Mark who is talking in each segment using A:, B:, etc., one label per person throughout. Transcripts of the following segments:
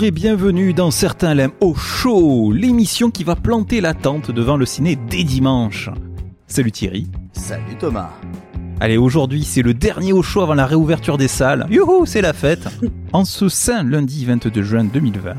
A: Bonjour et bienvenue dans Certains l'aiment au show, l'émission qui va planter la tente devant le ciné dès dimanche. Salut Thierry.
B: Salut Thomas.
A: Allez, aujourd'hui c'est le dernier au show avant la réouverture des salles. Youhou, c'est la fête. en ce saint lundi 22 juin 2020.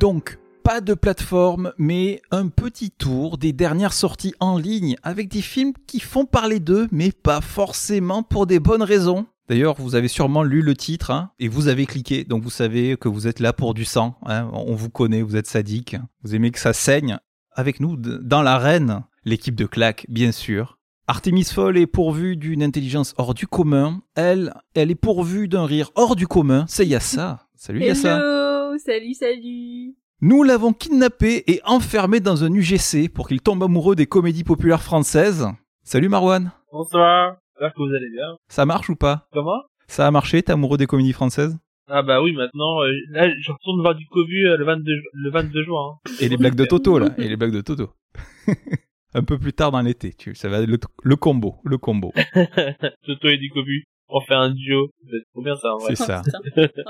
A: Donc, pas de plateforme, mais un petit tour des dernières sorties en ligne avec des films qui font parler d'eux, mais pas forcément pour des bonnes raisons. D'ailleurs, vous avez sûrement lu le titre hein, et vous avez cliqué, donc vous savez que vous êtes là pour du sang. Hein. On vous connaît, vous êtes sadique, vous aimez que ça saigne. Avec nous, dans l'arène, l'équipe de claque, bien sûr. Artemis Foll est pourvue d'une intelligence hors du commun. Elle, elle est pourvue d'un rire hors du commun. C'est Yassa. Salut Yassa.
C: Hello, salut, salut.
A: Nous l'avons kidnappé et enfermé dans un UGC pour qu'il tombe amoureux des comédies populaires françaises. Salut Marwan.
D: Bonsoir. J'espère que vous allez bien.
A: Ça marche ou pas?
D: Comment?
A: Ça a marché, t'es amoureux des comédies françaises?
D: Ah bah oui, maintenant, euh, là, je retourne voir du Cobu euh, le 22, ju- le 22 juin. hein.
A: Et les blagues de Toto là, et les blagues de Toto. Un peu plus tard dans l'été, tu ça va le, le combo, le combo.
D: Toto et du Cobu. On fait un duo. C'est trop bien ça, en vrai?
A: C'est ça.
C: Oh, putain.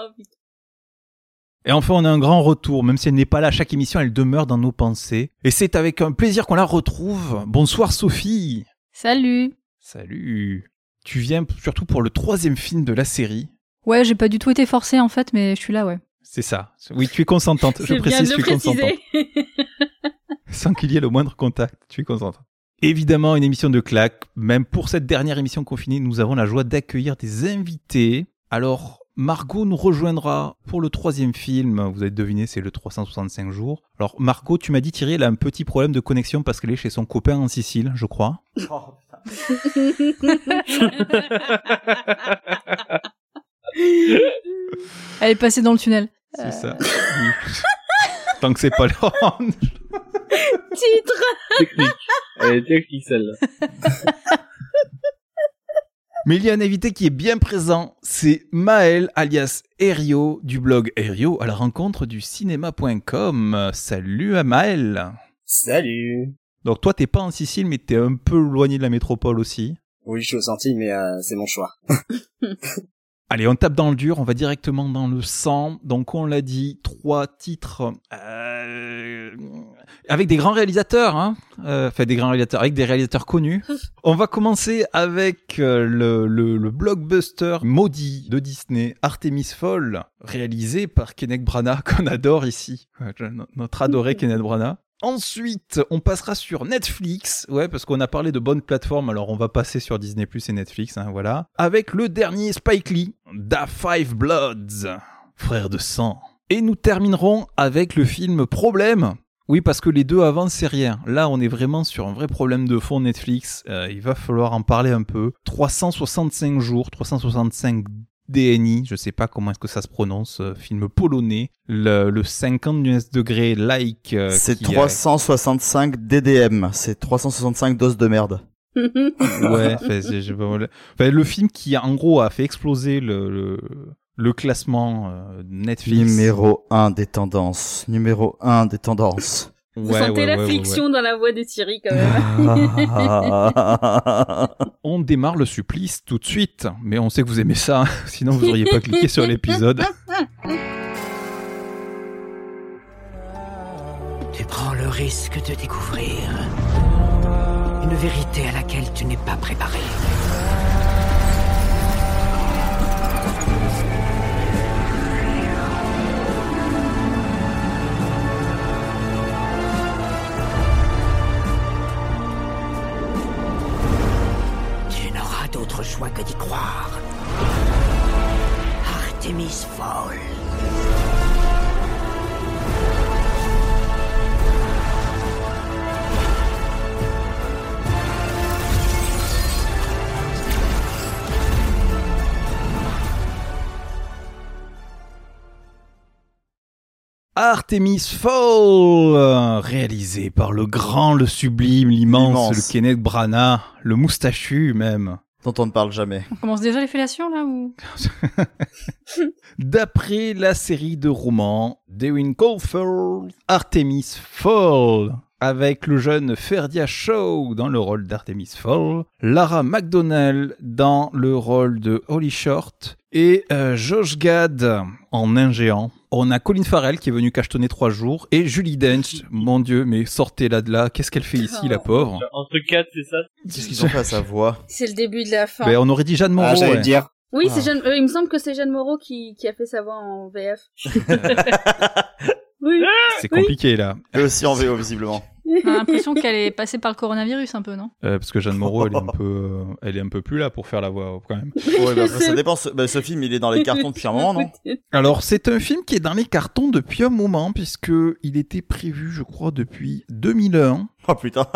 A: Et enfin, on a un grand retour, même si elle n'est pas là à chaque émission, elle demeure dans nos pensées. Et c'est avec un plaisir qu'on la retrouve. Bonsoir Sophie.
E: Salut
A: Salut. Tu viens surtout pour le troisième film de la série.
E: Ouais, j'ai pas du tout été forcée en fait, mais je suis là, ouais.
A: C'est ça. Oui, tu es consentante. Je précise,
C: de
A: tu es consentante.
C: préciser.
A: Sans qu'il y ait le moindre contact. Tu es consentante. Évidemment, une émission de claque. Même pour cette dernière émission confinée, nous avons la joie d'accueillir des invités. Alors, Margot nous rejoindra pour le troisième film. Vous avez deviné, c'est le 365 jours. Alors, Margot, tu m'as dit, Thierry, elle a un petit problème de connexion parce qu'elle est chez son copain en Sicile, je crois.
B: Oh, putain.
E: Elle est passée dans le tunnel.
A: C'est ça. Oui. Tant que c'est pas l'orange.
C: Titre.
D: Technique. Elle est technique, celle-là.
A: Mais il y a un invité qui est bien présent, c'est Maël alias Erio du blog Erio à la rencontre du cinéma.com. Salut à Maël.
B: Salut.
A: Donc toi t'es pas en Sicile mais t'es un peu éloigné de la métropole aussi.
B: Oui, je suis au senti, mais euh, c'est mon choix.
A: Allez, on tape dans le dur, on va directement dans le sang. Donc on l'a dit, trois titres euh, avec des grands réalisateurs, hein. Euh, enfin des grands réalisateurs, avec des réalisateurs connus. On va commencer avec le, le, le blockbuster maudit de Disney, Artemis Fowl, réalisé par Kenneth Branagh, qu'on adore ici, notre adoré Kenneth Branagh. Ensuite, on passera sur Netflix, ouais, parce qu'on a parlé de bonnes plateformes, alors on va passer sur Disney Plus et Netflix, hein, voilà. Avec le dernier Spike Lee, Da Five Bloods, frère de sang. Et nous terminerons avec le film Problème. Oui, parce que les deux avant, c'est rien. Là, on est vraiment sur un vrai problème de fond Netflix. Euh, il va falloir en parler un peu. 365 jours, 365 DNI, je sais pas comment est-ce que ça se prononce, euh, film polonais, le, le 50 degré like. euh,
F: C'est
A: qui a-
F: 365 DDM, c'est 365 doses de merde.
A: Ouais, je-. Enfin, le film qui en gros a fait exploser le, le, le classement euh, Netflix.
F: Numéro 1 des tendances, numéro 1 des tendances.
C: Vous
A: Ouais,
C: sentez
A: ouais,
C: la
A: ouais, ouais,
C: friction
A: ouais.
C: dans la voix de Thierry quand même.
A: On démarre le supplice tout de suite, mais on sait que vous aimez ça, hein. sinon vous auriez pas cliqué sur l'épisode.
G: Tu prends le risque de découvrir une vérité à laquelle tu n'es pas préparé. D'autre choix que d'y croire. Artemis Fowl.
A: Artemis Fowl, euh, réalisé par le grand, le sublime, l'immense,
F: L'immense.
A: le Kenneth Branagh, le moustachu même.
F: Dont on ne parle jamais.
E: On commence déjà les fellations là ou?
A: D'après la série de romans d'Ewin Caulfield, Artemis Fowl, avec le jeune Ferdia Shaw dans le rôle d'Artemis Fowl, Lara McDonnell dans le rôle de Holly Short Et euh, Josh Gad en nain géant. On a Colin Farrell qui est venu cachetonner trois jours. Et Julie Dench, mon dieu, mais sortez-la de là. Qu'est-ce qu'elle fait ici, la pauvre?
D: Entre quatre, c'est ça
F: Qu'est-ce qu'ils ont fait à sa voix?
C: C'est le début de la fin.
A: Ben, On aurait dit Jeanne Moreau.
B: Ah, j'allais
A: ouais.
B: dire.
C: Oui,
F: Ah.
C: c'est Jeanne... euh, il me semble que c'est Jeanne Moreau qui, qui a fait sa voix en VF. oui.
A: C'est
C: Oui.
A: compliqué là.
F: Et aussi en VO, visiblement.
E: On a l'impression qu'elle est passée par le coronavirus un peu, non?
A: Euh, parce que Jeanne Moreau, elle est un peu, euh, elle est un peu plus là pour faire la voix quand même.
F: Ouais, bah, ça dépend. Ce, bah, ce film, il est dans les cartons depuis un moment, non?
A: Alors, c'est un film qui est dans les cartons depuis un moment, puisque il était prévu, je crois, depuis 2001.
F: Oh putain.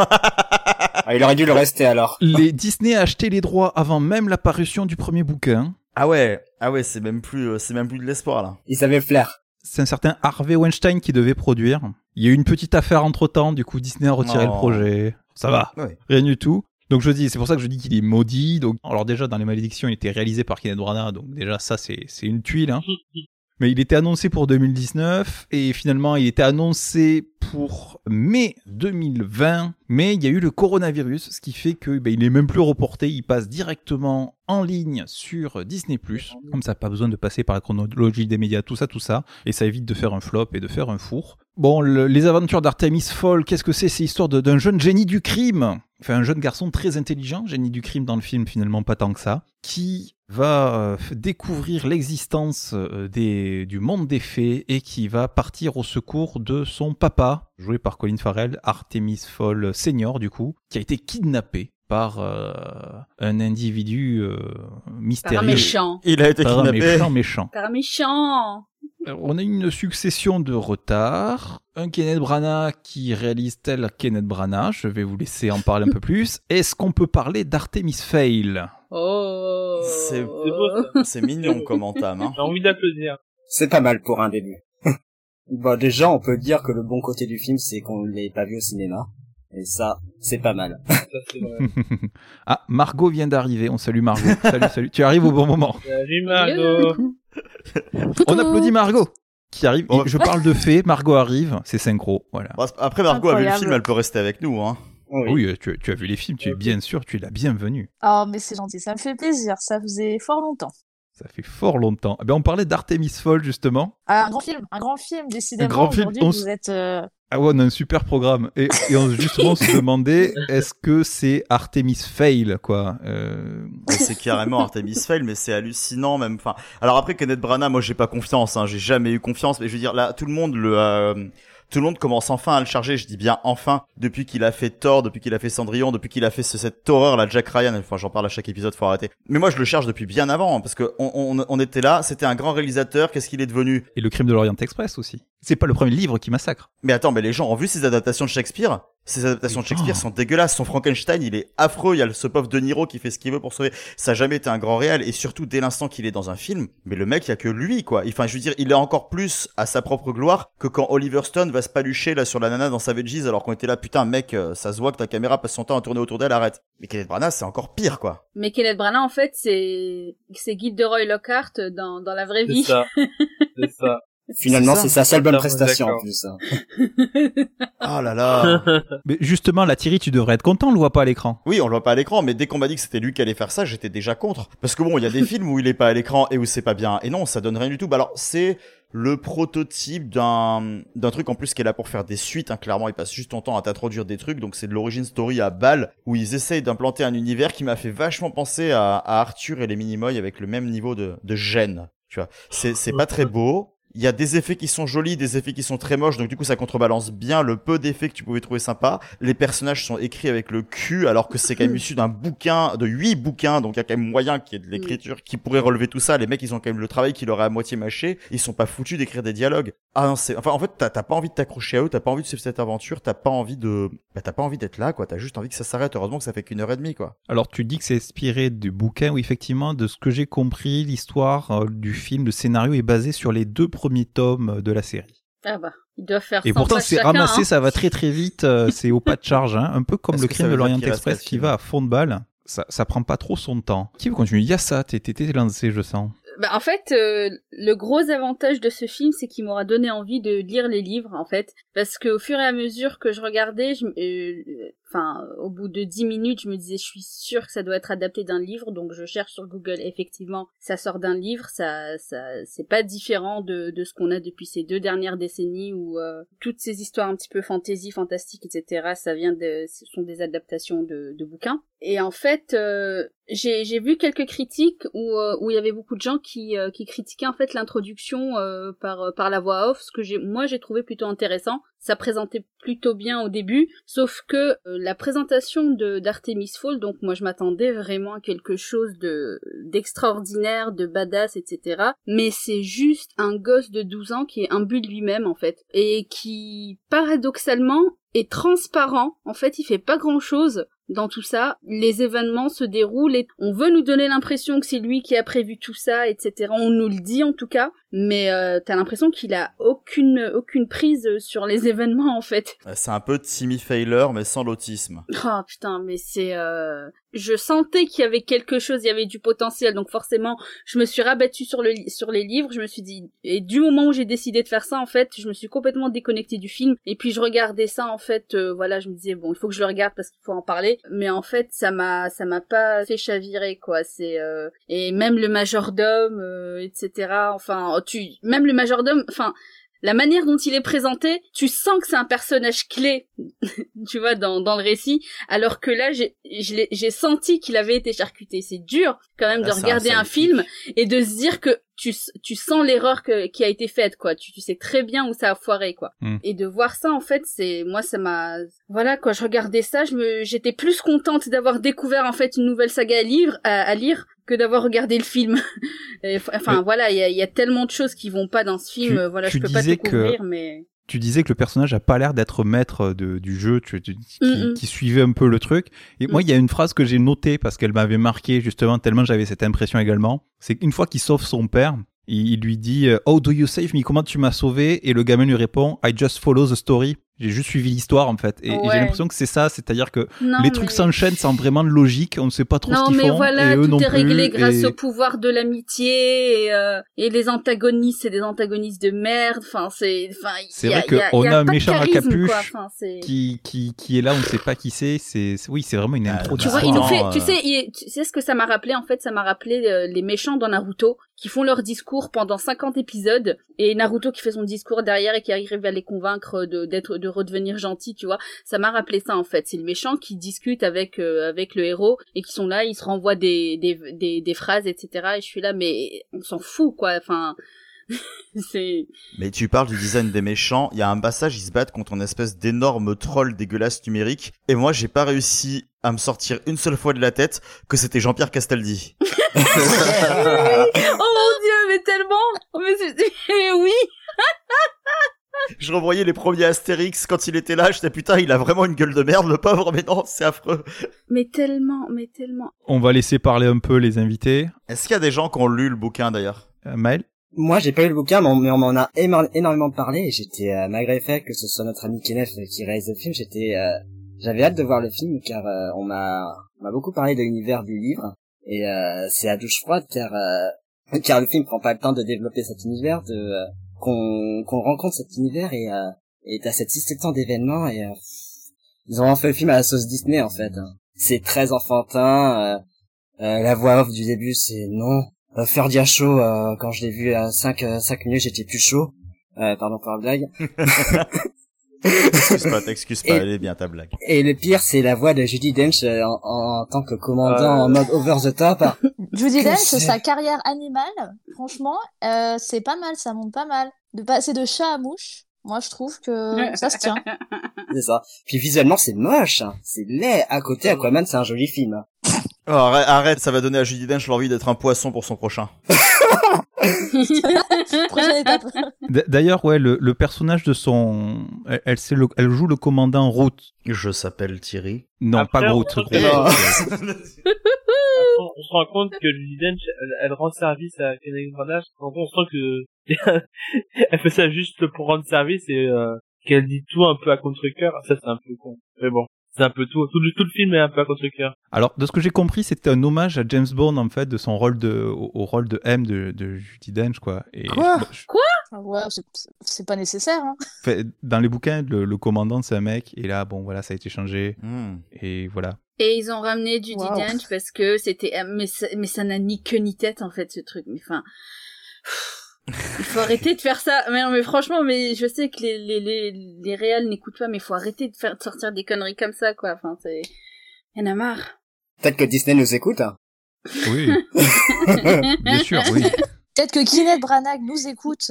B: Ah, il aurait dû le rester alors.
A: Les Disney a acheté les droits avant même l'apparition du premier bouquin.
F: Ah ouais, ah ouais, c'est même plus, euh, c'est même plus de l'espoir là.
B: Il savait flair.
A: C'est un certain Harvey Weinstein qui devait produire. Il y a eu une petite affaire entre temps, du coup Disney a retiré
F: Oh.
A: le projet. Ça va,
F: Ouais.
A: rien du tout. Donc je dis, c'est pour ça que je dis qu'il est maudit. Donc alors déjà dans les malédictions, il était réalisé par Kenneth Branagh, donc déjà ça c'est c'est une tuile. Hein. Mais il était annoncé pour 2019 et finalement il était annoncé pour mai 2020. Mais il y a eu le coronavirus, ce qui fait que ben, il est même plus reporté. Il passe directement en ligne sur Disney+. Comme ça, pas besoin de passer par la chronologie des médias, tout ça, tout ça. Et ça évite de faire un flop et de faire un four. Bon, le- les aventures d'Artemis Fowl, qu'est-ce que c'est? C'est l'histoire d'un jeune génie du crime. Enfin, un jeune garçon très intelligent, génie du crime dans le film, finalement pas tant que ça, qui va euh, f- découvrir l'existence euh, des, du monde des fées et qui va partir au secours de son papa, joué par Colin Farrell, Artemis Fowl senior du coup, qui a été kidnappé par euh, un individu euh,
C: Par un
A: mystérieux.
C: méchant.
F: Il a été
A: Par un
F: kidnappé.
A: méchant méchant.
C: Par un méchant.
A: Alors, On a eu une succession de retards. Un Kenneth Branagh qui réalise tel Kenneth Branagh? Je vais vous laisser en parler un peu plus. Est-ce qu'on peut parler d'Artemis Fail
C: Oh.
F: C'est-
D: C'est beau, ça.
F: C'est mignon comme entame, hein.
D: J'ai envie d'applaudir.
B: C'est pas mal pour un début. bon, déjà, on peut dire que le bon côté du film, c'est qu'on l'ait pas vu au cinéma. Et ça, c'est pas mal.
D: Ça, c'est vrai.
A: ah, Margot vient d'arriver. On salue Margot. salut, salut. Tu arrives au bon moment.
D: Salut Margot.
A: On applaudit Margot qui arrive.
F: Oh.
A: Je parle de fait. Margot arrive. C'est synchro. Voilà.
F: Après, Margot a vu le film, elle peut rester avec nous, hein.
B: Oui.
A: Oui, euh, tu, tu as vu les films. Tu es bien sûr. Tu es la bienvenue.
H: Oh, mais c'est gentil, ça me fait plaisir. Ça faisait fort longtemps.
A: Ça fait fort longtemps. Eh ben, on parlait d'Artemis Fowl justement.
H: Ah, un grand film, un grand film, décidément.
A: grand film,
H: vous êtes. euh,
A: Ah ouais, on a un super programme. Et, et on justement se demandait est-ce que c'est Artemis Fail, quoi. Euh,
F: c'est carrément Artemis Fail, mais c'est hallucinant même. Enfin, alors après Kenneth Branagh, moi j'ai pas confiance, hein, j'ai jamais eu confiance. Mais je veux dire là, tout le monde le, euh, tout le monde commence enfin à le charger. Je dis bien enfin depuis qu'il a fait Thor, depuis qu'il a fait Cendrillon, depuis qu'il a fait ce- cette horreur là, Jack Ryan. Enfin, j'en parle à chaque épisode, faut arrêter. Mais moi je le charge depuis bien avant, hein, parce que on, on, on était là, c'était un grand réalisateur. Qu'est-ce qu'il est devenu?
A: Et le crime de l'Orient Express aussi. C'est pas le premier livre qui massacre.
F: Mais attends, mais les gens ont vu ces adaptations de Shakespeare? Ces adaptations de Shakespeare
A: Oh.
F: sont dégueulasses. Son Frankenstein, il est affreux. Il y a le- ce pauvre De Niro qui fait ce qu'il veut pour sauver. Ça a jamais été un grand réel. Et surtout, dès l'instant qu'il est dans un film, mais le mec, il y a que lui, quoi. Enfin, je veux dire, il est encore plus à sa propre gloire que quand Oliver Stone va se palucher là sur la nana dans Savages alors qu'on était là, putain, mec, euh, ça se voit que ta caméra passe son temps à tourner autour d'elle, arrête. Mais Kenneth Branagh, c'est encore pire, quoi.
C: Mais Kenneth Branagh, en fait, c'est c'est Guy de Roy Lockhart dans, dans la vraie
D: C'est
C: vie.
D: ça. C'est ça.
B: Finalement,
F: C'est
B: sa seule bonne prestation en plus. hein.
F: Ah là là.
A: Mais justement, la Thierry, tu devrais être content, on le voit pas à l'écran.
F: Oui, on le voit pas à l'écran, mais dès qu'on m'a dit que c'était lui qui allait faire ça, j'étais déjà contre. Parce que bon, il y a des films où il est pas à l'écran et où c'est pas bien. Et non, ça donne rien du tout. Bah alors, c'est le prototype d'un d'un truc en plus qui est là pour faire des suites. Hein. Clairement, il passe juste son temps à t'introduire des trucs. Donc c'est de l'origine story à balle où ils essayent d'implanter un univers qui m'a fait vachement penser à, à Arthur et les Minimoy avec le même niveau de, de gêne. Tu vois, c'est c'est pas très beau. Il y a des effets qui sont jolis, des effets qui sont très moches, donc du coup ça contrebalance bien le peu d'effets que tu pouvais trouver sympa. Les personnages sont écrits avec le cul, alors que c'est quand même issu d'un bouquin, de huit bouquins, donc il y a quand même moyen qu'il y ait de l'écriture qui pourrait relever tout ça. Les mecs, ils ont quand même le travail qui leur est à moitié mâché, ils sont pas foutus d'écrire des dialogues. Ah non, c'est, enfin en fait t'as t'as pas envie de t'accrocher à eux, t'as pas envie de suivre cette aventure, t'as pas envie de, bah t'as pas envie d'être là quoi, t'as juste envie que ça s'arrête. Heureusement que ça fait qu'une heure et demie quoi.
A: Alors, tu dis que c'est inspiré du bouquin, où effectivement, de ce que j'ai compris, l'histoire euh, du film, le scénario est basé sur les deux premiers tomes de la série.
C: Ah bah, ils doivent faire
A: Et
C: 100
A: pourtant, c'est
C: chacun,
A: ramassé,
C: hein.
A: ça va très très vite, euh, c'est au pas de charge, hein, un peu comme le crime de l'Orient Express qui va à fond de balle. Ça, ça prend pas trop son temps. Qui veut continuer? Il y a ça, t'es lancé, je sens.
C: Bah, en fait, euh, le gros avantage de ce film, c'est qu'il m'aura donné envie de lire les livres, en fait, parce qu'au fur et à mesure que je regardais, je, euh, enfin, au bout de dix minutes, je me disais, je suis sûre que ça doit être adapté d'un livre, donc je cherche sur Google. Effectivement, ça sort d'un livre, ça, ça, c'est pas différent de, de ce qu'on a depuis ces deux dernières décennies où euh, toutes ces histoires un petit peu fantasy, fantastique, etc. Ça vient de, ce sont des adaptations de, de bouquins. Et en fait, euh, j'ai vu quelques critiques où euh, où il y avait beaucoup de gens qui qui critiquaient en fait l'introduction par par la voix off, ce que moi j'ai trouvé plutôt intéressant. Ça présentait plutôt bien au début, sauf que la présentation de d'Artemis Fall, donc moi je m'attendais vraiment à quelque chose de d'extraordinaire, de badass, etc. Mais c'est juste un gosse de 12 ans qui est imbu de lui-même en fait et qui paradoxalement est transparent. En fait, il fait pas grand chose dans tout ça. Les événements se déroulent et on veut nous donner l'impression que c'est lui qui a prévu tout ça, etc. On nous le dit en tout cas, mais euh, t'as l'impression qu'il a aucune aucune prise sur les événements en fait.
F: C'est un peu Timmy Failer mais sans l'autisme.
C: Oh putain, mais c'est euh... je sentais qu'il y avait quelque chose, il y avait du potentiel, donc forcément, je me suis rabattue sur le sur les livres, je me suis dit et du moment où j'ai décidé de faire ça en fait, je me suis complètement déconnectée du film et puis je regardais ça en fait, euh, voilà, je me disais bon, il faut que je le regarde parce qu'il faut en parler, mais en fait, ça m'a ça m'a pas fait chavirer quoi, c'est euh... et même le majordome euh, etc. Enfin, tu même le majordome, enfin la manière dont il est présenté, tu sens que c'est un personnage clé, tu vois, dans, dans le récit, alors que là, j'ai, j'ai senti qu'il avait été charcuté. C'est dur, quand même,
F: Là,
C: de
F: un
C: regarder un, film et de se dire que tu, tu sens l'erreur que, qui a été faite, quoi. Tu, tu sais très bien où ça a foiré, quoi.
A: Mm.
C: Et de voir ça, en fait, c'est, moi, ça m'a, voilà, quand je regardais ça, je me, j'étais plus contente d'avoir découvert, en fait, une nouvelle saga à, livre, à, à lire que d'avoir regardé le film. Et, enfin,
A: Mais-
C: voilà, il y a, il y a tellement de choses qui vont pas dans ce film,
A: Tu-
C: euh, voilà,
A: tu
C: je peux pas
A: que-
C: couvrir, mais...
A: tu disais que le personnage a pas l'air d'être maître de, du jeu, tu, tu- qui,
C: Mm, mm.
A: qui suivait un peu le truc. Et moi,
C: Mm.
A: il y a une phrase que j'ai notée parce qu'elle m'avait marqué justement tellement j'avais cette impression également. C'est qu'une fois qu'il sauve son père, il, il lui dit euh, Oh, do you save me? Comment tu m'as sauvé Et le gamin lui répond I just follow the story. J'ai juste suivi l'histoire en fait. Et, j'ai l'impression que c'est ça, c'est-à-dire que
C: Non,
A: les trucs
C: mais-
A: s'enchaînent sans vraiment de logique. On ne sait pas trop ce
C: Non
A: qu'ils
C: mais
A: font.
C: voilà,
A: et eux
C: tout
A: non
C: est réglé
A: plus,
C: grâce
A: et-
C: au pouvoir de l'amitié et, euh, et les antagonistes, c'est des antagonistes de merde. Enfin, c'est, enfin,
A: C'est vrai que
C: y a-
A: un méchant à capuche
C: quoi. Enfin, c'est-
A: qui, qui, qui est là, on ne sait pas qui c'est. C'est c'est- oui, c'est vraiment une
F: Ah,
A: intro.
C: Tu
F: bah,
C: vois, il nous fait, tu
F: euh,
C: sais, il- tu sais ce que ça m'a rappelé en fait, ça m'a rappelé euh, les méchants dans Naruto qui font leur discours pendant 50 épisodes et Naruto qui fait son discours derrière et qui arrive à les convaincre de d'être de redevenir gentil, tu vois. Ça m'a rappelé ça en fait, c'est le méchant qui discute avec euh, avec le héros et qui sont là, ils se renvoient des des des, des phrases etc. Et je suis là mais on s'en fout quoi, enfin c'est
F: Mais tu parles du design des méchants, il y a un passage, ils se battent contre une espèce d'énorme troll dégueulasse numérique, et moi j'ai pas réussi à me sortir une seule fois de la tête que c'était Jean-Pierre Castaldi.
C: Oh mon dieu, mais tellement Oh, mais, oui
F: Je revoyais les premiers Astérix quand il était là, j'étais putain, il a vraiment une gueule de merde le pauvre, mais non, c'est affreux.
C: Mais tellement, mais tellement.
A: On va laisser parler un peu les invités.
F: Est-ce qu'il y a des gens qui ont lu le bouquin d'ailleurs?
A: Euh, Maël?
B: Moi, j'ai pas lu le bouquin, mais on, m'en a énormément parlé. J'étais, euh, malgré le fait que ce soit notre ami Kenneth qui réalise le film, j'étais, euh, j'avais hâte de voir le film car euh, on m'a, m'a beaucoup parlé de l'univers du livre. Et euh, c'est à douche froide car, euh, car le film prend pas le temps de développer cet univers, de euh, qu'on qu'on rencontre cet univers et euh, et t'as cette succession d'événements et euh, ils ont fait le film à la sauce Disney en fait. hein. C'est très enfantin. euh, euh, la voix off du début, c'est non. Euh, Ferdia chaud, euh, quand je l'ai vu à 5, euh, 5 minutes, j'étais plus chaud. Euh, pardon pour la blague.
F: Excuse pas, t'excuse pas,
B: Et-
F: elle est bien ta blague.
B: Et le pire, c'est la voix de Judy Dench euh, en, en tant que commandant
D: Euh.
B: en mode over the top.
H: Judy Dench, sa carrière animale, franchement, euh, c'est pas mal, ça monte pas mal. De passer de chat à mouche, moi je trouve que ça se tient.
B: c'est ça. Puis visuellement, c'est moche. hein. C'est laid. À côté, Aquaman, c'est un joli film.
F: Oh, arrête, arrête, ça va donner à Judy Dench l'envie d'être un poisson pour son prochain.
A: D'ailleurs, ouais, le, le personnage de son, elle, elle, c'est le- elle joue le commandant Root.
F: Je s'appelle Thierry.
A: Non,
D: Après,
A: pas Groot.
D: on- se rend compte que Judy Dench, elle, elle rend service à Kenneth Branagh. En gros, on sent que elle fait ça juste pour rendre service et euh, qu'elle dit tout un peu à contre-cœur. Ça, c'est un peu con. Mais bon, c'est un peu tout. Tout le, tout le film est un peu à contre-cœur.
A: Alors, de ce que j'ai compris, c'était un hommage à James Bond en fait, de son rôle de, au, au rôle de M de, de Judy Dench, quoi. Et
F: Quoi?
A: je-
C: Quoi?
H: Ouais, c'est- pas nécessaire. Hein.
A: Fait, dans les bouquins, le, le commandant, c'est un mec, et là, bon, voilà, ça a été changé,
F: Hmm.
A: et voilà.
C: Et ils ont ramené du
H: Wow.
C: Dench parce que c'était mais ça, mais ça n'a ni queue ni tête en fait ce truc. Mais enfin il faut arrêter de faire ça. Mais non, mais franchement mais je sais que les les les les réals n'écoutent pas mais il faut arrêter de faire de sortir des conneries comme ça quoi. Enfin c'est y en a marre.
B: Peut-être que Disney nous écoute. Hein.
A: Oui, bien sûr, oui.
H: Peut-être que Kenneth Branagh nous écoute.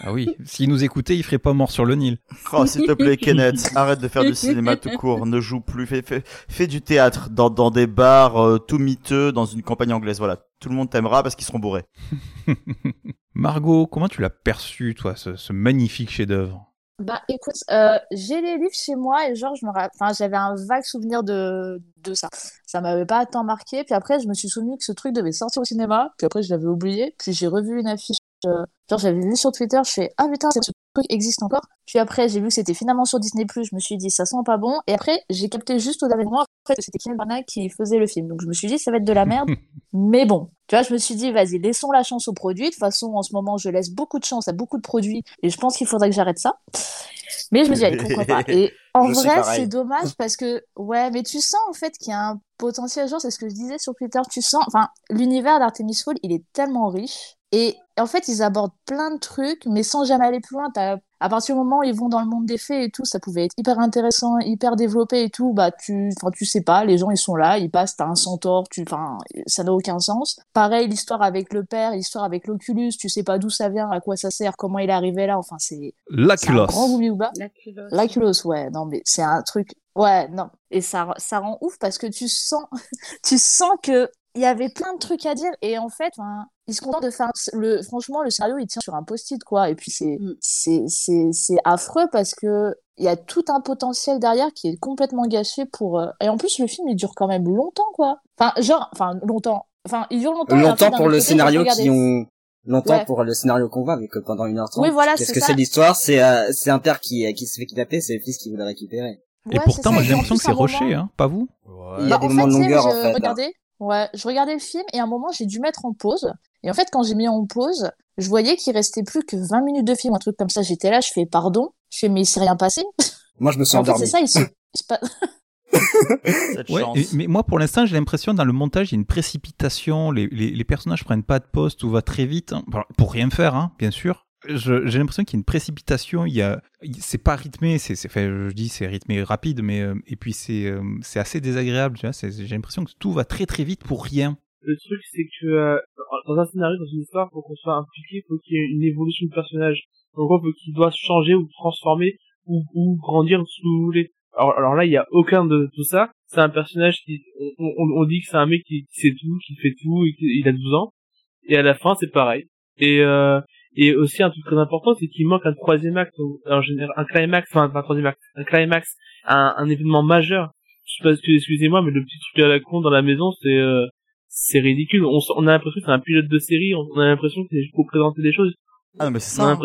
A: Ah oui, s'il nous écoutait, il ferait pas mort sur le Nil.
F: Oh, s'il te plaît, Kenneth, arrête de faire du cinéma tout court, ne joue plus, fais, fais, fais du théâtre dans, dans des bars euh, tout miteux dans une campagne anglaise. Voilà, tout le monde t'aimera parce qu'ils seront bourrés.
A: Margot, comment tu l'as perçu, toi, ce, ce magnifique chef-d'œuvre?
H: Bah écoute, euh, j'ai les livres chez moi et genre je me ra- enfin j'avais un vague souvenir de de ça. Ça m'avait pas tant marqué. Puis après je me suis souvenu que ce truc devait sortir au cinéma. Puis après je l'avais oublié. Puis j'ai revu une affiche. Euh, genre j'avais vu sur Twitter. Je fais ah putain ce truc existe encore. Puis après j'ai vu que c'était finalement sur Disney+. Je me suis dit ça sent pas bon. Et après j'ai capté juste au dernier moment après que c'était Kenneth Branagh qui faisait le film. Donc je me suis dit ça va être de la merde. Mais bon, tu vois, je me suis dit, vas-y, laissons la chance aux produits. De toute façon, en ce moment, je laisse beaucoup de chance à beaucoup de produits et je pense qu'il faudrait que j'arrête ça. Mais je me dis, allez, pourquoi pas. Et en
B: Je
H: vrai, c'est dommage parce que, ouais, mais tu sens en fait qu'il y a un potentiel, genre, c'est ce que je disais sur Twitter, tu sens, enfin, l'univers d'Artemis Fowl, il est tellement riche. Et en fait, ils abordent plein de trucs, mais sans jamais aller plus loin. T'as- À partir du moment où ils vont dans le monde des fées et tout, ça pouvait être hyper intéressant, hyper développé et tout. Bah, tu, enfin, tu sais pas, les gens ils sont là, ils passent, t'as un centaure, tu, enfin, ça n'a aucun sens. Pareil, l'histoire avec le père, l'histoire avec l'Oculus, tu sais pas d'où ça vient, à quoi ça sert, comment il est arrivé là. Enfin, c'est
A: L'aculos.
H: L'Aculos, ouais, non, mais c'est un truc. Ouais, non. Et ça, ça rend ouf parce que tu sens, tu sens que il y avait plein de trucs à dire et en fait, enfin, ils se contentent de faire le, franchement, le scénario, il tient sur un post-it, quoi. Et puis c'est,
C: Mm.
H: c'est, c'est, c'est affreux parce que il y a tout un potentiel derrière qui est complètement gâché pour, euh, et en plus, le film, il dure quand même longtemps, quoi. Enfin, genre, enfin, longtemps. Enfin, il dure longtemps.
B: Longtemps pour le
H: côté,
B: scénario qui ont longtemps
H: Ouais.
B: pour le scénario qu'on voit, vu que pendant une heure trente.
H: Oui, voilà,
B: Qu'est-ce que c'est l'histoire? C'est euh, c'est un père qui qui se fait kidnapper, c'est le fils qui veut le récupérer.
A: Et
H: Ouais,
A: pourtant, moi, j'ai l'impression que c'est rushé, hein, pas vous?
B: Il y a
H: Bah,
B: des
H: en
B: moments de longueur, en
H: je
B: fait,
H: regardais, ouais, je regardais le film et à un moment, j'ai dû mettre en pause. Et en fait, quand j'ai mis en pause, je voyais qu'il restait plus que 20 minutes de film, un truc comme ça. J'étais là, je fais pardon. Je fais, mais il s'est rien passé.
B: Moi, je me suis
H: En fait,
B: endormi.
H: c'est ça, il se, il se passe-
F: Cette
A: Ouais, et- mais moi pour l'instant j'ai l'impression dans le montage il y a une précipitation, les, les, les personnages prennent pas de poste, tout va très vite, hein. Pour rien faire hein, bien sûr. J'ai l'impression qu'il y a une précipitation, il y a, c'est pas rythmé, c'est, fait, je dis c'est rythmé rapide, mais euh, et puis c'est, euh, c'est assez désagréable, J'ai l'impression que tout va très très vite pour rien.
D: Le truc, c'est que euh, dans un scénario, dans une histoire, pour qu'on soit impliqué, faut qu'il y ait une évolution du personnage. Donc, il faut qu'il doit changer ou transformer ou, ou grandir si vous voulez. Alors, alors là, il y a aucun de tout ça. C'est un personnage qui, on, on, on dit que c'est un mec qui, qui sait tout, qui fait tout, et qu'il a 12 ans. Et à la fin, c'est pareil. Et euh, et aussi un truc très important, c'est qu'il manque un troisième acte, en général, un climax, enfin un troisième acte, un climax, un, un événement majeur. Je sais pas, excusez-moi, mais le petit truc à la con dans la maison, c'est euh, c'est ridicule. On, on a l'impression que c'est un pilote de série. On, a l'impression que c'est juste pour présenter des choses.
F: Ah non, mais c'est ça. hein.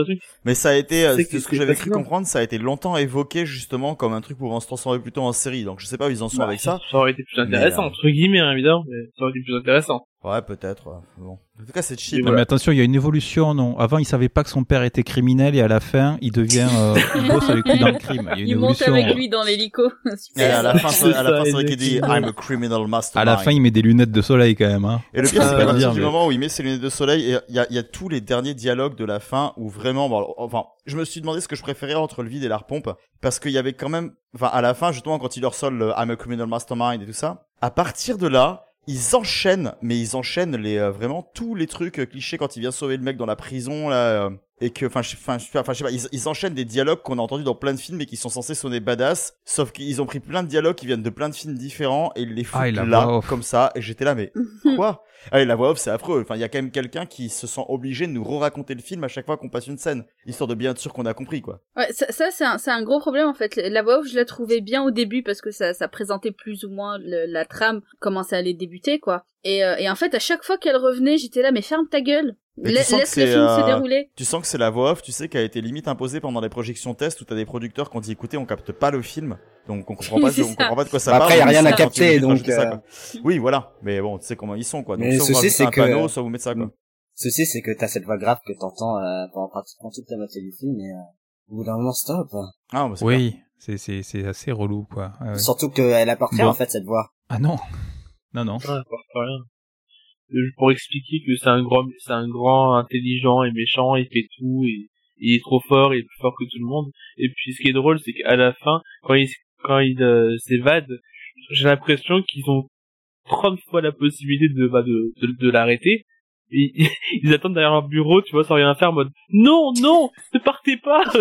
F: Mais ça a été, euh,
D: C'est que
F: ce que j'avais cru comprendre, ça a été longtemps évoqué justement comme un truc pouvant se transformer plutôt en série. Donc je sais pas où ils en sont
D: Bah,
F: avec ça.
D: Ça aurait été plus intéressant,
F: Mais, euh,
D: entre guillemets, hein, évidemment, mais ça aurait été plus intéressant.
F: Ouais, peut-être. ouais. Bon. En tout cas, c'est cheap.
A: Non,
D: voilà.
A: mais attention, il y a une évolution. Non, avant il savait pas que son père était criminel et à la fin il devient, euh, il bosse avec lui dans le crime. Il y a une
C: Il monte avec lui dans l'hélico.
F: Et à la fin, c'est- à la fin, c'est vrai qu'il dit. I'm a criminal
A: À
F: mastermind.
A: la fin, il met des lunettes de soleil quand même. Hein.
F: Et le pire, c'est
D: Euh,
F: qu'à partir
A: dire,
F: du moment où il met ses lunettes de soleil, il y a, il y a tous les derniers dialogues de la fin où vraiment, bon, enfin, je me suis demandé ce que je préférais entre le vide et la repompe, parce qu'il y avait quand même, enfin, à la fin, justement, quand il leur sort le I'm a criminal mastermind et tout ça, à partir de là, ils enchaînent, mais ils enchaînent les, euh, vraiment tous les trucs euh, clichés quand il vient sauver le mec dans la prison, là, euh, et que, enfin, je, enfin, je- enfin, je sais pas, ils, ils enchaînent des dialogues qu'on a entendus dans plein de films et qui sont censés sonner badass, sauf qu'ils ont pris plein de dialogues qui viennent de plein de films différents et ils les foutent
A: Ah,
F: là, comme ça, et j'étais là, mais quoi? Allez, la voix off, c'est affreux. Enfin, il y a quand même quelqu'un qui se sent obligé de nous re-raconter le film à chaque fois qu'on passe une scène, histoire de bien être sûr qu'on a compris, quoi.
C: Ouais, ça, ça c'est un, c'est un gros problème en fait. La voix off, je la trouvais bien au début parce que ça, ça présentait plus ou moins le- la trame, comment ça allait débuter quoi. Et, euh, et en fait, à chaque fois qu'elle revenait, j'étais là, mais ferme ta gueule, La- laisse le film se
F: euh,
C: dérouler.
F: Tu sens que c'est la voix off, tu sais, qui a été limite imposée pendant les projections test où t'as des producteurs qui ont dit écoutez, on capte pas le film, donc on comprend pas, on
C: ça.
F: comprend pas de quoi ça
B: Bah,
F: parle.
B: après, y a rien à capter,
F: de
B: donc,
F: ça,
B: euh,
F: quoi. Oui, voilà. Mais bon, tu sais comment ils sont, quoi. Donc,
B: Mais
F: soit vous
B: ceci, c'est
F: un
B: que-
F: panneau, soit vous mettez ça, quoi.
B: Ceci, c'est que t'as cette voix grave que t'entends euh, pendant pratiquement toute la moitié du film et euh, au bout d'un moment, stop.
F: Ah, bah.
A: Oui, c'est c'est c'est assez relou quoi. Ouais, ouais.
B: Surtout qu'elle apporte rien en fait cette voix.
A: Ah non, non non.
D: Ouais, ça apporte rien. Pour expliquer que c'est un grand, c'est un grand intelligent et méchant, il fait tout et il est trop fort, il est plus fort que tout le monde. Et puis ce qui est drôle, c'est qu'à la fin, quand il quand il euh, s'évade, j'ai l'impression qu'ils ont 30 fois la possibilité de bah, de, de l'arrêter. Ils, ils attendent derrière leur bureau, tu vois, sans rien faire, en mode non, non, ne partez pas.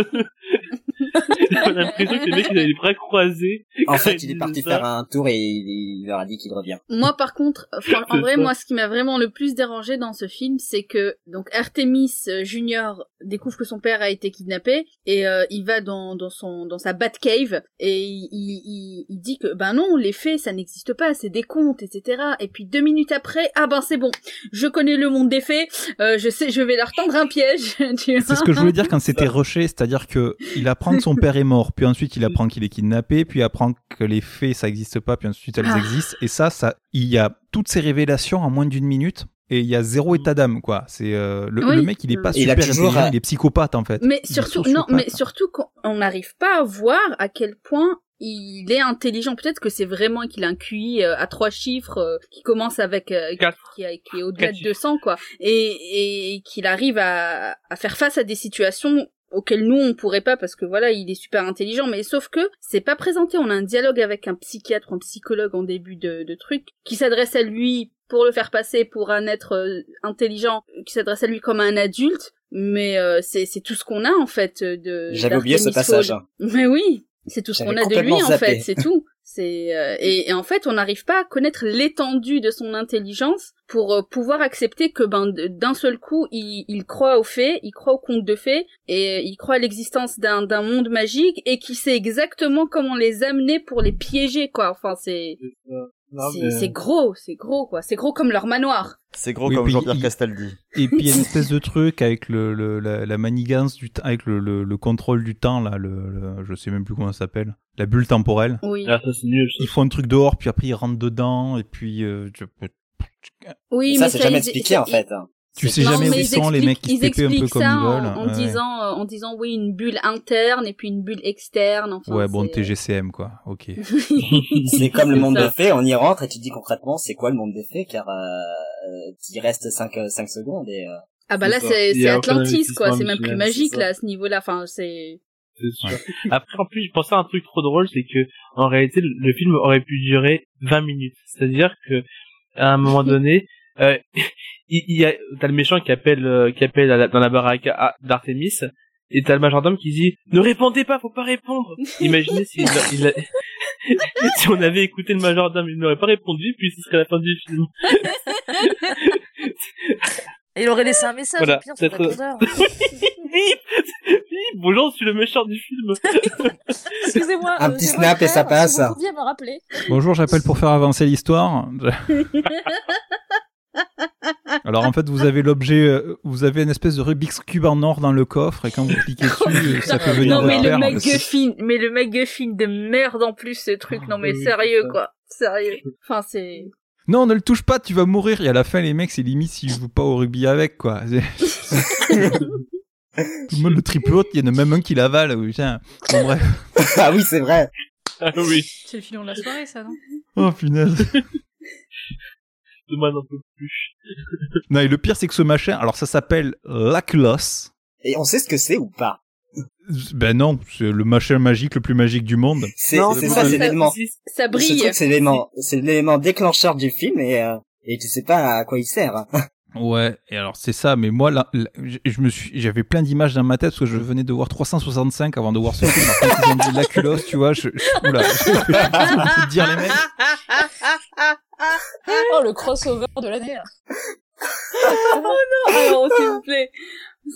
D: j'ai l'impression que les mecs ils avaient les bras croisés.
B: En fait, il est parti
D: ça.
B: faire un tour et il, il leur a dit qu'il revient.
C: Moi, par contre, enfin, en vrai,
D: ça.
C: moi, ce qui m'a vraiment le plus dérangé dans ce film, c'est que donc Artemis euh, Junior découvre que son père a été kidnappé et euh, il va dans, dans son dans sa Batcave et il, il, il- il dit que ben non, les faits, ça n'existe pas, c'est des contes, etc. Et puis deux minutes après, ah ben c'est bon, je connais le monde des faits, euh, je sais, je vais leur tendre un piège. tu vois.
A: C'est ce que je voulais dire quand c'était rushé, c'est-à-dire que il apprend que son père est mort, puis ensuite il apprend qu'il est kidnappé, puis il apprend que les faits ça existe pas, puis ensuite elles
C: Ah.
A: existent, et ça, ça, il y a toutes ces révélations en moins d'une minute, et il y a zéro état d'âme, quoi. C'est euh, le,
C: Oui.
A: le mec, il est pas super intelligent,
B: euh,
A: il est psychopathe en fait.
C: Mais surtout, non, mais surtout qu'on n'arrive pas à voir à quel point il est intelligent. Peut-être que c'est vraiment qu'il a un QI euh, à trois chiffres euh, qui commence avec euh,
D: Quatre.
C: qui, est au-delà de 200 quoi, et, et qu'il arrive à, à faire face à des situations auxquelles nous on pourrait pas parce que voilà il est super intelligent mais sauf que c'est pas présenté on a un dialogue avec un psychiatre un psychologue en début de, de truc qui s'adresse à lui pour le faire passer pour un être intelligent qui s'adresse à lui comme un adulte mais euh, c'est c'est tout ce qu'on a en fait de
B: J'avais oublié ce passage.
C: Fowl. mais oui c'est tout ce qu'on a de lui en fait c'est tout. C'est euh, et, et en fait on n'arrive pas à connaître l'étendue de son intelligence pour euh, pouvoir accepter que ben d'un seul coup il, il croit aux fées, il croit aux contes de fées et euh, il croit à l'existence d'un d'un monde magique et qu'il sait exactement comment les amener pour les piéger quoi. Enfin c'est c'est gros, c'est gros quoi. C'est gros comme leur manoir.
F: C'est gros
A: Oui,
F: comme Jean-Pierre Castaldi.
A: Et puis il y a une espèce de truc avec le, le- la, la manigance du temps, avec le, le, le contrôle du temps là, le, le- je sais même plus comment ça s'appelle, la bulle temporelle.
C: Oui.
D: Ah, ça c'est nul. ça.
A: Ils font un truc dehors, puis après ils rentrent dedans, et puis euh, je-
C: Oui,
B: ça,
C: mais
B: c'est jamais expliqué en fait. hein.
A: Tu sais
C: Non,
A: jamais où sont les mecs qui se TP un peu
C: expliquent
A: comme
C: ça
A: ils
C: en,
A: veulent.
C: en
A: ouais.
C: disant euh, en disant oui une bulle interne et puis une bulle externe. Enfin,
A: ouais, bon TGCM quoi. Ok.
B: C'est comme le monde
C: ça.
B: des fées, on y rentre et tu te dis concrètement c'est quoi le monde des fées car euh, euh, il reste 5 cinq secondes et euh,
C: Ah bah là
D: C'est
C: Atlantis quoi, c'est même plus magique là à ce niveau-là. Enfin c'est
D: C'est sûr. Après, en plus, je pensais à un truc trop drôle, c'est que, en réalité, le, le film aurait pu durer 20 minutes. C'est-à-dire que, à un moment donné, euh, il, il y a, t'as le méchant qui appelle, euh, qui appelle à la- dans la baraque à- d'Artemis, et t'as le majordome qui dit, ne répondez pas, faut pas répondre. Imaginez si, il a- si on avait écouté le majordome, il n'aurait pas répondu, puis ce serait la fin du film.
H: Et il aurait laissé un message,
D: Voilà,
H: pire, sur répondeur.
D: Bonjour, je suis le méchant du film.
H: Excusez-moi.
B: Un
H: euh,
B: petit snap et ça passe.
H: Si vous pouviez me rappeler.
A: Bonjour, j'appelle pour faire avancer l'histoire. Alors en fait, vous avez l'objet, euh, vous avez une espèce de Rubik's cube en or dans le coffre, et quand vous cliquez dessus, euh, ça fait venir
C: non mais le. MacGuffin, mais le MacGuffin de merde en plus ce truc. Non mais sérieux quoi, sérieux. Enfin c'est
A: Non, ne le touche pas, tu vas mourir. Et à la fin, les mecs, c'est limite s'ils jouent pas au rugby avec, quoi. Tout le monde le triple haute, il y en a même un qui l'avale. oui, tiens. Bon, bref.
B: ah oui c'est vrai.
D: Ah oui,
E: C'est le filon de la soirée, ça, non?
A: Oh, punaise.
D: Demain plus.
A: Non, et le pire, c'est que ce machin, alors ça s'appelle l'Aculos.
B: Et on sait ce que c'est ou pas
A: Ben non, c'est le machin magique le plus magique du monde.
B: C'est
D: Non,
B: c'est
D: c'est
B: ça, c'est l'élément.
C: Ça brille.
B: c'est l'élément, c'est l'élément déclencheur du film et euh, et tu sais pas à quoi il sert.
A: Ouais, et alors c'est ça, mais moi là, là, je je me suis, j'avais plein d'images dans ma tête parce que je venais de voir 365 avant de voir ce film. Quand ils ont dit l'Aculos, tu vois, je, je oula, je peux te dire les mecs.
H: Oh, le crossover de l'année.
C: Vous plaît.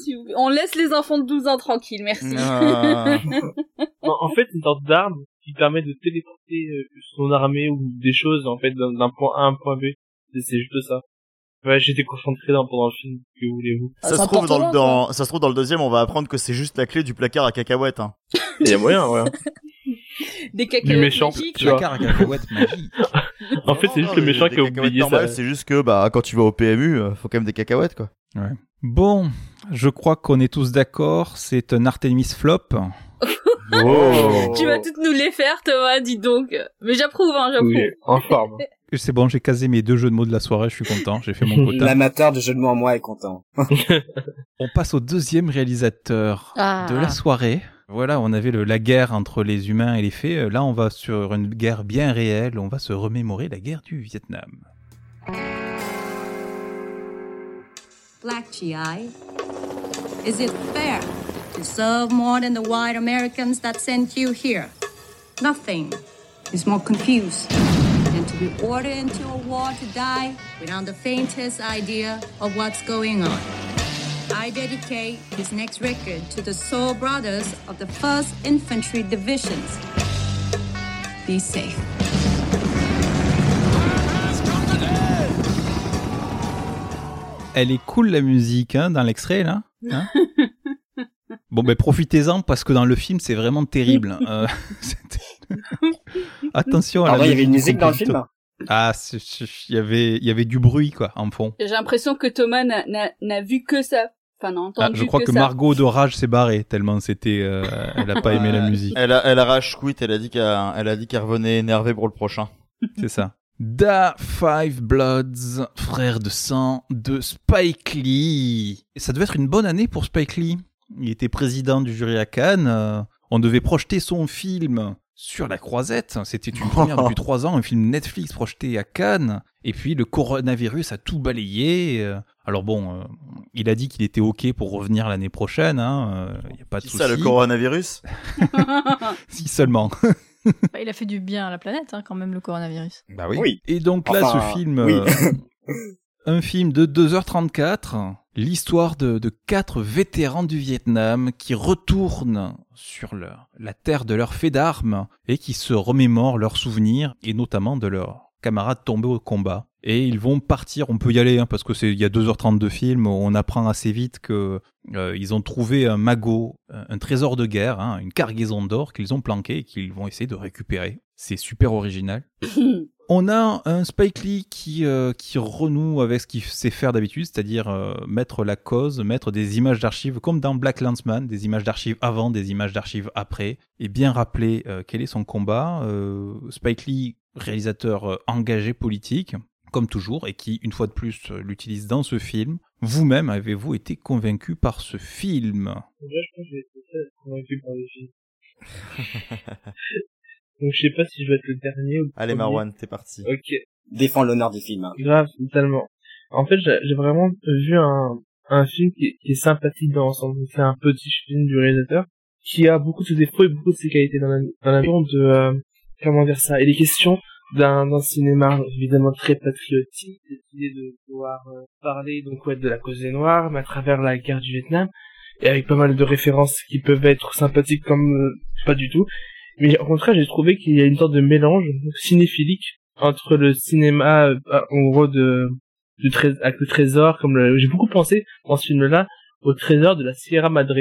C: S'il vous plaît. On laisse les enfants de 12 ans tranquilles, merci.
F: Ah.
D: En, fait, c'est une sorte d'arme qui permet de téléporter euh, son armée ou des choses en fait d'un point A à un point B. C'est juste ça. Ouais, j'étais concentré dans, pendant le film. Que voulez-vous
H: Ah,
F: Ça
H: c'est
F: se trouve dans,
H: important,
F: le- dans, ça se trouve dans le deuxième, on va apprendre que c'est juste la clé du placard à cacahuètes. Hein.
D: Il y a moyen, ouais.
C: Des cacahuètes
D: méchant,
C: magiques.
D: tu vois. En fait, c'est juste le méchant qui a oublié ça.
F: C'est juste que bah quand tu vas au PMU, euh, faut quand même des cacahuètes quoi.
A: Bon, je crois qu'on est tous d'accord, c'est un Artemis flop.
F: Oh.
C: Tu vas toutes nous les faire, Thomas, dis donc. Mais j'approuve, hein, j'approuve.
D: Oui, en forme.
A: C'est bon, j'ai casé mes deux jeux de mots de la soirée, je suis content, j'ai fait mon quota.
B: L'amateur de jeux de mots en moi est content.
A: On passe au deuxième réalisateur
H: Ah.
A: de la soirée. Voilà, on avait le- la guerre entre les humains et les fées. Là, on va sur une guerre bien réelle. On va se remémorer la guerre du Vietnam.
I: Black GI. Is it fair to serve more than the white Americans that sent you here? Nothing is more confused than to be ordered into a war to die without the faintest idea of what's going on. I dedicate this next record to the soul brothers of the 1st Infantry Divisions. Be safe.
A: Elle est cool la musique hein, dans l'extrait là. hein bon ben profitez-en parce que dans le film c'est vraiment terrible. Euh, c'était- Attention à la
B: Pardon, il y avait une musique dans le film.
A: Ah, il y avait il y avait du bruit quoi en fond.
C: J'ai l'impression que Thomas n'a vu que ça. Enfin,
A: Ah, je crois que. Margot de rage s'est barrée tellement c'était euh, elle a pas aimé la musique.
F: Elle a, elle a rage quit, elle a dit qu'elle elle a dit qu'elle revenait énervée pour le prochain.
A: C'est ça. Da Five Bloods, frère de sang de Spike Lee. Et ça devait être une bonne année pour Spike Lee. Il était président du jury à Cannes. euh, on devait projeter son film sur la croisette. C'était une première depuis trois ans, un film Netflix projeté à Cannes. Et puis le coronavirus a tout balayé. euh. Alors bon, euh, il a dit qu'il était OK pour revenir l'année prochaine. hein, Il n'y a pas de
F: C'est ça le coronavirus
A: Si seulement.
E: Bah, il a fait du bien à la planète, hein, quand même, le coronavirus.
A: Bah
B: Oui.
A: Et donc là,
B: Enfin,
A: ce film,
B: oui.
A: euh, un film de 2h34, l'histoire de, de quatre vétérans du Vietnam qui retournent sur la terre de leur fait d'armes et qui se remémorent leurs souvenirs et notamment de leurs camarades tombés au combat. Et ils vont partir, on peut y aller hein, parce que c'est il y a 2h30 de film, on apprend assez vite que euh, ils ont trouvé un magot, un un trésor de guerre, hein, une cargaison d'or qu'ils ont planqué et qu'ils vont essayer de récupérer. C'est super original. On a un Spike Lee qui, euh, qui renoue avec ce qu'il sait faire d'habitude, c'est-à-dire euh, mettre la cause, mettre des images d'archives, comme dans Black Landsman, des images d'archives avant, des images d'archives après, et bien rappeler euh, quel est son combat. Euh, Spike Lee, réalisateur euh, engagé politique, comme toujours, et qui, une fois de plus, euh, l'utilise dans ce film. Vous-même, avez-vous été convaincu par ce film?
D: Déjà, je pense que j'ai été convaincu par le film. Donc je sais pas si je vais être le dernier ou le
F: Allez
D: premier.
F: Marwan, t'es parti.
D: Ok,
B: Défends l'honneur du film. hein.
D: grave, totalement. En fait, j'ai vraiment vu un, un film qui est, qui est sympathique dans l'ensemble. C'est un petit film du réalisateur qui a beaucoup de ses défauts et beaucoup de ses qualités dans la, dans la vision de euh, comment dire ça. Il est question d'un d'un cinéma évidemment très patriotique, cette idée de pouvoir euh, parler donc ouais de la cause des Noirs, mais à travers la guerre du Vietnam et avec pas mal de références qui peuvent être sympathiques comme euh, pas du tout. Mais au contraire, j'ai trouvé qu'il y a une sorte de mélange cinéphilique entre le cinéma euh, en gros de du trésor avec le trésor comme le- j'ai beaucoup pensé dans ce film-là au trésor de la Sierra Madre.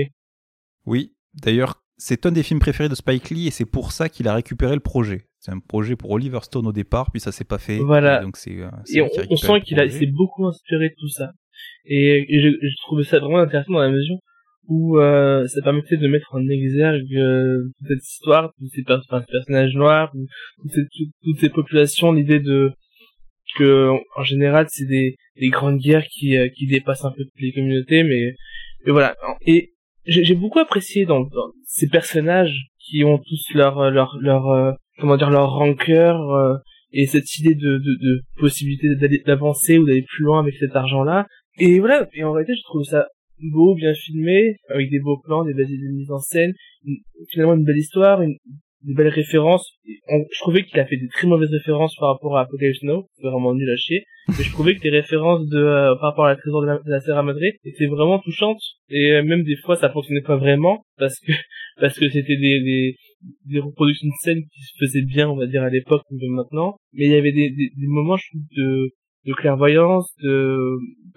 A: Oui, d'ailleurs, c'est un des films préférés de Spike Lee et c'est pour ça qu'il a récupéré le projet. C'est un projet pour Oliver Stone au départ, puis ça s'est pas fait.
D: Voilà.
A: Et donc c'est. euh,
D: Et on, sent qu'il a, s'est beaucoup inspiré de tout ça. Et, et je, je trouvais ça vraiment intéressant dans la mesure où euh, ça permettait de mettre en exergue euh, toute cette histoire, tous ces, personnages noirs, ou toutes ces, populations, l'idée de que en général c'est des, des grandes guerres qui, euh, qui dépassent un peu toutes les communautés, mais, mais voilà. Et j'ai beaucoup apprécié dans, dans ces personnages qui ont tous leur leur leur euh, comment dire leur rancœur euh, et cette idée de, de, de possibilité d'avancer ou d'aller plus loin avec cet argent-là. Et voilà, et en réalité, je trouve ça beau, bien filmé, avec des beaux plans, des belles idées de mise en scène, une- finalement une belle histoire, une, des belles références. On- je trouvais qu'il a fait des très mauvaises références par rapport à Apocalypse Now, c'est vraiment nul à chier. Mais je trouvais que les références de euh, par rapport à la trésor de la, de la Madre étaient vraiment touchantes. Et euh, même des fois, ça fonctionnait pas vraiment parce que parce que c'était des, des des reproductions de scènes qui se faisaient bien, on va dire, à l'époque ou même maintenant. Mais il y avait des, des, des moments, je trouve, de, de clairvoyance, de,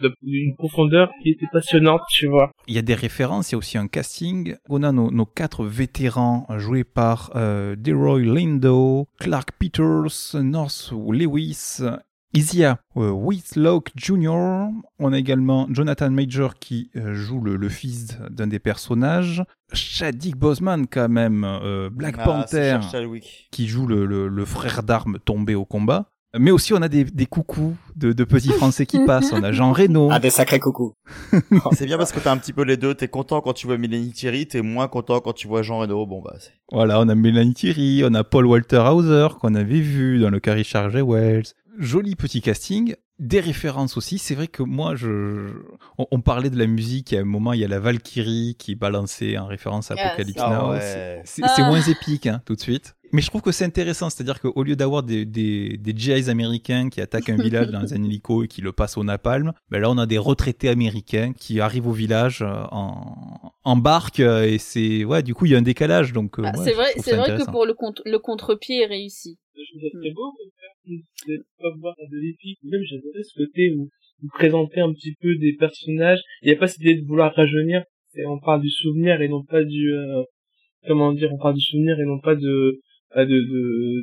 D: de, d'une profondeur qui était passionnante, tu vois.
A: Il y a des références, il y a aussi un casting. On a nos, nos quatre vétérans joués par euh, Deroy Lindo, Clark Peters, North Lewis Isia euh, Whitlock Jr. On a également Jonathan Major qui euh, joue le, le fils d'un des personnages. Chadwick Boseman quand même, euh, Black
F: Ah,
A: Panther qui joue le, le- le frère d'armes tombé au combat. Mais aussi on a des, des coucous de, de petits Français qui passent. On a Jean Reno.
B: Ah, des sacrés coucous.
F: C'est bien parce que t'as un petit peu les deux. T'es content quand tu vois Mélanie Thierry, t'es moins content quand tu vois Jean Reno. Bon bah, c'est-
A: Voilà, on a Mélanie Thierry, on a Paul Walter Hauser qu'on avait vu dans le Carrie Charger Wells. Joli petit casting. Des références aussi. C'est vrai que moi, je, on, on parlait de la musique. À un moment, il y a la Valkyrie qui est balancée en référence à Apocalypse
F: Ah
A: Now.
F: ouais.
A: C'est- C'est c'est
C: Ah.
A: moins épique, hein, tout de suite. Mais je trouve que c'est intéressant. C'est-à-dire qu'au lieu d'avoir des, des, des GIs américains qui attaquent un village dans un hélico et qui le passent au napalm, ben là, on a des retraités américains qui arrivent au village euh, en, en barque. euh, Et c'est, ouais, du coup, il y a un décalage. Donc, euh,
C: Ah,
A: ouais,
C: c'est vrai, c'est vrai que pour le, contre, le contre-pied est réussi.
D: Je trouve très beau de faire de pas voir de l'épique. Même j'adorais ce côté où vous présentez un petit peu des personnages. Il n'y a pas cette idée de vouloir rajeunir. C'est- On parle du souvenir et non pas du euh, comment dire. On parle du souvenir et non pas de de de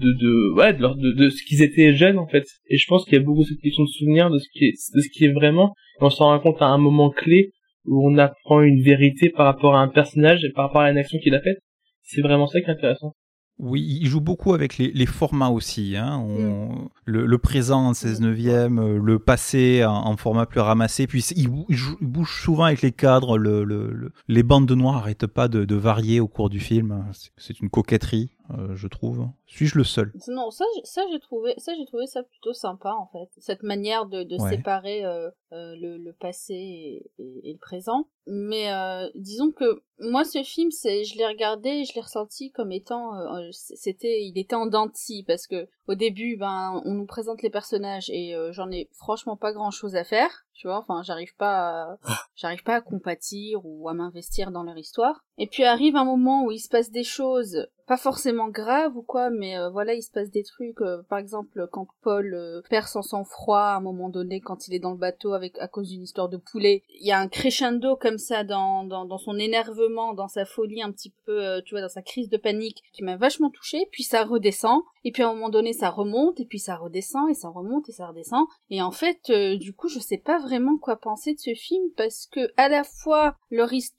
D: de, de ouais de, de ce qu'ils étaient jeunes en fait. Et je pense qu'il y a beaucoup cette question de souvenir de ce qui est de ce qui est vraiment. Et on s'en rend compte à un moment clé où on apprend une vérité par rapport à un personnage et par rapport à une action qu'il a faite. C'est vraiment ça qui est intéressant.
A: Oui, il joue beaucoup avec les, les formats aussi. Hein.
C: Mm.
A: Le, le présent en 16 neuvième, euh, le passé en, en format plus ramassé. Puis il, bou- bouge souvent avec les cadres. Le, le- le- les bandes de noir n'arrêtent pas de, de varier au cours du film. C'est une coquetterie, euh, je trouve. Suis-je le seul?
C: Non, ça, j'ai- ça j'ai trouvé, ça j'ai trouvé ça plutôt sympa en fait. Cette manière de, de
A: Ouais.
C: séparer euh, euh, le, le passé et, et- et le présent. Mais disons que moi ce film, c'est, je l'ai regardé, et je l'ai ressenti comme étant, c'était, il était en dents de scie parce que au début, ben, on nous présente les personnages et euh, j'en ai franchement pas grand chose à faire. Tu vois, enfin, j'arrive pas, à, j'arrive pas à compatir ou à m'investir dans leur histoire. Et puis arrive un moment où il se passe des choses, pas forcément graves ou quoi, mais euh, voilà, il se passe des trucs. euh, par exemple, quand Paul perd son sang-froid à un moment donné, quand il est dans le bateau avec à cause d'une histoire de poulet, il y a un crescendo comme ça dans dans, dans son énervement, dans sa folie un petit peu, tu vois, dans sa crise de panique, qui m'a vachement touchée. Puis ça redescend, et puis à un moment donné, ça remonte, et puis ça redescend, et ça remonte, et ça redescend. Et en fait, euh, du coup, je sais pas vraiment quoi penser de ce film parce que à la fois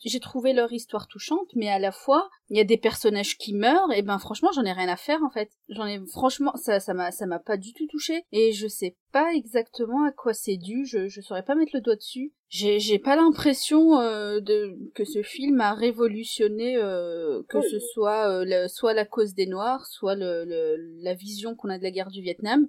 C: j'ai trouvé leur histoire touchante, mais à la fois il y a des personnages qui meurent. Et ben franchement, j'en ai rien à faire en fait. J'en ai franchement ça ça m'a ça m'a pas du tout touché et je sais pas exactement à quoi c'est dû. Je je saurais pas mettre le doigt dessus. J'ai j'ai pas l'impression euh, de que ce film a révolutionné euh, que ce soit euh, le- soit la cause des noirs, soit le, le la vision qu'on a de la guerre du Vietnam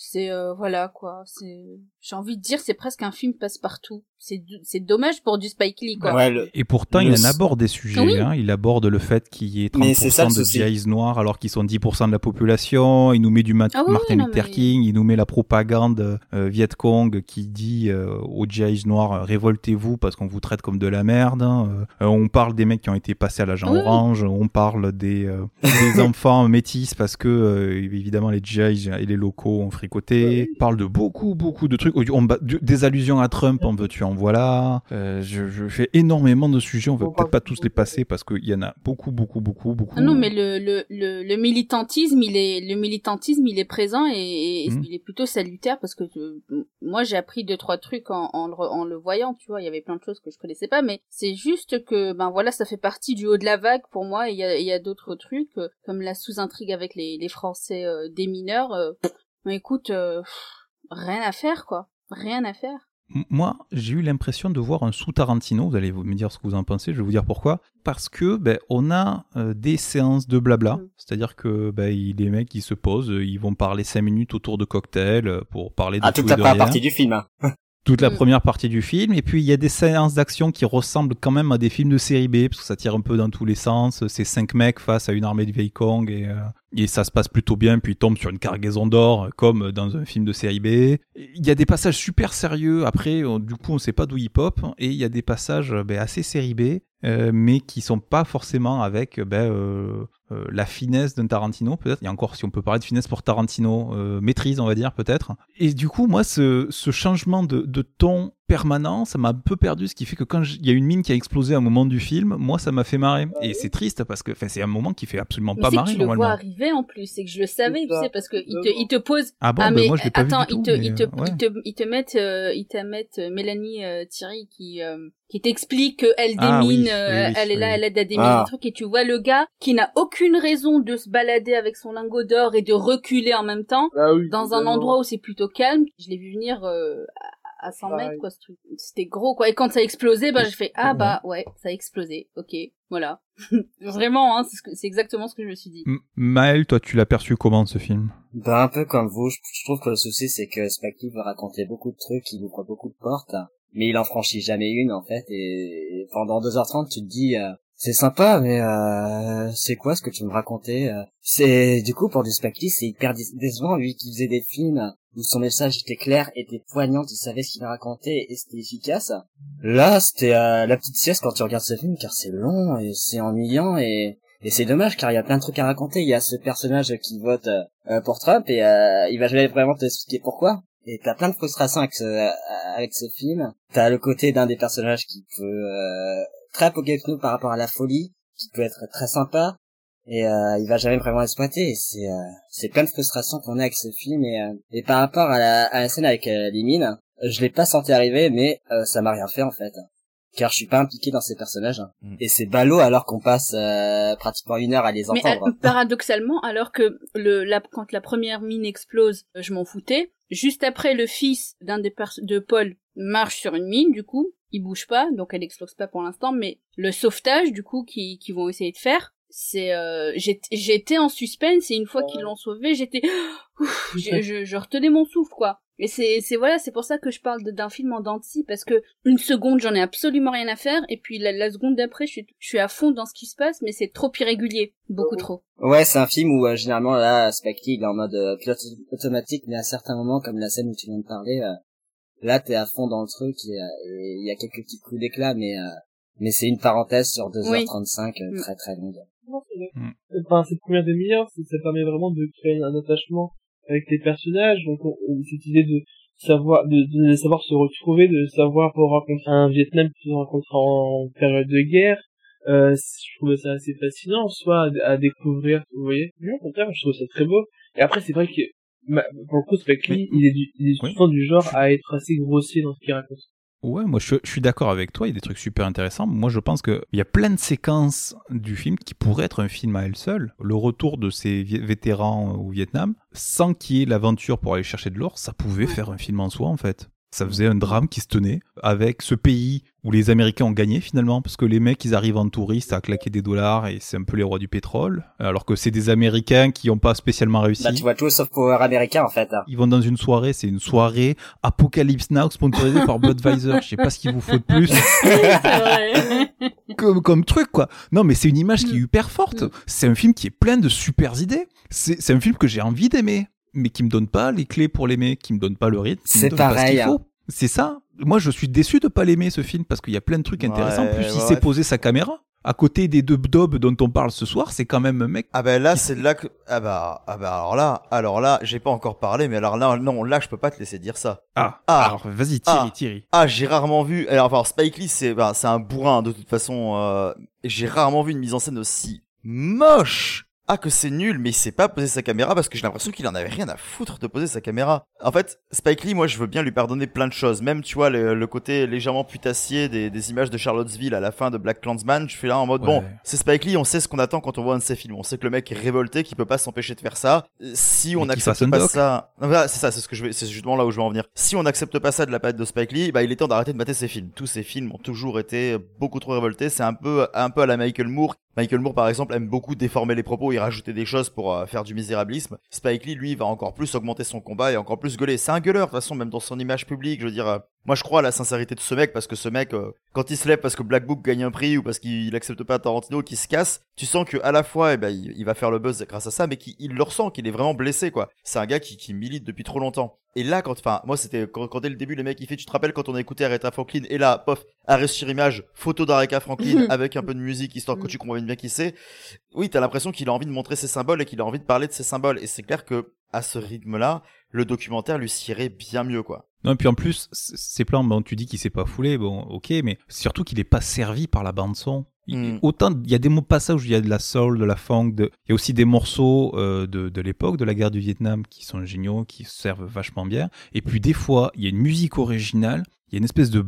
C: c'est euh, voilà quoi c'est j'ai envie de dire c'est presque un film passe-partout c'est d- c'est dommage pour du Spike Lee quoi
B: Ouais, le-
A: Et pourtant,
B: Le-
A: il en aborde des sujets.
C: Oui.
A: hein. Il aborde le fait qu'il y ait
B: Mais c'est ça,
A: 30%
B: le
A: de. GIs noirs alors qu'ils sont 10% de la population. Il nous met du Ma-
C: Ah oui,
A: Martin
C: non,
A: Luther
C: mais-
A: King. Il nous met la propagande euh, Viet Cong qui dit euh, aux GIs noirs euh, révoltez-vous parce qu'on vous traite comme de la merde. hein. Euh, on parle des mecs qui ont été passés à l'agent
C: oui.
A: orange. On parle des, euh, des enfants métis parce que euh, évidemment les GIs et les locaux ont fricoté. On parle de beaucoup beaucoup de trucs. On ba- des allusions à Trump en veux-tu en voilà. Euh, je, je fais énormément de sujets. On va
D: On
A: peut-être pas tous les passer parce qu'il y en a beaucoup, beaucoup, beaucoup, beaucoup.
C: Ah non mais le, le le le militantisme il est le militantisme il est présent et, et
A: Mhm.
C: il est plutôt salutaire parce que euh, moi j'ai appris deux trois trucs en en le, re- en le voyant tu vois il y avait plein de choses que je connaissais pas mais c'est juste que ben voilà ça fait partie du haut de la vague pour moi et il y a il y a d'autres trucs euh, comme la sous-intrigue avec les les français euh, des mineurs euh, mais écoute euh, pff, rien à faire quoi rien à faire
A: Moi, j'ai eu l'impression de voir un sous Tarantino. Vous allez me dire ce que vous en pensez. Je vais vous dire pourquoi. Parce que ben, on a euh, des séances de blabla.
C: Mm.
A: C'est-à-dire que ben, les mecs ils se posent, ils vont parler cinq minutes autour de cocktails euh, pour parler de
B: Ah,
A: tout
B: toute
A: et
B: la partie du film. hein.
A: toute la
C: Mm.
A: première partie du film. Et puis il y a des séances d'action qui ressemblent quand même à des films de série B, parce que ça tire un peu dans tous les sens. C'est cinq mecs face à une armée de vieilles Kong et, euh, et ça se passe plutôt bien. Puis ils tombent sur une cargaison d'or, euh, comme dans un film de série B. Il y a des passages super sérieux. Après, on- du coup, on sait pas d'où ils pop. Et il y a des passages ben, assez série B. euh, mais qui sont pas forcément avec ben, euh, euh, la finesse d'un Tarantino peut-être. A encore si on peut parler de finesse pour Tarantino, euh, maîtrise on va dire peut-être. Et du coup moi ce, ce changement de, de ton permanent, ça m'a un peu perdu, ce qui fait que quand il y a une mine qui a explosé à un moment du film, moi ça m'a fait marrer. Et c'est triste parce que c'est un moment qui fait absolument
C: Mais
A: pas
C: c'est que
A: marrer
C: tu le vois
A: normalement.
C: arriver en plus, c'est que je le savais, tu sais, parce que il te, il te pose.
A: Ah bon,
C: ah
A: ben
C: mais
A: moi je l'ai pas
C: attends,
A: vu du
C: ils
A: tout.
C: te,
A: mais,
C: ils te,
A: euh, ouais.
C: ils te, ils te mettent, euh, ils te mettent euh, Mélanie euh, Thierry qui, euh, qui t'explique qu'elle
A: Ah oui,
C: démine,
A: oui,
C: euh,
A: oui,
C: elle est là,
A: oui.
C: elle aide à déminer
B: Ah.
C: des trucs, et tu vois le gars qui n'a aucune raison de se balader avec son lingot d'or et de reculer en même temps
D: Ah oui,
C: dans un endroit où c'est plutôt calme. Je l'ai vu venir euh, à à 100
D: Pareil.
C: mètres, quoi, ce truc. C'était gros, quoi. Et quand ça a explosé, ben, j'ai fait, ah,
A: Ouais.
C: bah, ouais, ça a explosé. Ok, voilà. Vraiment, hein, c'est ce que- c'est exactement ce que je me suis dit.
A: Maël, toi tu l'as perçu comment ce film?
B: Ben, un peu comme vous, je, je trouve que le souci, c'est que Spike Lee veut raconter beaucoup de trucs, il ouvre beaucoup de portes, mais il en franchit jamais une, en fait, et pendant 2h30, tu te dis, euh, c'est sympa, mais euh, c'est quoi ce que tu veux me raconter? Euh C'est, du coup, pour du Spike Lee, c'est hyper dé- décevant, lui qui faisait des films son message était clair, était poignant, tu savais ce qu'il racontait, et c'était efficace. Là, c'était euh, la petite sieste quand tu regardes ce film, car c'est long, et c'est ennuyant, et et c'est dommage car il y a plein de trucs à raconter. Il y a ce personnage qui vote euh, euh, pour Trump et euh, il va jamais vraiment t'expliquer pourquoi. Et t'as plein de frustrations avec ce, euh, avec ce film. T'as le côté d'un des personnages qui peut euh, très apocalyptique par rapport à la folie, qui peut être très sympa. Et euh, il va jamais vraiment exploiter. Et c'est euh, c'est plein de frustrations qu'on a avec ce film. Et, euh, et par rapport à la, à la scène avec euh, les mines, je l'ai pas senti arriver, mais euh, ça m'a rien fait en fait. Car je suis pas impliqué dans ces personnages.
F: Mm.
B: Et c'est ballot alors qu'on passe euh, pratiquement une heure à les entendre.
C: euh, paradoxalement, alors que le, la, quand la première mine explose, euh, je m'en foutais. Juste après, le fils d'un des pers- de Paul marche sur une mine, du coup, il bouge pas, donc elle explose pas pour l'instant. Mais le sauvetage, du coup, qui, qui vont essayer de faire, c'est euh, j'ai- j'étais en suspense et une fois qu'ils l'ont sauvé, j'étais, je, je, je retenais mon souffle, quoi. Et c'est c'est voilà, c'est pour ça que je parle d'un film en dents de scie, parce que une seconde j'en ai absolument rien à faire, et puis la, la seconde d'après je suis je suis à fond dans ce qui se passe, mais c'est trop irrégulier, beaucoup trop.
B: Ouais, c'est un film où euh, généralement là, Lee, il est en mode euh, pilote automatique, mais à certains moments, comme la scène où tu viens de parler, euh, là t'es à fond dans le truc et euh, et il y a quelques petits coups d'éclat, mais euh, mais c'est une parenthèse sur 2h35 euh,
C: Mm.
B: très très longue.
D: Non.
A: Mm.
D: Enfin, cette première demi-heure, ça, ça permet vraiment de créer un attachement avec les personnages. Donc, on, on- cette idée de savoir, de, de savoir se retrouver, de savoir rencontrer un Vietnam qui se rencontre en période de guerre. Euh, je trouve ça assez fascinant, soit à, à découvrir, vous voyez. Non, au contraire, je trouve ça très beau. Et après, c'est vrai que, ma- pour le coup, Spike Lee, il est, du, il est
A: Oui.
D: souvent du genre à être assez grossier dans ce qu'il raconte.
A: Ouais, moi je, je suis d'accord avec toi, il y a des trucs super intéressants. Moi je pense qu'il y a plein de séquences du film qui pourraient être un film à elles seules. Le retour de ces vétérans au Vietnam, sans qu'il y ait l'aventure pour aller chercher de l'or, ça pouvait faire un film en soi en fait. Ça faisait un drame qui se tenait avec ce pays où les Américains ont gagné finalement, parce que les mecs ils arrivent en touriste à claquer des dollars et c'est un peu les rois du pétrole, alors que c'est des Américains qui n'ont pas spécialement réussi.
B: Bah tu vois tout sauf power américain en fait. hein.
A: Ils vont dans une soirée, c'est une soirée Apocalypse Now sponsorisée par Budweiser. Je sais pas ce qu'il vous faut de plus
C: c'est vrai.
A: comme, comme truc, quoi. Non, mais c'est une image qui est
C: Mm.
A: hyper forte.
C: Mm.
A: C'est un film qui est plein de super idées. C'est un film que j'ai envie d'aimer, mais qui me donne pas les clés pour l'aimer, qui me donne pas le rythme. qui me
B: C'est
A: donne pas ce
B: pareil,
A: qu'il
B: hein.
A: faut. C'est ça. Moi, je suis déçu de pas l'aimer, ce film, parce qu'il y a plein de trucs intéressants.
F: Ouais,
A: Plus, il s'est
F: ouais.
A: posé sa caméra. À côté des deux dobs dont on parle ce soir, c'est quand même un mec.
F: Ah ben là, c'est là que ah bah ah bah alors là, alors là, j'ai pas encore parlé, mais alors là, non, là, je peux pas te laisser dire ça.
A: Ah,
F: Ah.
A: alors vas-y, Thierry,
F: Ah.
A: Thierry.
F: Ah, j'ai rarement vu. Alors, enfin, Spike Lee, c'est bah, c'est un bourrin de toute façon. Euh, et j'ai rarement vu une mise en scène aussi moche. Ah que c'est nul, mais il sait pas poser sa caméra parce que j'ai l'impression qu'il en avait rien à foutre de poser sa caméra. En fait, Spike Lee, moi, je veux bien lui pardonner plein de choses. Même, tu vois, le, le côté légèrement putassier des, des images de Charlottesville à la fin de Black Clansman, je fais là en mode
A: Ouais.
F: bon, c'est Spike Lee, on sait ce qu'on attend quand on voit un de ses films. On sait que le mec est révolté, qu'il peut pas s'empêcher de faire ça. Si on n'accepte pas ça, voilà, c'est ça, c'est ce que je vais, c'est justement là où je veux en venir. Si on n'accepte pas ça de la palette de Spike Lee, bah il est temps d'arrêter de mater ses films. Tous ses films ont toujours été beaucoup trop révoltés. C'est un peu, un peu à la Michael Moore. Michael Moore, par exemple, aime beaucoup déformer les propos et rajouter des choses pour euh, faire du misérabilisme. Spike Lee, lui, va encore plus augmenter son combat et encore plus gueuler. C'est un gueuleur, de toute façon, même dans son image publique. Je veux dire, euh, moi, je crois à la sincérité de ce mec parce que ce mec, euh, quand il se lève parce que Black Book gagne un prix ou parce qu'il accepte pas Tarantino, qu'il se casse, tu sens que à la fois, eh ben, il, il va faire le buzz grâce à ça, mais qu'il il le ressent, qu'il est vraiment blessé, quoi. C'est un gars qui, qui milite depuis trop longtemps. Et là, quand, enfin, moi, c'était quand, quand dès le début, les mecs, il fait, tu te rappelles quand on a écouté Aretha Franklin, et là, pof, arrêt sur image, photo d'Aretha Franklin avec un peu de musique histoire que tu comprennes bien qui c'est. Oui, t'as l'impression qu'il a envie de montrer ses symboles et qu'il a envie de parler de ses symboles. Et c'est clair que à ce rythme-là, le documentaire lui sirait bien mieux, quoi.
A: Non, et puis en plus, ces plans, bon, tu dis qu'il s'est pas foulé, bon, ok, mais surtout qu'il est pas servi par la bande son. Il-
F: Mm.
A: Autant il y a des mots passages où il y a de la soul, de la funk, de... il y a aussi des morceaux euh, de, de l'époque, de la guerre du Vietnam, qui sont géniaux, qui servent vachement bien. Et puis des fois, il y a une musique originale, il y a une espèce de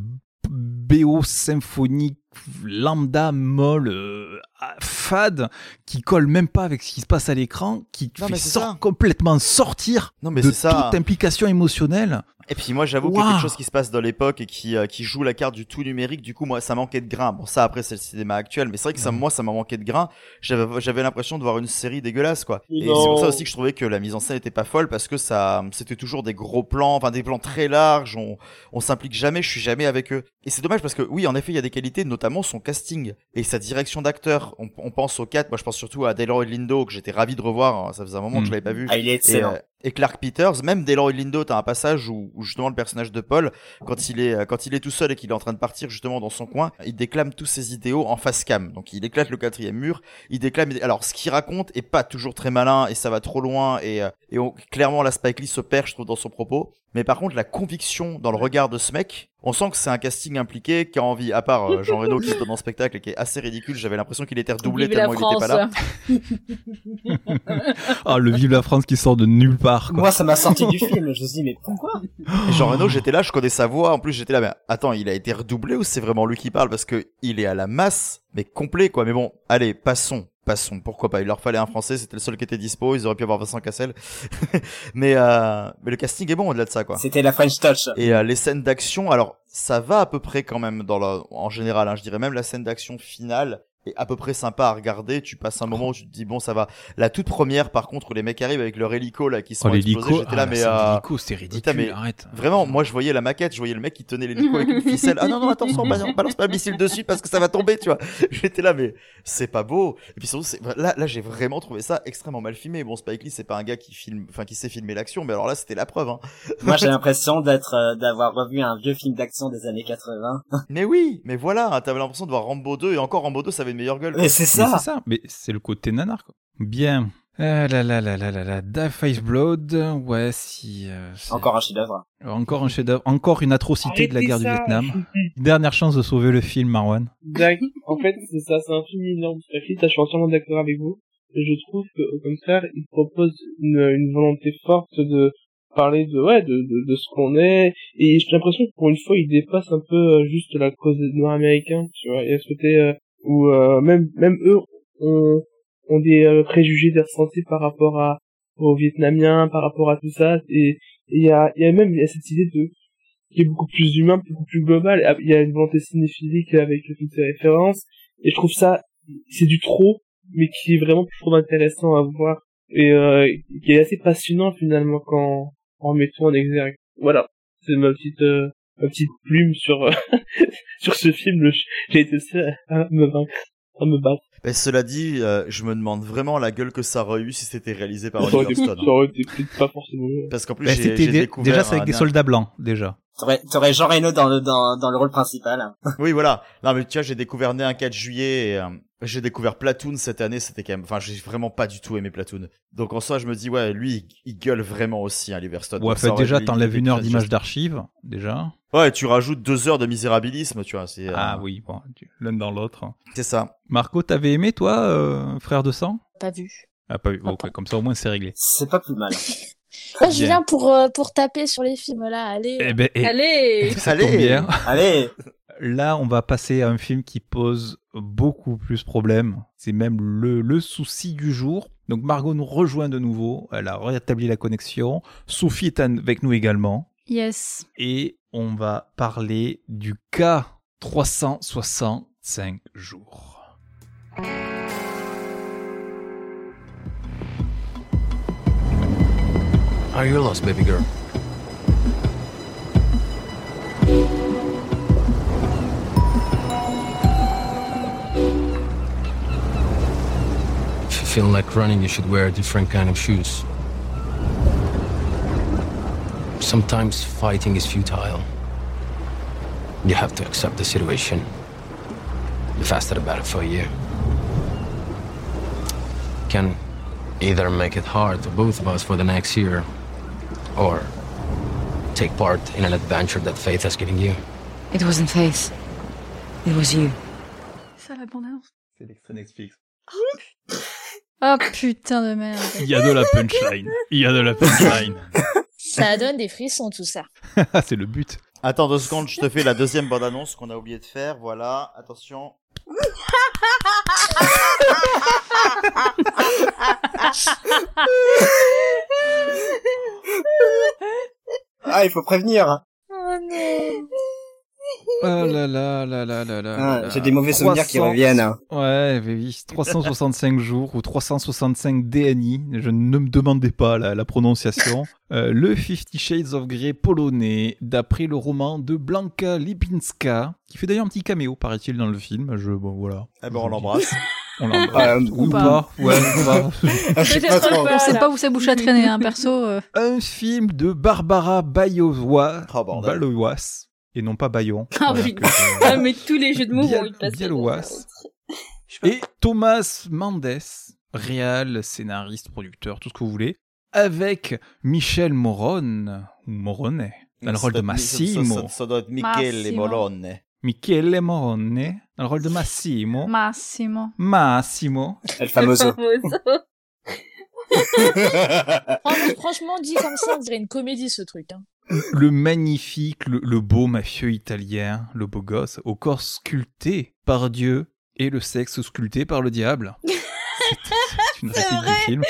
A: BO symphonique lambda molle euh, fade qui colle même pas avec ce qui se passe à l'écran qui
F: Non,
A: fait
F: mais c'est
A: sor-
F: ça.
A: complètement sortir
F: Non, mais
A: de
F: c'est ça.
A: toute implication émotionnelle
F: Et puis moi j'avoue qu'il y a quelque chose qui se passe dans l'époque et qui, euh, qui joue la carte du tout numérique, du coup moi ça manquait de grain. Bon ça après c'est le cinéma actuel, mais c'est vrai que ça, moi ça m'a manqué de grain. J'avais j'avais l'impression de voir une série dégueulasse quoi. Et c'est pour ça aussi que je trouvais que la mise en scène était pas folle parce que ça c'était toujours des gros plans, enfin des plans très larges, on, on s'implique jamais, je suis jamais avec eux. Et c'est dommage parce que oui en effet il y a des qualités, notamment son casting et sa direction d'acteur. On, on pense aux quatre, moi je pense surtout à Delroy Lindo que j'étais ravi de revoir, hein. ça faisait un moment que je
A: Mm.
F: l'avais pas vu.
B: Ah, il est
F: Et,
B: excellent.
F: euh, et Clark Peters, même Delroy Lindo, t'as un passage où, où justement le personnage de Paul, quand il est quand il est tout seul et qu'il est en train de partir justement dans son coin, il déclame tous ses idéaux en face cam. Donc il éclate le quatrième mur, il déclame. Alors ce qu'il raconte est pas toujours très malin et ça va trop loin et euh, et clairement la Spike Lee se perd, je trouve, dans son propos. Mais par contre la conviction dans le regard de ce mec, on sent que c'est un casting impliqué qui a envie, à part euh, Jean Reno qui se donne en spectacle et qui est assez ridicule. J'avais l'impression qu'il était redoublé
C: Vive
F: tellement il était pas là.
A: Ah, le Vive la France qui sort de nulle part. Quoi.
B: Moi, ça m'a sorti du film. Je me suis dit, mais pourquoi?
F: Et Jean Reno, j'étais là, je connais sa voix. En plus, j'étais là, mais attends, il a été redoublé ou c'est vraiment lui qui parle? Parce que il est à la masse, mais complet quoi. Mais bon, allez, passons, passons. Pourquoi pas? Il leur fallait un Français, c'était le seul qui était dispo. Ils auraient pu avoir Vincent Cassel. mais euh, mais le casting est bon au-delà de ça quoi.
B: C'était la French Touch.
F: Et euh, les scènes d'action, alors ça va à peu près quand même dans la, en général. Hein, je dirais même la scène d'action finale est à peu près sympa à regarder. Tu passes un moment où tu te dis bon ça va. La toute première, par contre, où les mecs arrivent avec leur hélico là qui sont
A: Oh,
F: explosés, j'étais là
A: ah,
F: mais
A: la scène
F: euh,
A: c'est ridicule,
F: putain, mais
A: arrête.
F: Vraiment, moi je voyais la maquette, je voyais le mec qui tenait l'hélico avec une ficelle. Ah non non attention, balance, balance pas le missile dessus parce que ça va tomber, tu vois. J'étais là mais c'est pas beau. Et puis surtout là là j'ai vraiment trouvé ça extrêmement mal filmé. Bon Spike Lee c'est pas un gars qui filme, enfin qui sait filmer l'action, mais alors là c'était la preuve. Hein.
B: Moi, j'ai l'impression d'être, euh, d'avoir revu un vieux film d'action des années 80.
F: Mais oui, mais voilà, hein, t'avais l'impression de voir Rambo 2 et encore Rambo 2 ça avait une meilleure gueule. quoi.
B: Mais c'est
A: Mais
B: ça.
A: c'est ça, mais c'est le côté nanar, quoi. Bien. Ah là là là là là là, Die Face Blood, ouais, si... euh, c'est-
B: Encore un chef-d'œuvre.
A: Encore un chef-d'œuvre, encore une atrocité de la
D: Arrêtez
A: guerre du
D: ça.
A: Vietnam. Dernière chance de sauver le film, Marwan.
D: Exact. En fait, c'est ça, c'est un film énorme. Je suis entièrement d'accord avec vous. Et je trouve que, au contraire, il propose une, une volonté forte de parler de, ouais, de, de, de ce qu'on est. Et j'ai l'impression que pour une fois, il dépasse un peu euh, juste la cause des Noirs américains, tu vois. Il y a ce côté euh, où euh, même, même eux ont, ont des euh, préjugés, des ressentis par rapport à, aux Vietnamiens, par rapport à tout ça. Et il y a, y a même y a cette idée de qui est beaucoup plus humain, beaucoup plus global. Il y a une volonté cinéphilique avec toutes ces références. Et je trouve ça, c'est du trop, mais qui est vraiment je trouve intéressant à voir. Et euh, qui est assez passionnant finalement quand en mettant en exergue. Voilà, c'est ma petite euh, ma petite plume sur euh, sur ce film. Le- J'ai été seul à me vaincre, à me battre.
F: Cela dit, euh, je me demande vraiment la gueule que ça aurait eu si c'était réalisé par Oliver Stone.
D: ça aurait été peut-être pas forcément.
F: Parce qu'en plus j'ai découvert
A: déjà, c'est avec
F: un-
A: des soldats blancs, déjà.
B: T'aurais, t'aurais Jean Reno dans le, dans, dans le rôle principal.
F: Oui, voilà. Non, mais tu vois, j'ai découvert Né un 4 juillet et euh, j'ai découvert Platoon cette année. C'était quand même, enfin, j'ai vraiment pas du tout aimé Platoon. Donc en soi, je me dis, ouais, lui, il, il gueule vraiment aussi, hein, Oliver Stone.
A: Ouais, fait, déjà, t'enlèves une heure d'image d'archives, déjà.
F: Ouais, tu rajoutes deux heures de misérabilisme, tu vois. C'est, euh,
A: Ah oui, bon, l'un dans l'autre.
F: c'est ça.
A: Marco, t'avais aimé, toi, euh, Frère de sang?
H: Pas vu.
A: Ah, pas vu. Ok, comme ça, au moins, c'est réglé.
B: C'est pas plus mal.
A: Bien.
H: Julien, pour, euh, pour taper sur les films là, allez.
A: Eh ben, eh,
C: Allez
A: ça
F: Allez.
A: tombe bien.
B: Allez.
A: Là, on va passer à un film qui pose beaucoup plus problème. C'est même le, le souci du jour. Donc Margot nous rejoint de nouveau. Elle a rétabli la connexion. Sophie est avec nous également.
E: Yes.
A: Et on va parler du cas 365 jours.
J: Are you lost, baby girl? If you feel like running, you should wear a different kind of shoes. Sometimes fighting is futile. You have to accept the situation. You fasted about it for year. Can Either make it hard for both of us for the next year, or take part in an adventure that Faith has given you?
I: It wasn't Faith. It was you.
E: Ça, la bande-annonce.
A: C'est l'extrait Netflix.
E: Oh putain de merde.
A: Il y a de la punchline. Il y a de la punchline.
H: Ça donne des frissons tout ça.
A: c'est le but.
F: Attends deux secondes, je te fais la deuxième bande-annonce qu'on a oublié de faire. Voilà, attention.
B: Ah, il faut prévenir.
H: Oh.
A: Oh là là là là là là.
B: Ah,
A: là.
B: J'ai des mauvais souvenirs qui
A: 300
B: reviennent. hein.
A: Ouais, mais oui, 365 jours ou 365 DNI, je ne me demandais pas la, la prononciation. Euh, le Fifty Shades of Grey polonais, d'après le roman de Blanka Lipinska, qui fait d'ailleurs un petit caméo, paraît-il, dans le film. Je, bon, voilà.
F: Eh ben on l'embrasse.
A: On l'embrasse.
B: Euh,
A: ou
E: pas.
A: pas. Ouais, ou pas.
B: Ah.
E: On sait pas où sa bouche a traîné, hein, perso. euh.
A: Un film de Barbara Bayowa,
F: Oh,
A: et non pas Bayon.
C: Ah
A: Voilà,
C: oui.
A: que
C: Ah, mais tous les jeux de mots vont y passer.
A: Et Thomas Mendes, réal, scénariste, producteur, tout ce que vous voulez, avec Michel Morone, ou Morone, dans le rôle de
F: ça- ça-
A: Massimo.
F: Ça, doit être Michele. Molone.
A: Michele Morone, dans le rôle de Massimo.
E: Massimo.
A: Massimo.
B: El famoso.
H: Franch- Franchement, dit comme ça, on dirait une comédie ce truc. Hein.
A: Le magnifique, le, le beau mafieux italien, le beau gosse, au corps sculpté par Dieu et le sexe sculpté par le diable. C'est c'est une réplique du film.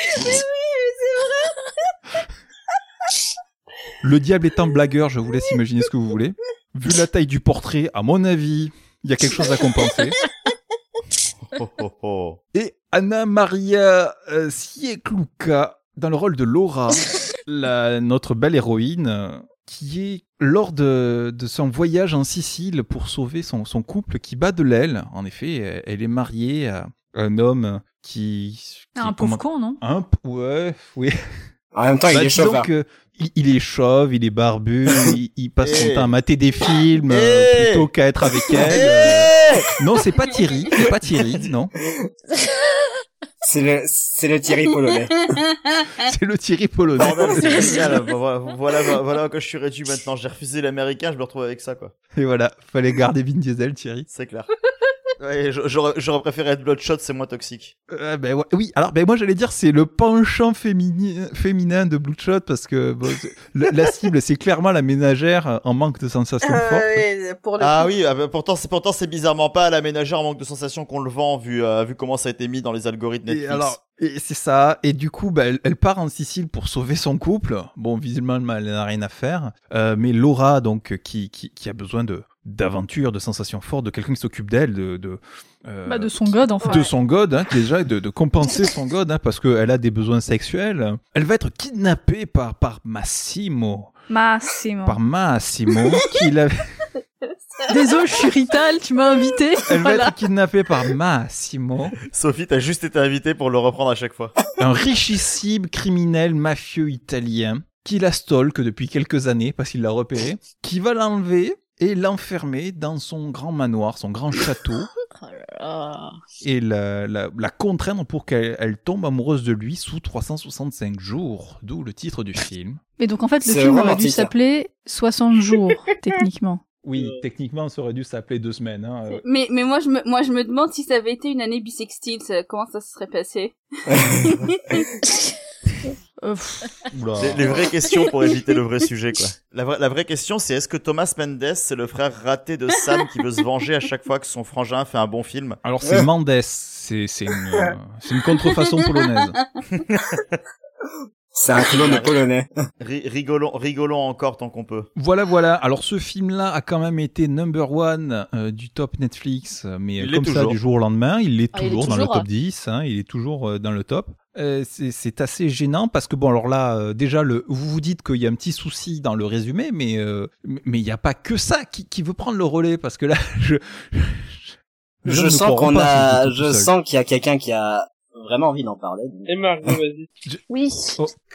A: Le diable étant blagueur, je vous laisse imaginer ce que vous voulez. Vu la taille du portrait, à mon avis, il y a quelque chose à compenser.
F: Oh, oh, oh.
A: Et Anna Maria euh, Siekluka dans le rôle de Laura, la, notre belle héroïne, euh, qui est lors de, de son voyage en Sicile pour sauver son, son couple qui bat de l'aile. En effet, elle, est mariée à un homme qui... qui
E: Un pauvre con, non?
A: Un ouais, oui.
B: En même temps, il
A: Bah,
B: est chauve. hein.
A: que il, il est chauve, il est barbu, il, il passe son
F: Eh.
A: temps à mater des films euh,
F: Eh.
A: plutôt qu'à être avec elle.
F: Eh
A: euh. Non, c'est pas Thierry, c'est pas Thierry, non.
B: C'est le, c'est le Thierry polonais.
A: C'est le Thierry polonais.
F: Bordel, c'est génial. Voilà, voilà, voilà que je suis réduit maintenant. J'ai refusé l'américain, je me retrouve avec ça, quoi.
A: Et voilà, fallait garder Vin Diesel, Thierry.
F: C'est clair. Ouais, j'aurais j'aurais préféré être Bloodshot, c'est moins toxique.
A: Euh, ben ouais, oui, alors ben moi j'allais dire c'est le penchant féminin, féminin de Bloodshot parce que bon, la, la cible c'est clairement la ménagère euh, en manque de sensations fortes.
C: pour le
F: Ah
C: coup.
F: oui, ah bah, pourtant c'est pourtant c'est bizarrement pas la ménagère en manque de sensation qu'on le vend vu euh, vu comment ça a été mis dans les algorithmes
A: Et
F: Netflix.
A: alors, et c'est ça. Et du coup, bah, elle, elle part en Sicile pour sauver son couple. Bon, visiblement, elle n'a rien à faire. Euh, mais Laura, donc, qui, qui, qui a besoin de d'aventure, de sensations fortes, de quelqu'un qui s'occupe d'elle, de de, euh,
E: Bah, de son god, enfin.
A: de son god, hein, déjà, de, de compenser son god, hein, parce qu'elle a des besoins sexuels. Elle va être kidnappée par par Massimo,
E: Massimo.
A: par Massimo, qui l'a-
E: Désolé, je suis Rital, tu m'as invité.
A: elle va être kidnappée par Massimo.
F: Sophie, t'as juste été invitée pour le reprendre à chaque fois.
A: un richissime criminel mafieux italien qui la stalk depuis quelques années parce qu'il l'a repéré, qui va l'enlever et l'enfermer dans son grand manoir, son grand château,
H: Oh là là.
A: et la, la, la contraindre pour qu'elle elle tombe amoureuse de lui sous 365 jours, d'où le titre du film.
E: Et donc, en fait, le film aurait dû s'appeler 60 jours, techniquement.
A: Oui, techniquement, ça aurait dû s'appeler deux semaines. Hein.
C: Mais, mais moi, je me, moi, je me demande si ça avait été une année bisextile, ça- comment ça se serait passé?
E: Euh.
F: Les, les vraies questions pour éviter le vrai sujet, quoi. La, vraie- la vraie question, c'est est-ce que Thomas Mendes, c'est le frère raté de Sam qui veut se venger à chaque fois que son frangin fait un bon film
A: Alors c'est Mendes, c'est une, euh, une contrefaçon polonaise.
B: C'est un clone polonais.
F: Ri- rigolons, rigolons encore tant qu'on peut.
A: Voilà, voilà. Alors ce film-là a quand même été number one euh, du top Netflix, mais
F: Il
A: comme ça
F: toujours.
A: du jour au lendemain, il
H: Ah, est
A: toujours dans le top
H: hein.
A: 10, hein, il est toujours euh, dans le top. Euh, c'est c'est assez gênant parce que bon alors là euh, déjà le vous vous dites qu'il y a un petit souci dans le résumé mais euh, mais il n'y a pas que ça qui, qui veut prendre le relais parce que là je
B: Je,
A: ne
B: sens
A: comprends
B: qu'on a,
A: tout
B: je sens qu'il y a quelqu'un qui a vraiment envie d'en parler.
D: Et Margot, vas-y.
H: Oui.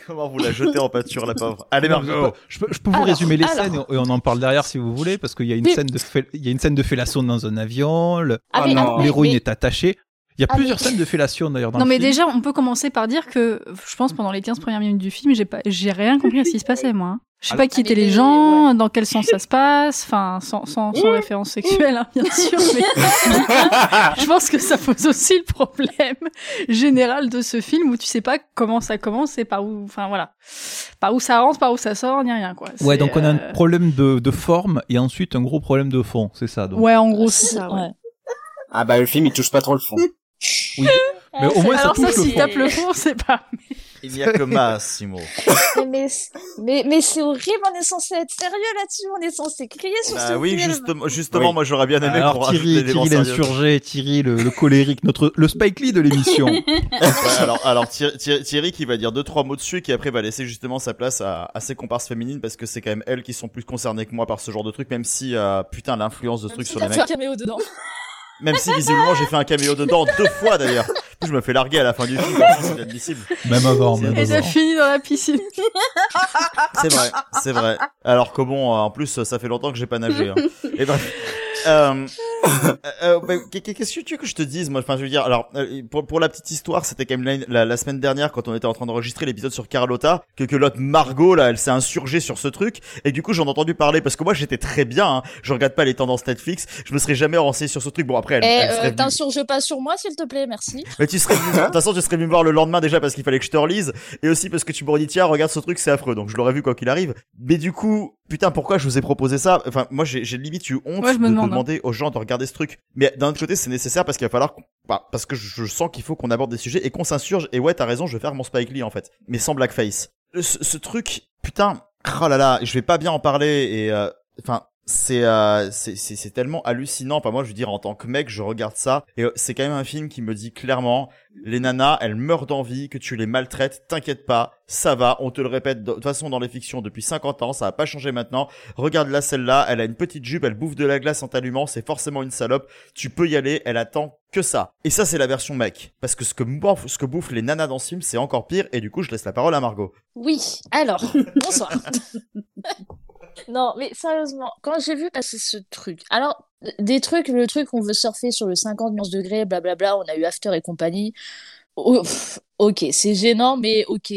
F: Comment vous la jetez en pâture, la pauvre? Allez,
A: je,
F: Margot
A: peux, je peux- je peux vous
H: Alors,
A: résumer les
H: alors.
A: scènes et on- en parle derrière si vous voulez parce qu'il y a une
H: Oui.
A: scène de il y a une scène de fellasson dans un avion, le-
H: Ah,
B: Oh
H: ah,
A: l'héroïne
H: mais-
A: est attachée. Il y a
H: Ah,
A: plusieurs
H: mais-
A: scènes de fellation d'ailleurs dans
E: Non
A: le
E: mais
A: film.
E: déjà, on peut commencer par dire que je pense pendant les 15 premières minutes du film, j'ai pas j'ai rien compris à ce qui se passait moi. Je sais
A: Ah,
E: pas qui
H: ah,
E: étaient les
H: les-
E: gens, dans quel sens ça se passe, enfin sans sans, sans référence sexuelle hein, bien sûr, mais je pense que ça pose aussi le problème général de ce film où tu sais pas comment ça commence et par où enfin voilà. Par où ça rentre, par où ça sort, ni rien quoi.
A: Ouais, donc on a un
E: euh,
A: problème de, de forme et ensuite un gros problème de fond, c'est ça. Donc.
E: Ouais, en gros c'est ça. Ouais.
H: Ouais.
B: Ah bah le film il touche pas trop le fond.
A: Oui. Mais au moins ça
E: Alors ça,
A: le
E: s'il
A: fond.
E: tape le fond, c'est pas.
F: Il n'y a que Massimo.
H: Mais, mais, mais, mais c'est horrible, on est censé être sérieux là-dessus, on est censé crier sur ce
F: Bah oui,
H: film.
F: justement, justement
B: Oui.
F: moi j'aurais bien aimé
A: Alors
F: pour rajouter
A: Thierry,
F: des éléments
A: Thierry
F: sérieux.
A: l'insurgé, Thierry le, le colérique, notre le Spike Lee de l'émission.
F: Ouais, alors, alors Thierry, Thierry- Thierry qui va dire deux trois mots dessus et qui après va laisser justement sa place à, à ses comparses féminines parce que c'est quand même elles qui sont plus concernées que moi par ce genre de truc même si euh, putain l'influence de ce truc sur les mecs
H: fait un caméo dedans.
F: Même si visiblement j'ai fait un caméo dedans deux fois d'ailleurs je me fais larguer à la fin du film c'est inadmissible
A: même avant, même
E: Et t'as
A: avant.
E: fini dans la piscine.
F: c'est vrai c'est vrai alors que bon en plus ça fait longtemps que j'ai pas nagé hein. et bref euh, euh, bah, qu'est- qu'est-ce que tu veux que je te dise moi? Enfin je veux dire alors euh, pour, pour la petite histoire c'était quand même la, la, la semaine dernière quand on était en train d'enregistrer l'épisode sur Carlotta que que l'autre Margot là elle s'est insurgée sur ce truc et du coup j'en ai entendu parler parce que moi j'étais très bien hein. je regarde pas les tendances Netflix je me serais jamais renseigné sur ce truc bon après elle,
H: Eh,
F: elle
H: euh,
F: venue-
H: pas sur moi, s'il te plaît, merci.
F: mais tu serais de toute façon, tu serais venu me voir le lendemain déjà parce qu'il fallait que je te relise, et aussi parce que tu m'aurais dit, tiens, regarde ce truc, c'est affreux, donc je l'aurais vu quoi qu'il arrive. Mais du coup, putain, pourquoi je vous ai proposé ça? Enfin, moi, j'ai, limite eu honte
E: Ouais, je me
F: de, de
E: demande, hein.
F: demander aux gens de regarder Mais d'un autre côté, c'est nécessaire parce qu'il va falloir bah, parce que je, sens qu'il faut qu'on aborde des sujets et qu'on s'insurge, et ouais, t'as raison, je vais faire mon Spike Lee, en fait. Mais sans blackface. Le- Ce, truc, putain, oh là là, je vais pas bien en parler, et, euh, enfin, euh, c'est c'est c'est tellement hallucinant. Enfin moi je veux dire en tant que mec je regarde ça et euh, c'est quand même un film qui me dit clairement les nanas elles meurent d'envie que tu les maltraites. T'inquiète pas ça va. On te le répète de toute façon dans les fictions depuis 50 ans ça a pas changé maintenant. Regarde là celle-là elle a une petite jupe elle bouffe de la glace en t'allumant c'est forcément une salope. Tu peux y aller elle attend que ça. Et ça c'est la version mec parce que ce que bouffent ce que bouffent les nanas dans ce film c'est encore pire et du coup je laisse la parole à Margot.
H: Oui, alors, bonsoir. non, mais sérieusement, quand j'ai vu passer ce truc, alors, des trucs, le truc, on veut surfer sur le 50 nuances degrés, blablabla, on a eu After et compagnie. Oh, ok, c'est gênant, mais ok,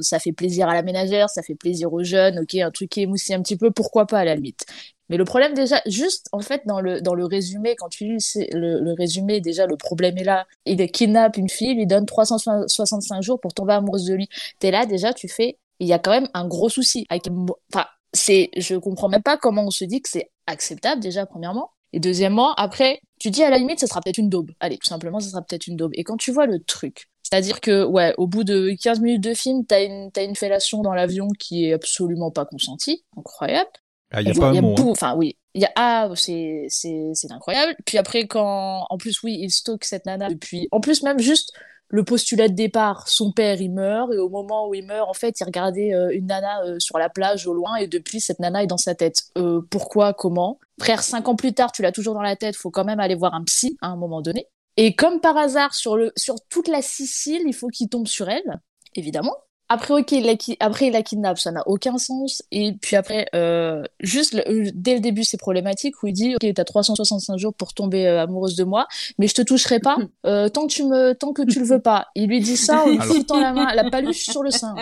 H: ça fait plaisir à la ménagère, ça fait plaisir aux jeunes, ok, un truc qui émoustille un petit peu, pourquoi pas à la limite. Mais le problème déjà, juste en fait dans le, dans le résumé, quand tu lis le, résumé, déjà le problème est là. Il kidnappe une fille, il lui donne 365 jours pour tomber amoureuse de lui. T'es là déjà, tu fais, il y a quand même un gros souci. Avec, enfin, c'est, je comprends même pas comment on se dit que c'est acceptable déjà premièrement. Et deuxièmement, après, tu dis à la limite, ce sera peut-être une daube. Allez, tout simplement, ce sera peut-être une daube. Et quand tu vois le truc, c'est-à-dire que, ouais, au bout de 15 minutes de film, t'as une, t'as une fellation dans l'avion qui est absolument pas consentie. Incroyable.
A: Ah, il y a pas un mot. hein.
H: Enfin, oui. Il y a, ah, c'est, c'est, c'est incroyable. Puis après, quand, en plus, oui, il stocke cette nana depuis, en plus, même juste le postulat de départ, son père, il meurt, et au moment où il meurt, en fait, il regardait euh, une nana euh, sur la plage au loin, et depuis, cette nana est dans sa tête. Euh, pourquoi, comment? Frère, cinq ans plus tard, tu l'as toujours dans la tête, faut quand même aller voir un psy, à un moment donné. Et comme par hasard, sur le, sur toute la Sicile, il faut qu'il tombe sur elle, évidemment. Après, ok, il la, ki- après, il la kidnappe, ça n'a aucun sens. Et puis après, euh, juste le- euh, dès le début, c'est problématique où il dit, ok, t'as 365 jours pour tomber euh, amoureuse de moi, mais je te toucherai pas euh, tant que tu me, tant que tu le veux pas. Il lui dit ça en lui
A: Alors-
H: foutant la main, la paluche sur le sein.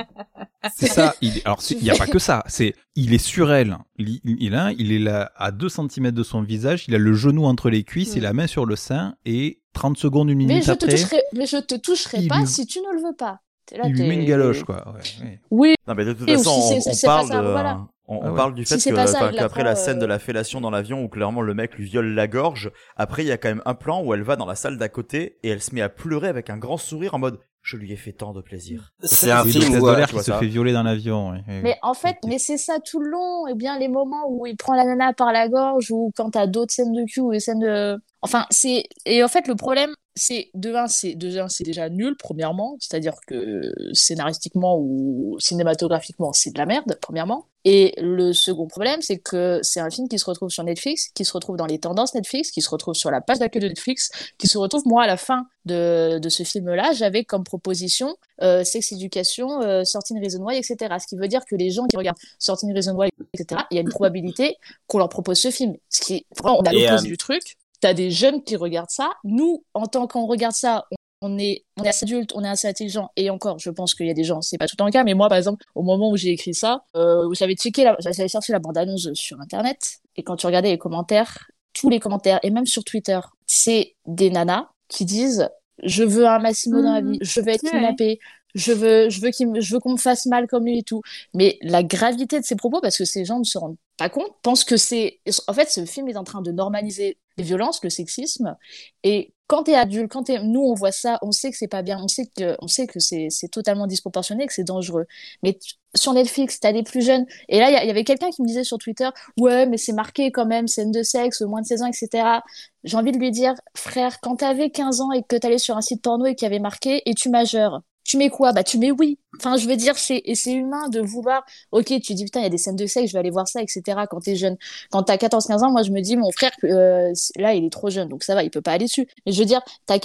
A: C'est ça. Il, alors, il n'y a pas que ça. C'est, il est sur elle. Il, il, a- il est là à 2 cm de son visage. Il a le genou entre les cuisses et la main sur le sein. Et 30 secondes, une
H: Mais
A: minute
H: je te
A: après,
H: toucherai, mais je te toucherai
A: il
H: pas
A: lui-
H: si tu ne le veux pas. Là,
A: il lui met une galoche, quoi. Ouais, ouais.
H: Oui.
F: Non mais de toute
H: Et
F: façon,
H: aussi,
F: on, parle
H: ça,
F: de,
H: voilà.
F: on,
A: Ah ouais.
F: parle du fait enfin, qu'après la scène de
H: euh,
F: la fellation dans l'avion où clairement le mec lui viole la gorge, après il y a quand même un plan où elle va dans la salle d'à côté et elle se met à pleurer avec un grand sourire en mode je lui ai fait tant de plaisir.
B: C'est un film où,
A: de l'air
F: tu
A: qui se
F: ça.
A: fait violer dans l'avion. ouais,
H: Mais en fait, mais c'est ça tout le long. Et bien les moments où il prend la nana par la gorge ou quand t'as d'autres scènes de cul ou des scènes de, enfin c'est et en fait le problème c'est de un c'est déjà nul premièrement, c'est-à-dire que scénaristiquement ou cinématographiquement c'est de la merde premièrement. Et le second problème c'est que c'est un film qui se retrouve sur Netflix, qui se retrouve dans les tendances Netflix, qui se retrouve sur la page d'accueil de Netflix, qui se retrouve moi à la fin de, de ce film-là, j'avais comme proposition euh, Sex Education, euh, 13 Reasons Why, etc. Ce qui veut dire que les gens qui regardent 13 Reasons Why, etc., il y a une probabilité qu'on leur propose ce film. Ce qui est, vraiment, on a l'opposé
B: euh,
H: du truc. T'as des jeunes qui regardent ça. Nous, en tant qu'on regarde ça, on- est, on est assez adulte, on est assez intelligent. Et encore, je pense qu'il y a des gens, c'est pas tout le temps le cas, mais moi, par exemple, au moment où j'ai écrit ça, euh, j'avais checké, la, j'avais cherché la bande-annonce sur Internet. Et quand tu regardais les commentaires, tous les commentaires, et même sur Twitter, c'est des nanas qui disent je veux un Massimo dans la
E: Mhm.
H: vie, je veux être
E: Ouais.
H: kidnappée, je veux, je veux qu'il me- je veux qu'on me fasse mal comme lui et tout. Mais la gravité de ces propos, parce que ces gens ne se rendent pas compte, pensent que c'est, en fait, ce film est en train de normaliser violences, le sexisme. Et quand t'es adulte, quand t'es, nous, on voit ça, on sait que c'est pas bien, on sait que, que c'est, totalement disproportionné, que c'est dangereux. Mais tu- sur Netflix, t'as les plus jeunes. Et là, il y, avait quelqu'un qui me disait sur Twitter, ouais, mais c'est marqué quand même, scène de sexe, moins de 16 ans, etc. J'ai envie de lui dire, frère, quand t'avais 15 ans et que t'allais sur un site porno et qu'il y avait marqué, et tu majeures, tu mets quoi? Bah, tu mets oui. Enfin, je veux dire, c'est, c'est humain de vouloir, ok, tu dis, putain, il y a des scènes de sexe, je vais aller voir ça, etc. quand t'es jeune. Quand t'as 14-15 ans, moi, je me dis, mon frère, euh, là, il est trop jeune, donc ça va, il peut pas aller dessus. Mais je veux dire, t'as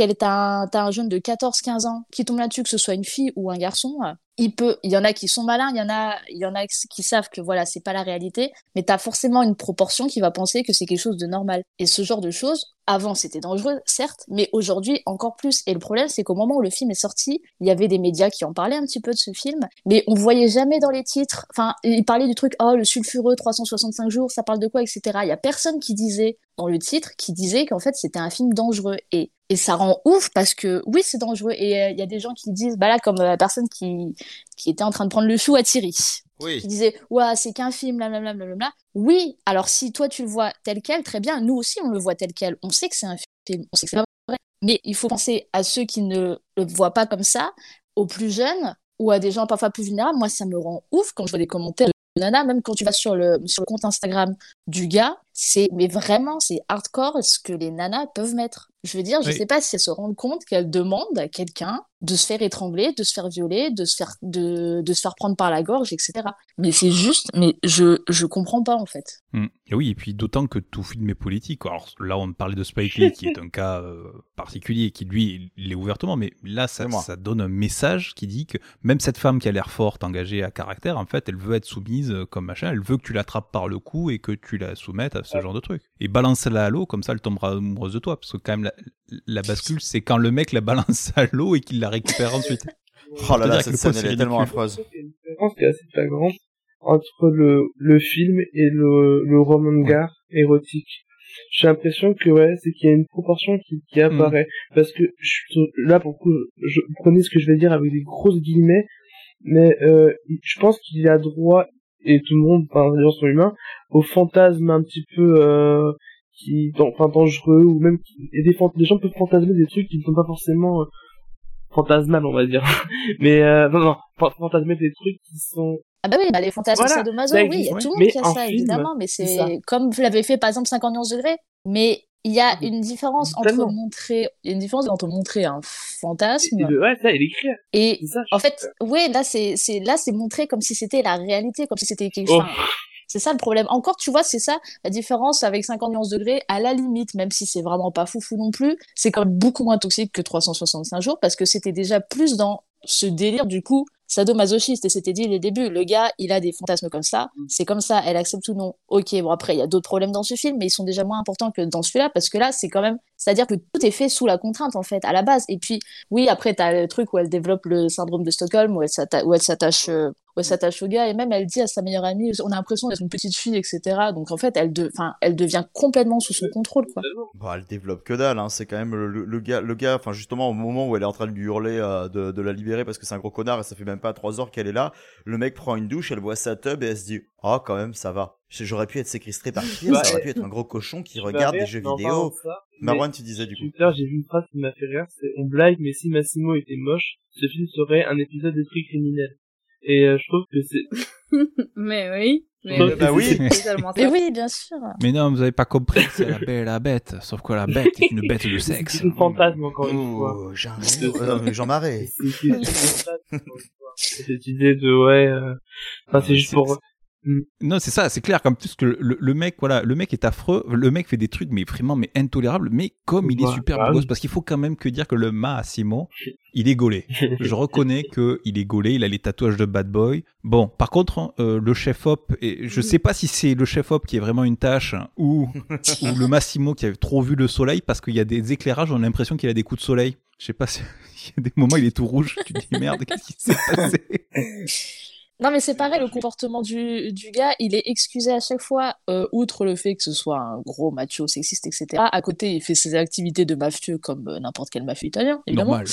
H: un, jeune de 14-15 ans qui tombe là-dessus, que ce soit une fille ou un garçon, il peut, il y en a qui sont malins, il y en a, il y en a qui savent que voilà, c'est pas la réalité, mais t'as forcément une proportion qui va penser que c'est quelque chose de normal. Et ce genre de choses, avant, c'était dangereux, certes, mais aujourd'hui, encore plus. Et le problème, c'est qu'au moment où le film est sorti, il y avait des médias qui en parlaient un petit peu de ce film, mais on voyait jamais dans les titres, enfin, ils parlaient du truc, oh, le sulfureux, 365 jours, ça parle de quoi, etc. Il y a personne qui disait, dans le titre, qui disait qu'en fait, c'était un film dangereux. Et, et ça rend ouf parce que, oui, c'est dangereux. Et euh, il y a des gens qui disent, bah là, comme euh, la personne qui, qui était en train de prendre le chou à Thierry.
F: Oui.
H: qui disait ouais c'est qu'un film blablabla blablabla oui alors si toi tu le vois tel quel très bien. Nous aussi on le voit tel quel. On sait que c'est un film. On sait que c'est pas vrai. Mais il faut penser à ceux qui ne le voient pas comme ça aux plus jeunes ou à des gens parfois plus vulnérables. Moi ça me rend ouf quand je vois des commentaires de nana. Même quand tu vas sur le sur le compte Instagram du gars c'est mais vraiment c'est hardcore ce que les nanas peuvent mettre je veux dire je
A: Oui.
H: sais pas si elles se rendent compte qu'elles demandent à quelqu'un de se faire étrangler de se faire violer de se faire de, de se faire prendre par la gorge etc mais c'est juste mais je je comprends pas en fait
A: Mm. Et oui, et puis d'autant que tout film est politique. Alors là, on parlait de Spike Lee, qui est un cas euh, particulier, qui lui, il l'est ouvertement, mais là, ça, ça donne un message qui dit que même cette femme qui a l'air forte, engagée à caractère, en fait, elle veut être soumise euh, comme machin, elle veut que tu l'attrapes par le cou et que tu la soumettes à ce genre de truc. Et balance-la à l'eau, comme ça, elle tombera amoureuse de toi, parce que quand même, la, la bascule, c'est quand le mec la balance à l'eau et qu'il la récupère ensuite.
F: Oh là là, cette scène, elle
A: c'est
F: est tellement affreuse.
D: Il y a une différence qui est assez flagrante entre le, le film et le, le roman gare érotique. J'ai l'impression que ouais, c'est qu'il y a une proportion qui, qui apparaît. Parce que je, là, pour le coup, je, prenez ce que je vais dire avec des grosses guillemets, mais euh, je pense qu'il y a droit, et tout le monde, enfin les gens sont humains, au fantasme un petit peu euh, qui, enfin dangereux, ou même qui- et des, des gens peuvent fantasmer des trucs qui ne sont pas forcément fantasmables, on va dire. mais euh, non, non, fan- fantasmer des trucs qui sont
H: ah bah oui bah les fantasmes
D: Voilà,
H: sadomaso oui il y a tout le
D: mais
H: monde qui a ça
D: film,
H: évidemment mais
D: c'est
H: comme vous l'avez fait par exemple 51 degrés mais il y a une différence entre montrer il y a une différence entre montrer un fantasme
D: et ouais, ça, et l'écrire.
H: et
D: ça,
H: en fait ouais là c'est c'est là c'est montré comme si c'était la réalité comme si c'était quelque
D: Oh.
H: C'est ça le problème. Encore, tu vois, c'est ça la différence avec 50 nuances degrés. À la limite, même si c'est vraiment pas foufou non plus, c'est quand même beaucoup moins toxique que 365 jours parce que c'était déjà plus dans ce délire du coup sadomasochiste c'était dit dès le début le gars il a des fantasmes comme ça c'est comme ça elle accepte ou non ok bon après il y a d'autres problèmes dans ce film mais ils sont déjà moins importants que dans celui-là parce que là c'est quand même c'est à dire que tout est fait sous la contrainte en fait à la base et puis oui après t'as le truc où elle développe le syndrome de Stockholm où elle s'atta- où elle s'attache euh, où elle s'attache au gars et même elle dit à sa meilleure amie on a l'impression d'être une petite fille etc donc en fait elle de enfin elle devient complètement sous son contrôle quoi
F: Bon, elle développe que dalle, hein. c'est quand même le, le- le gars, le gars, enfin justement au moment où elle est en train de lui hurler euh, de, de la libérer parce que c'est un gros connard et ça fait même pas trois heures qu'elle est là, le mec prend une douche, elle voit sa tub et elle se dit oh quand même ça va, J'aurais pu être séquestré par qui
D: Bah,
F: ça aurait pu être un gros cochon qui
D: Tu
F: regarde des jeux vidéo. Marwan tu disais du coup.
D: J'ai vu une phrase qui m'a fait rire, c'est on blague, mais si Massimo était moche, ce film serait un épisode d'Esprit criminel. Et euh, je trouve que c'est...
C: mais oui. Mais
D: Bah, bah oui.
H: mais oui bien sûr
A: Mais non, vous avez pas compris, c'est la belle et la bête. Sauf que la bête est une bête de sexe.
D: C'est une fantasme, encore une fois.
F: Oh, Jean, euh, Jean Marais.
D: C'est c'est- c'est une fantasme, encore une fois. Et Cette idée de, ouais... euh, Enfin, c'est juste pour...
A: Non, c'est ça, c'est clair. Comme plus que le, le mec, voilà, le mec est affreux. Le mec fait des trucs, mais vraiment, mais intolérables. Mais comme il est
D: Bah,
A: super
D: bah
A: beau gosse, parce qu'il faut quand même que dire que le Massimo, il est gaulé. Je reconnais que il est gaulé. Il a les tatouages de bad boy. Bon, par contre, euh, le chef op, et je sais pas si c'est le chef op qui est vraiment une tâche ou, ou le Massimo qui a trop vu le soleil, parce qu'il y a des éclairages, on a l'impression qu'il a des coups de soleil. Je sais pas si il y a des moments il est tout rouge. Tu te dis merde, qu'est-ce qui s'est passé?
H: Non, mais c'est pareil, le comportement du, du gars, il est excusé à chaque fois, euh, outre le fait que ce soit un gros macho sexiste, etc. À côté, il fait ses activités de mafieux comme euh, n'importe quel mafieux italien, évidemment.
A: Normal.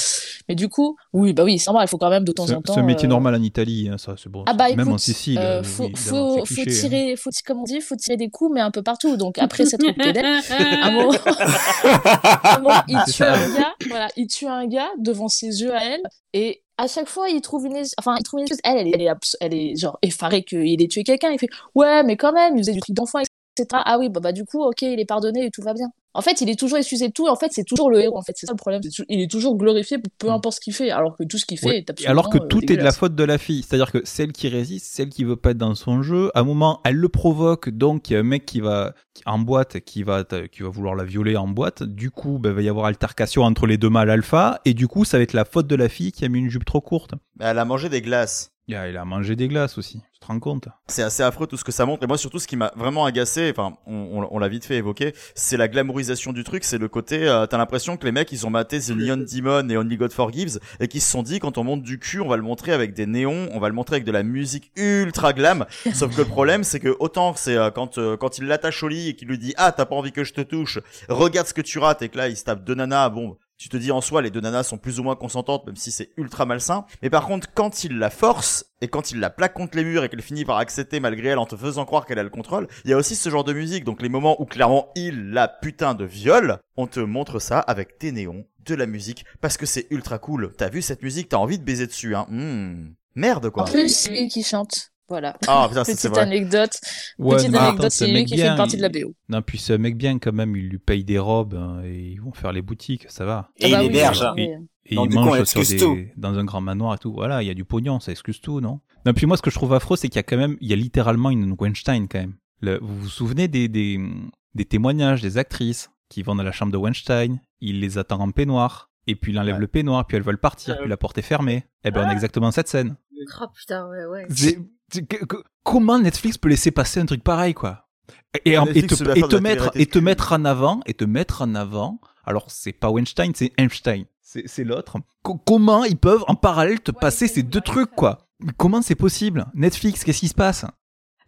H: Mais du coup, oui, bah oui, c'est normal, il faut quand même de temps en temps.
A: c'est un métier
H: euh,
A: normal en Italie, hein, ça, c'est bon.
H: Ah bah
A: Même
H: écoute,
A: en Sicile.
H: faut,
A: évidemment,
H: faut,
A: hein.
H: tirer, faut, comment on dit, faut tirer des coups, mais un peu partout. Donc après cette un moment, un moment, il tue un gars, voilà, il tue un gars devant ses yeux à elle, et à chaque fois, il trouve une, enfin, il trouve une excuse. Elle, elle est, elle est genre effarée qu'il ait tué quelqu'un. Il fait, ouais, mais quand même, il faisait du truc d'enfant, etc. Ah oui, bah, bah du coup, ok, il est pardonné et tout va bien. En fait, il est toujours excusé de tout, et en fait, c'est toujours le héros. En fait, c'est ça le problème. Il est toujours glorifié, peu importe ce qu'il fait, alors que tout ce qu'il fait
A: Mm. Ouais.
H: est
A: Et
H: absolument.
A: alors que
H: euh,
A: tout est de la faute de la fille, c'est-à-dire que celle qui résiste, celle qui veut pas être dans son jeu, à un moment, elle le provoque, donc il y a un mec qui va qui- en boîte, qui va qui va vouloir la violer en boîte. Du coup, ben, il va y avoir altercation entre les deux mâles alpha, et du coup, ça va être la faute de la fille qui a mis une jupe trop courte.
F: Mais elle a mangé des glaces.
A: Il a, il a mangé des glaces aussi. Tu te rends compte?
F: C'est assez affreux tout ce que ça montre. Et moi, surtout, ce qui m'a vraiment agacé, enfin, on, on- on l'a vite fait évoquer, c'est la glamourisation du truc. C'est le côté, euh, t'as l'impression que les mecs, ils ont maté The Neon Demon et Only God Forgives et qu'ils se sont dit, quand on monte du cul, on va le montrer avec des néons, on va le montrer avec de la musique ultra glam. Sauf que le problème, c'est que autant c'est euh, quand euh, quand il l'attache au lit et qu'il lui dit, ah, t'as pas envie que je te touche, regarde ce que tu rates et que là, il se tape deux nanas. Bon. Tu te dis en soi, les deux nanas sont plus ou moins consentantes, même si c'est ultra malsain. Mais par contre, quand il la force, et quand il la plaque contre les murs et qu'elle finit par accepter malgré elle en te faisant croire qu'elle a le contrôle, il y a aussi ce genre de musique. Donc les moments où clairement il la putain de viole, on te montre ça avec des néons, de la musique, parce que c'est ultra cool. T'as vu cette musique, t'as envie de baiser dessus, hein. Hmm. Merde quoi.
H: En plus, c'est lui qui chante. Voilà.
F: Ah, putain,
H: Petite
F: vrai.
H: anecdote.
A: Ouais,
H: Petite
A: non,
H: anecdote,
A: attends,
H: c'est
A: ce
H: lui
A: mec
H: qui fait
A: bien,
H: une partie
A: il-
H: de la BO.
A: Non, puis c'est un mec bien quand même, il lui paye des robes hein, et ils vont faire les boutiques, ça va.
B: Et
H: Ah bah
B: il
H: oui,
B: héberge.
H: oui,
A: Et, et il mange sur
B: excuse
A: des,
B: tout.
A: dans un grand manoir et tout. Voilà, il y a du pognon, ça excuse tout, non? Non, puis moi, ce que je trouve affreux, c'est qu'il y a quand même, il y a littéralement une Weinstein quand même. Le- vous vous souvenez des, des, des témoignages des actrices qui vont dans la chambre de Weinstein, il les attend en peignoir, et puis il enlève
F: Ouais.
A: le peignoir, puis elles veulent partir, puis la porte est fermée. Eh ben, on a exactement cette scène.
C: Oh putain, ouais, ouais.
A: Comment Netflix peut laisser passer un truc pareil, quoi? Et, en- et
F: Netflix
A: te, et mettre et te mettre en avant et te mettre en avant. Alors c'est pas Weinstein, c'est Einstein. C'est l'autre. Co- comment ils peuvent en parallèle te passer ces deux trucs, quoi? Comment c'est possible? Netflix, qu'est-ce qui se passe?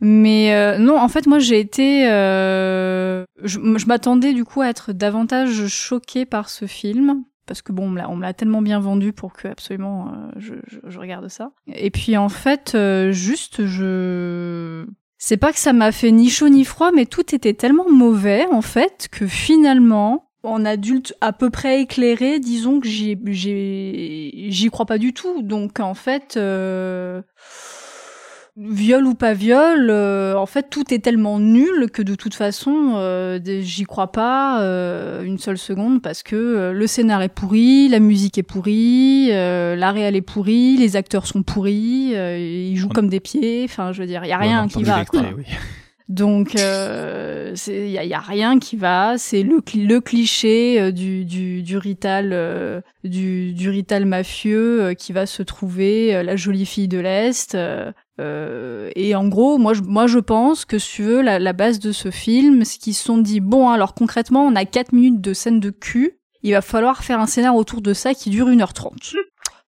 E: Mais euh, non, en fait, moi, j'ai été. euh, je je m'attendais du coup à être davantage choquée par ce film. Parce que bon, on me l'a- tellement bien vendu pour que absolument euh, je, je, je regarde ça. Et puis en fait, euh, juste, je. C'est pas que ça m'a fait ni chaud ni froid, mais tout était tellement mauvais en fait que finalement, en adulte à peu près éclairé, disons que j'y crois pas du tout. Donc en fait. euh, viol ou pas viol, euh, en fait tout est tellement nul que de toute façon euh, j'y crois pas euh, une seule seconde parce que euh, le scénar est pourri, la musique est pourrie, euh, la réal est pourrie, les acteurs sont pourris, euh, ils jouent
A: On-
E: comme des pieds, enfin je veux dire, il y a rien qui va.
A: l'extrait,
E: quoi.
A: oui.
E: Donc, il n'y a, y a rien qui va. C'est le, cli- le cliché du, du, du rital, du, du rital mafieux qui va se trouver la jolie fille de l'Est. Euh, et en gros, moi je, moi, je pense que, si tu veux, la, la base de ce film, c'est qu'ils se sont dit, bon, alors concrètement, on a 4 minutes de scène de cul. Il va falloir faire un scénar autour de ça qui dure 1h30.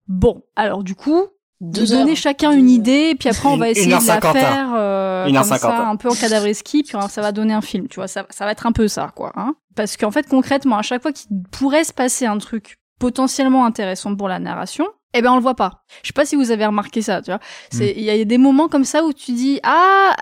E: Bon, alors du coup, de
H: Deux
E: donner chacun une idée, et puis après on va
B: Une-
E: essayer de la
B: 1h50,
E: faire euh,
B: Une heure
E: comme ça,
B: cinquante,
E: un peu en cadavreski, puis ça va donner un film, tu vois, ça, ça va être un peu ça, quoi. Hein Parce qu'en fait, concrètement, à chaque fois qu'il pourrait se passer un truc potentiellement intéressant pour la narration, eh ben on le voit pas. Je sais pas si vous avez remarqué ça, tu vois. C'est il y a des moments comme ça où tu dis ah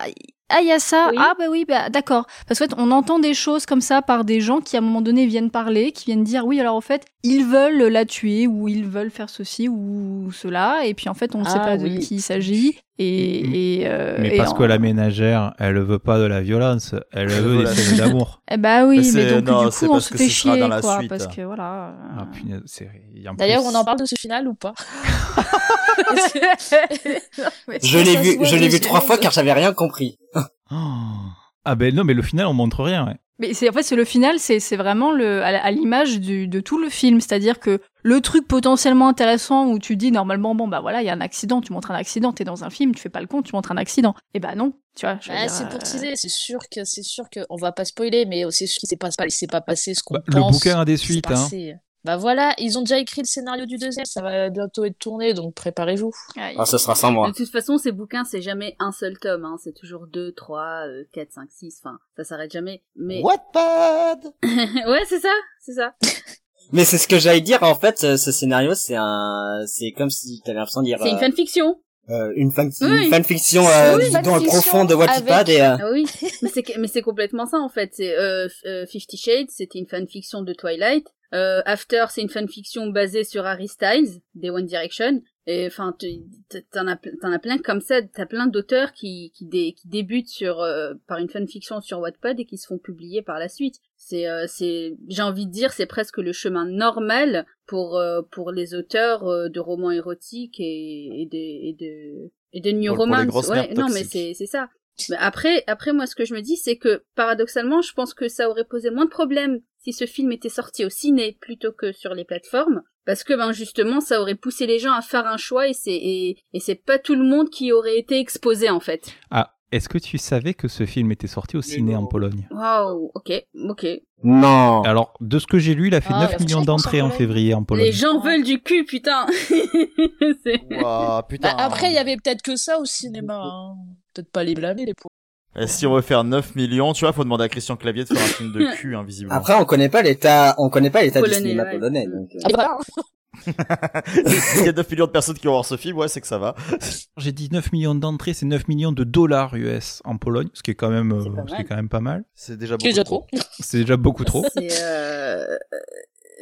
E: ah il y a ça
C: Oui.
E: ah bah oui bah d'accord parce qu'en fait on entend des choses comme ça par des gens qui à un moment donné viennent parler qui viennent dire oui alors en fait ils veulent la tuer ou ils veulent faire ceci ou cela et puis en fait on ne sait
H: Ah
E: pas de qui il s'agit Et, et, euh,
A: Mais
E: et
A: parce
E: en-
A: que la ménagère, elle veut pas de la violence, elle veut des scènes d'amour.
E: Eh bah oui,
F: Mais
E: donc
F: non,
E: du
F: c'est
E: coup on
F: parce
E: se
F: que
E: fait chier
F: dans la
E: quoi,
F: suite.
E: parce que voilà.
A: Ah,
H: D'ailleurs,
A: plus-
H: on en parle de ce final ou pas?
B: Je l'ai vu, je l'ai vu trois fois car j'avais rien compris.
A: Oh. Ah ben non, mais le final, on montre rien. ouais.
E: Mais c'est en fait c'est le final, c'est c'est vraiment le à, l'image du- de tout le film, c'est-à-dire que le truc potentiellement intéressant où tu dis normalement bon bah voilà il y a un accident, tu montres un accident, t'es dans un film, tu fais pas le con, tu montres un accident. Et bah non, tu vois.
H: Ah,
E: dire,
H: c'est pour
E: euh,
H: teaser, c'est sûr que c'est sûr que on va pas spoiler, mais c'est sûr qu'il s'est pas, il s'est pas passé ce qu'on
A: Bah, le
H: pense.
A: bouquin a des suites, hein.
H: Bah voilà, ils ont déjà écrit le scénario du deuxième, ça va bientôt être tourné, donc préparez-vous.
E: ouais,
B: Ah, ce sera sans moi.
C: De toute façon, ces bouquins, c'est jamais un seul tome, hein. C'est toujours deux, trois, euh, quatre, cinq, six. Enfin, ça s'arrête jamais. Mais
F: Wattpad
C: ouais, c'est ça, c'est ça.
B: Mais c'est ce que j'allais dire, en fait, ce scénario, c'est un, c'est comme si t'avais l'impression de dire,
C: C'est une
B: euh,
C: fanfiction.
B: Euh, une, fan...
C: Oui.
B: une fanfiction, euh,
H: Oui,
B: dans le profond de Wattpad
H: avec-
B: et, euh,
C: Ah oui, mais c'est mais c'est complètement ça en fait. C'est euh, euh, Fifty Shades, c'était une fanfiction de Twilight. Euh, After, c'est une fanfiction basée sur Harry Styles, des One Direction. Et enfin, t'en as as plein comme ça. T'as plein d'auteurs qui qui, dé- qui débutent sur euh, par une fanfiction sur Wattpad et qui se font publier par la suite. C'est euh, c'est j'ai envie de dire c'est presque le chemin normal pour euh, pour les auteurs de romans érotiques et, et de et de et de new romance. Ouais, non mais c'est c'est ça. Mais après, après, moi, ce que je me dis, c'est que, paradoxalement, je pense que ça aurait posé moins de problèmes si ce film était sorti au ciné plutôt que sur les plateformes. Parce que, ben, justement, ça aurait poussé les gens à faire un choix et c'est, et, et c'est pas tout le monde qui aurait été exposé, en fait.
A: Ah, est-ce que tu savais que ce film était sorti au ciné en Pologne?
C: Waouh, ok, ok.
B: non.
A: Alors, de ce que j'ai lu, il a fait
H: Ah,
A: 9
H: la
A: millions d'entrées
H: en
A: février en Pologne.
C: Les gens veulent du cul, putain.
F: Ouah, putain.
H: Bah, après, il y avait peut-être que ça au cinéma. hein. Peut-être pas les blâmer, les pauvres.
F: Et si on veut faire 9 millions, tu vois, faut demander à Christian Clavier de faire un film de cul, hein, visiblement.
B: Après, on connaît pas l'état, on connaît pas l'état du
C: Polonais,
B: cinéma
C: ouais.
B: polonais, donc, euh,
H: Ah.
F: S'il y a 9 millions de personnes qui vont voir ce film, ouais, c'est que ça va.
A: J'ai dit 9 millions d'entrées, c'est 9 millions de dollars US en Pologne, ce qui est quand même, euh, ce qui est
C: mal.
A: quand même pas mal.
F: C'est déjà beaucoup.
H: C'est déjà trop.
A: C'est déjà beaucoup trop.
C: Euh,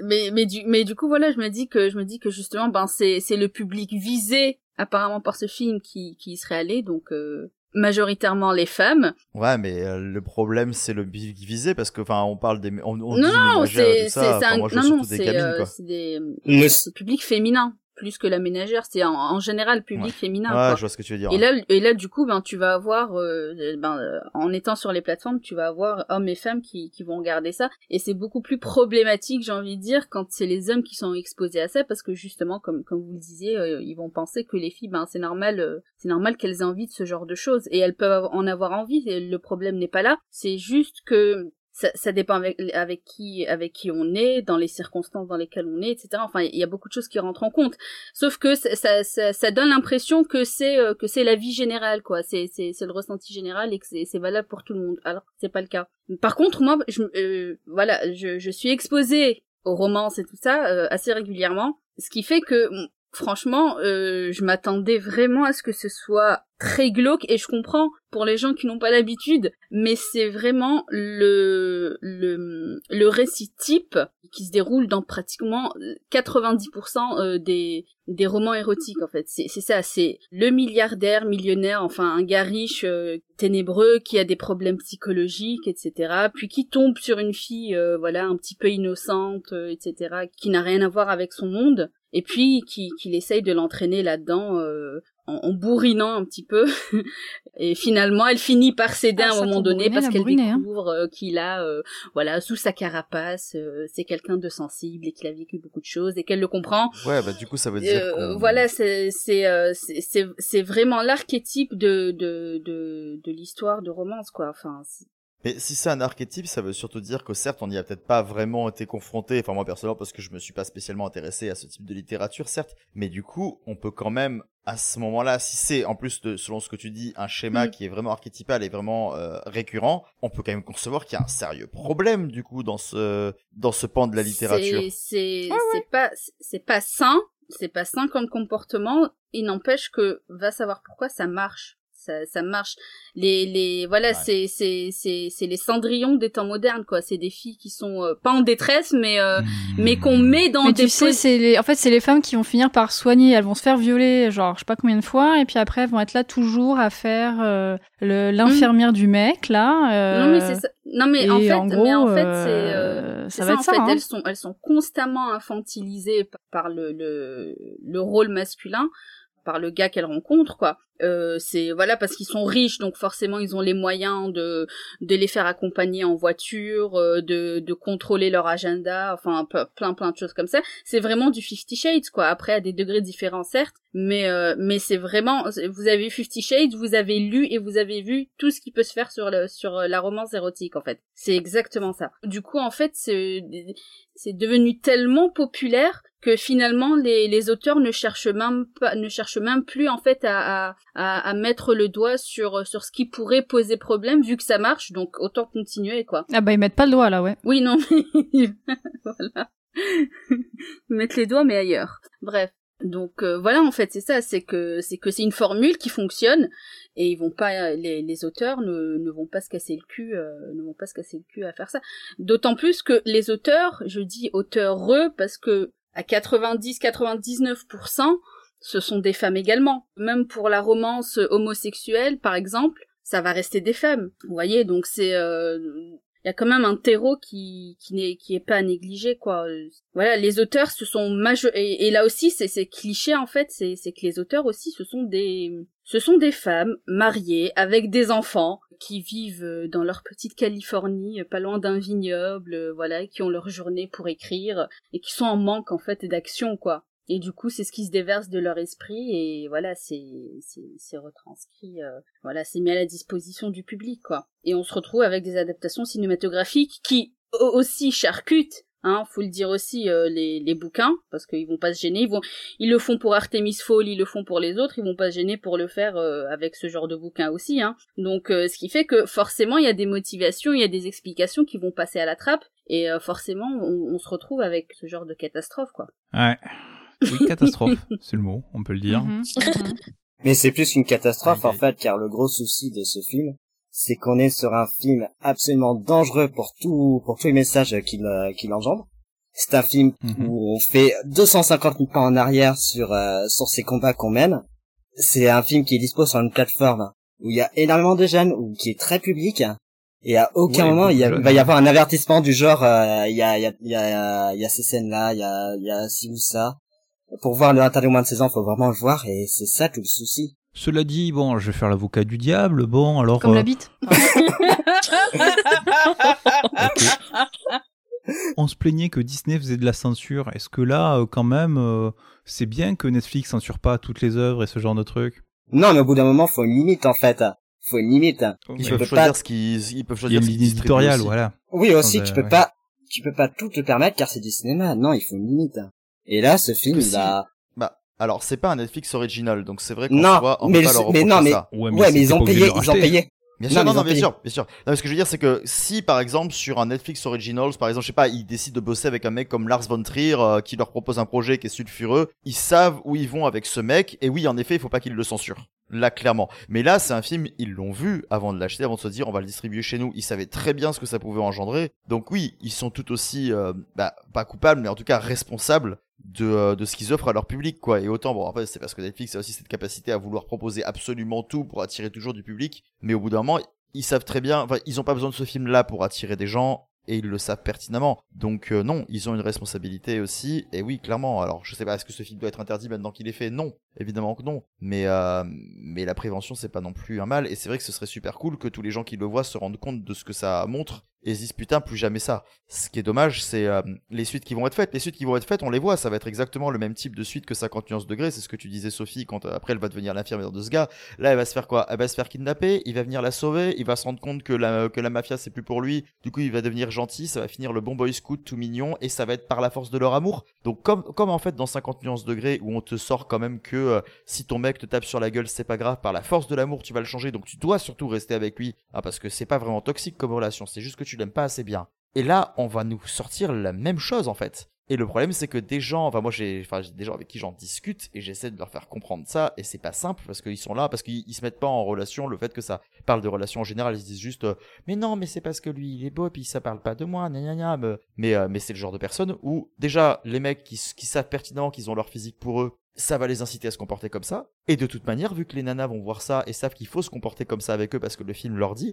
C: mais mais du mais du coup voilà je me dis que je me dis que justement ben c'est c'est le public visé apparemment par ce film qui qui y serait allé donc euh, majoritairement les femmes
F: Ouais, mais euh, le problème, c'est le public visé, parce que, enfin, on parle des, on, on
C: non
F: dit
C: non c'est
F: tout
C: c'est
F: ça.
C: c'est
F: Enfin,
C: un
F: moi, je vois
C: non non
F: des
C: euh, c'est des
B: le-
C: c'est public féminin plus que la ménagère c'est en, en général public
F: Ouais.
C: féminin
F: Ouais,
C: quoi.
F: je vois ce que tu veux dire.
C: Et là, et là, du coup, ben, tu vas avoir, euh, ben, euh, en étant sur les plateformes, tu vas avoir hommes et femmes qui, qui vont regarder ça. Et c'est beaucoup plus problématique, j'ai envie de dire, quand c'est les hommes qui sont exposés à ça, parce que justement, comme, comme vous le disiez, euh, ils vont penser que les filles, ben, c'est normal, c'est normal qu'elles aient envie de ce genre de choses. Et elles peuvent en avoir envie. et le problème n'est pas là. C'est juste que ça, ça dépend avec, qui avec qui on est, dans les circonstances dans lesquelles on est, etc. Enfin, il y a beaucoup de choses qui rentrent en compte. Sauf que ça, ça, ça, donne l'impression que c'est euh, que c'est la vie générale, quoi. C'est le ressenti général et que c'est valable pour tout le monde. Alors c'est pas le cas. Par contre, moi, je euh, voilà, je je suis exposée aux romances et tout ça euh, assez régulièrement, ce qui fait que franchement, euh, je m'attendais vraiment à ce que ce soit très glauque et je comprends pour les gens qui n'ont pas l'habitude, mais c'est vraiment le, le, le récit type qui se déroule dans pratiquement 90% euh, des, des romans érotiques en fait. C'est c'est ça, c'est le milliardaire, millionnaire, enfin un gars riche, euh, ténébreux, qui a des problèmes psychologiques, etc. Puis qui tombe sur une fille, euh, voilà, un petit peu innocente, euh, etc. Qui n'a rien à voir avec son monde. Et puis qui qu'il essaye de l'entraîner là-dedans euh, en, en bourrinant un petit peu. et finalement, elle finit par céder
E: Ah,
C: à un moment donné parce qu'elle
E: hein.
C: découvre euh, qu'il a, euh, voilà, sous sa carapace, euh, c'est quelqu'un de sensible et qu'il a vécu beaucoup de choses et qu'elle le comprend.
F: Ouais, bah, du coup, ça veut dire
C: Euh, voilà, c'est c'est euh, c'est c'est vraiment l'archétype de de de de l'histoire de romance quoi. Enfin,
F: Mais si c'est un archétype, ça veut surtout dire que certes, on n'y a peut-être pas vraiment été confronté, enfin moi personnellement parce que je me suis pas spécialement intéressé à ce type de littérature, certes, mais du coup, on peut quand même à ce moment-là, si c'est en plus de selon ce que tu dis, un schéma
C: Mm.
F: qui est vraiment archétypal et vraiment euh, récurrent, on peut quand même concevoir qu'il y a un sérieux problème du coup dans ce dans ce pan de la littérature.
C: C'est c'est c'est pas c'est pas sain, c'est pas sain comme comportement. Il n'empêche que va savoir pourquoi ça marche. Ça, ça marche. Les, les, voilà, c'est, c'est, c'est, c'est les cendrillons des temps modernes, quoi. C'est des filles qui sont euh, pas en détresse, mais, euh, mais qu'on met dans
E: Mais
C: des
E: tu sais, c'est les... en fait, c'est les femmes qui vont finir par soigner. Elles vont se faire violer, genre, je sais pas combien de fois, et puis après, elles vont être là toujours à faire euh, le- l'infirmière du mec, là. euh,
C: Non mais c'est ça. Non mais en fait,
E: en gros,
C: mais en fait
E: euh,
C: c'est euh,
E: ça
C: c'est
E: va
C: en
E: être ça,
C: fait
E: hein.
C: elles sont elles sont constamment infantilisées par- par le le le rôle masculin par le gars qu'elles rencontrent quoi. Euh, c'est voilà parce qu'ils sont riches donc forcément ils ont les moyens de de les faire accompagner en voiture, euh, de de contrôler leur agenda, enfin plein plein de choses comme ça. C'est vraiment du Fifty Shades quoi. Après à des degrés différents certes, mais euh, mais c'est vraiment vous avez Fifty Shades, vous avez lu et vous avez vu tout ce qui peut se faire sur le sur la romance érotique en fait. C'est exactement ça. Du coup en fait c'est c'est devenu tellement populaire que finalement les, les auteurs ne cherchent même pas ne cherchent même plus en fait à, à, à, mettre le doigt sur sur ce qui pourrait poser problème vu que ça marche donc autant continuer quoi.
E: Ah bah, ils mettent pas le doigt, là, ouais.
C: Oui non mais voilà mettre les doigts mais ailleurs. Bref. Donc euh, voilà en fait c'est ça c'est que c'est que c'est une formule qui fonctionne et ils vont pas les, les auteurs ne, ne vont pas se casser le cul euh, ne vont pas se casser le cul à faire ça d'autant plus que les auteurs je dis auteurs parce que à 90 99% ce sont des femmes également. Même pour la romance homosexuelle par exemple ça va rester des femmes. Vous voyez donc c'est euh, il y a quand même un terreau qui qui n'est qui est pas à négliger quoi voilà les auteurs ce sont et, et là aussi c'est c'est cliché en fait c'est c'est que les auteurs aussi ce sont des ce sont des femmes mariées avec des enfants qui vivent euh, dans leur petite Californie, euh, pas loin d'un vignoble, euh, voilà, qui ont leur journée pour écrire et qui sont en manque en fait d'action quoi. Et du coup, c'est ce qui se déverse de leur esprit et voilà, c'est retranscrit, euh, voilà, c'est mis à la disposition du public quoi. Et on se retrouve avec des adaptations cinématographiques qui au- aussi charcutent Hein, faut le dire aussi euh, les, les bouquins parce qu'ils vont pas se gêner ils vont ils le font pour Artemis Fowl ils le font pour les autres ils vont pas se gêner pour le faire euh, avec ce genre de bouquin aussi hein donc ce qui fait que forcément il y a des motivations il y a des explications qui vont passer à la trappe et forcément on se retrouve avec ce genre de catastrophe quoi
A: Ouais. Oui, catastrophe, c'est le mot, on peut le dire.
E: Mhm.
B: Mais c'est plus qu'une catastrophe en fait, car le gros souci de ce film, c'est qu'on est sur un film absolument dangereux pour tout, pour tous les messages qu'il euh, qu'il engendre. C'est un film
A: Mhm.
B: où on fait 250 000 pas en arrière sur euh, sur ces combats qu'on mène. C'est un film qui est dispo sur une plateforme où il y a énormément de jeunes, ou qui est très public. Et à aucun
A: Ouais,
B: moment il, y a- va y avoir un avertissement du genre euh, il y a il y a il y a il y a ces scènes là, il y a il y a ci ou ça. Pour voir le interdit au moins de 16 ans, faut vraiment le voir et c'est ça tout le souci.
A: Cela dit, bon, je vais faire l'avocat du diable. Bon, alors.
E: Comme
A: euh,
E: la bite.
A: on se plaignait que Disney faisait de la censure. Est-ce que là, euh, quand même, euh, c'est bien que Netflix censure pas toutes les œuvres et ce genre de trucs
B: Non, mais au bout d'un moment, faut une limite en fait. Faut une limite.
F: Ils peuvent choisir
B: pas-
F: ce qu'ils, ils peuvent
A: Il y a
F: choisir
A: une ligne éditoriale, voilà.
B: Oui aussi, tu
A: euh,
B: peux
A: ouais.
B: pas, tu peux pas tout te permettre car c'est du cinéma. Non, il faut une limite. Et là, ce film, il a.
F: Bah, alors c'est pas un Netflix original, donc c'est vrai qu'en
B: Non,
F: soi, on
B: mais
F: peut pas
B: le-
F: leur
B: mais
F: reprocher
B: non, mais-
F: ça.
A: Ouais,
B: Ouais, mais ils ont payé, ils ont payé.
F: Bien
B: Non,
F: sûr, non, non, bien sûr, bien sûr. Non, mais ce que je veux dire, c'est que si, par exemple, sur un Netflix Originals, par exemple, je sais pas, ils décident de bosser avec un mec comme Lars von Trier, euh, qui leur propose un projet qui est sulfureux, ils savent où ils vont avec ce mec, et oui, en effet, il faut pas qu'ils le censurent. Là, clairement. Mais là, c'est un film, ils l'ont vu avant de l'acheter, avant de se dire, on va le distribuer chez nous. Ils savaient très bien ce que ça pouvait engendrer. Donc oui, ils sont tout aussi, euh, bah, pas coupables, mais en tout cas responsables de, euh, de ce qu'ils offrent à leur public, quoi. Et autant, bon, après, c'est parce que Netflix a aussi cette capacité à vouloir proposer absolument tout pour attirer toujours du public. Mais au bout d'un moment, ils savent très bien, enfin, ils ont pas besoin de ce film-là pour attirer des gens. Et ils le savent pertinemment. Donc euh, non, ils ont une responsabilité aussi. Et oui, clairement. Alors je sais pas, est-ce que ce film doit être interdit maintenant qu'il est fait? Non, évidemment que non. Mais euh, mais la prévention c'est pas non plus un mal. Et c'est vrai que ce serait super cool que tous les gens qui le voient se rendent compte de ce que ça montre et se disent putain plus jamais ça. Ce qui est dommage, c'est euh, les suites qui vont être faites. Les suites qui vont être faites, on les voit. Ça va être exactement le même type de suite que 50 nuances degrés. C'est ce que tu disais Sophie quand euh, après elle va devenir l'infirmière de ce gars. Là, elle va se faire quoi? Elle va se faire kidnapper. Il va venir la sauver. Il va se rendre compte que la que la mafia c'est plus pour lui. Du coup, il va devenir gentil. Ça va finir le bon boy scout tout mignon et ça va être par la force de leur amour. Donc comme comme en fait dans 50 nuances degrés où on te sort quand même que euh, si ton mec te tape sur la gueule, c'est pas grave. Par la force de l'amour, tu vas le changer. Donc tu dois surtout rester avec lui. Ah parce que c'est pas vraiment toxique comme relation. C'est juste que tu l'aimes pas assez bien. Et là, on va nous sortir la même chose en fait. Et le problème, c'est que des gens, enfin moi j'ai, enfin j'ai des gens avec qui j'en discute et j'essaie de leur faire comprendre ça et c'est pas simple parce qu'ils sont là parce qu'ils ils se mettent pas en relation le fait que ça parle de relations en général, ils se disent juste euh, mais non mais c'est parce que lui il est beau et puis ça parle pas de moi, gna gna gna. Mais mais, euh, mais c'est le genre de personne où déjà les mecs qui savent pertinemment qu'ils ont leur physique pour eux, ça va les inciter à se comporter comme ça. Et de toute manière, vu que les nanas vont voir ça et savent qu'il faut se comporter comme ça avec eux parce que le film leur dit,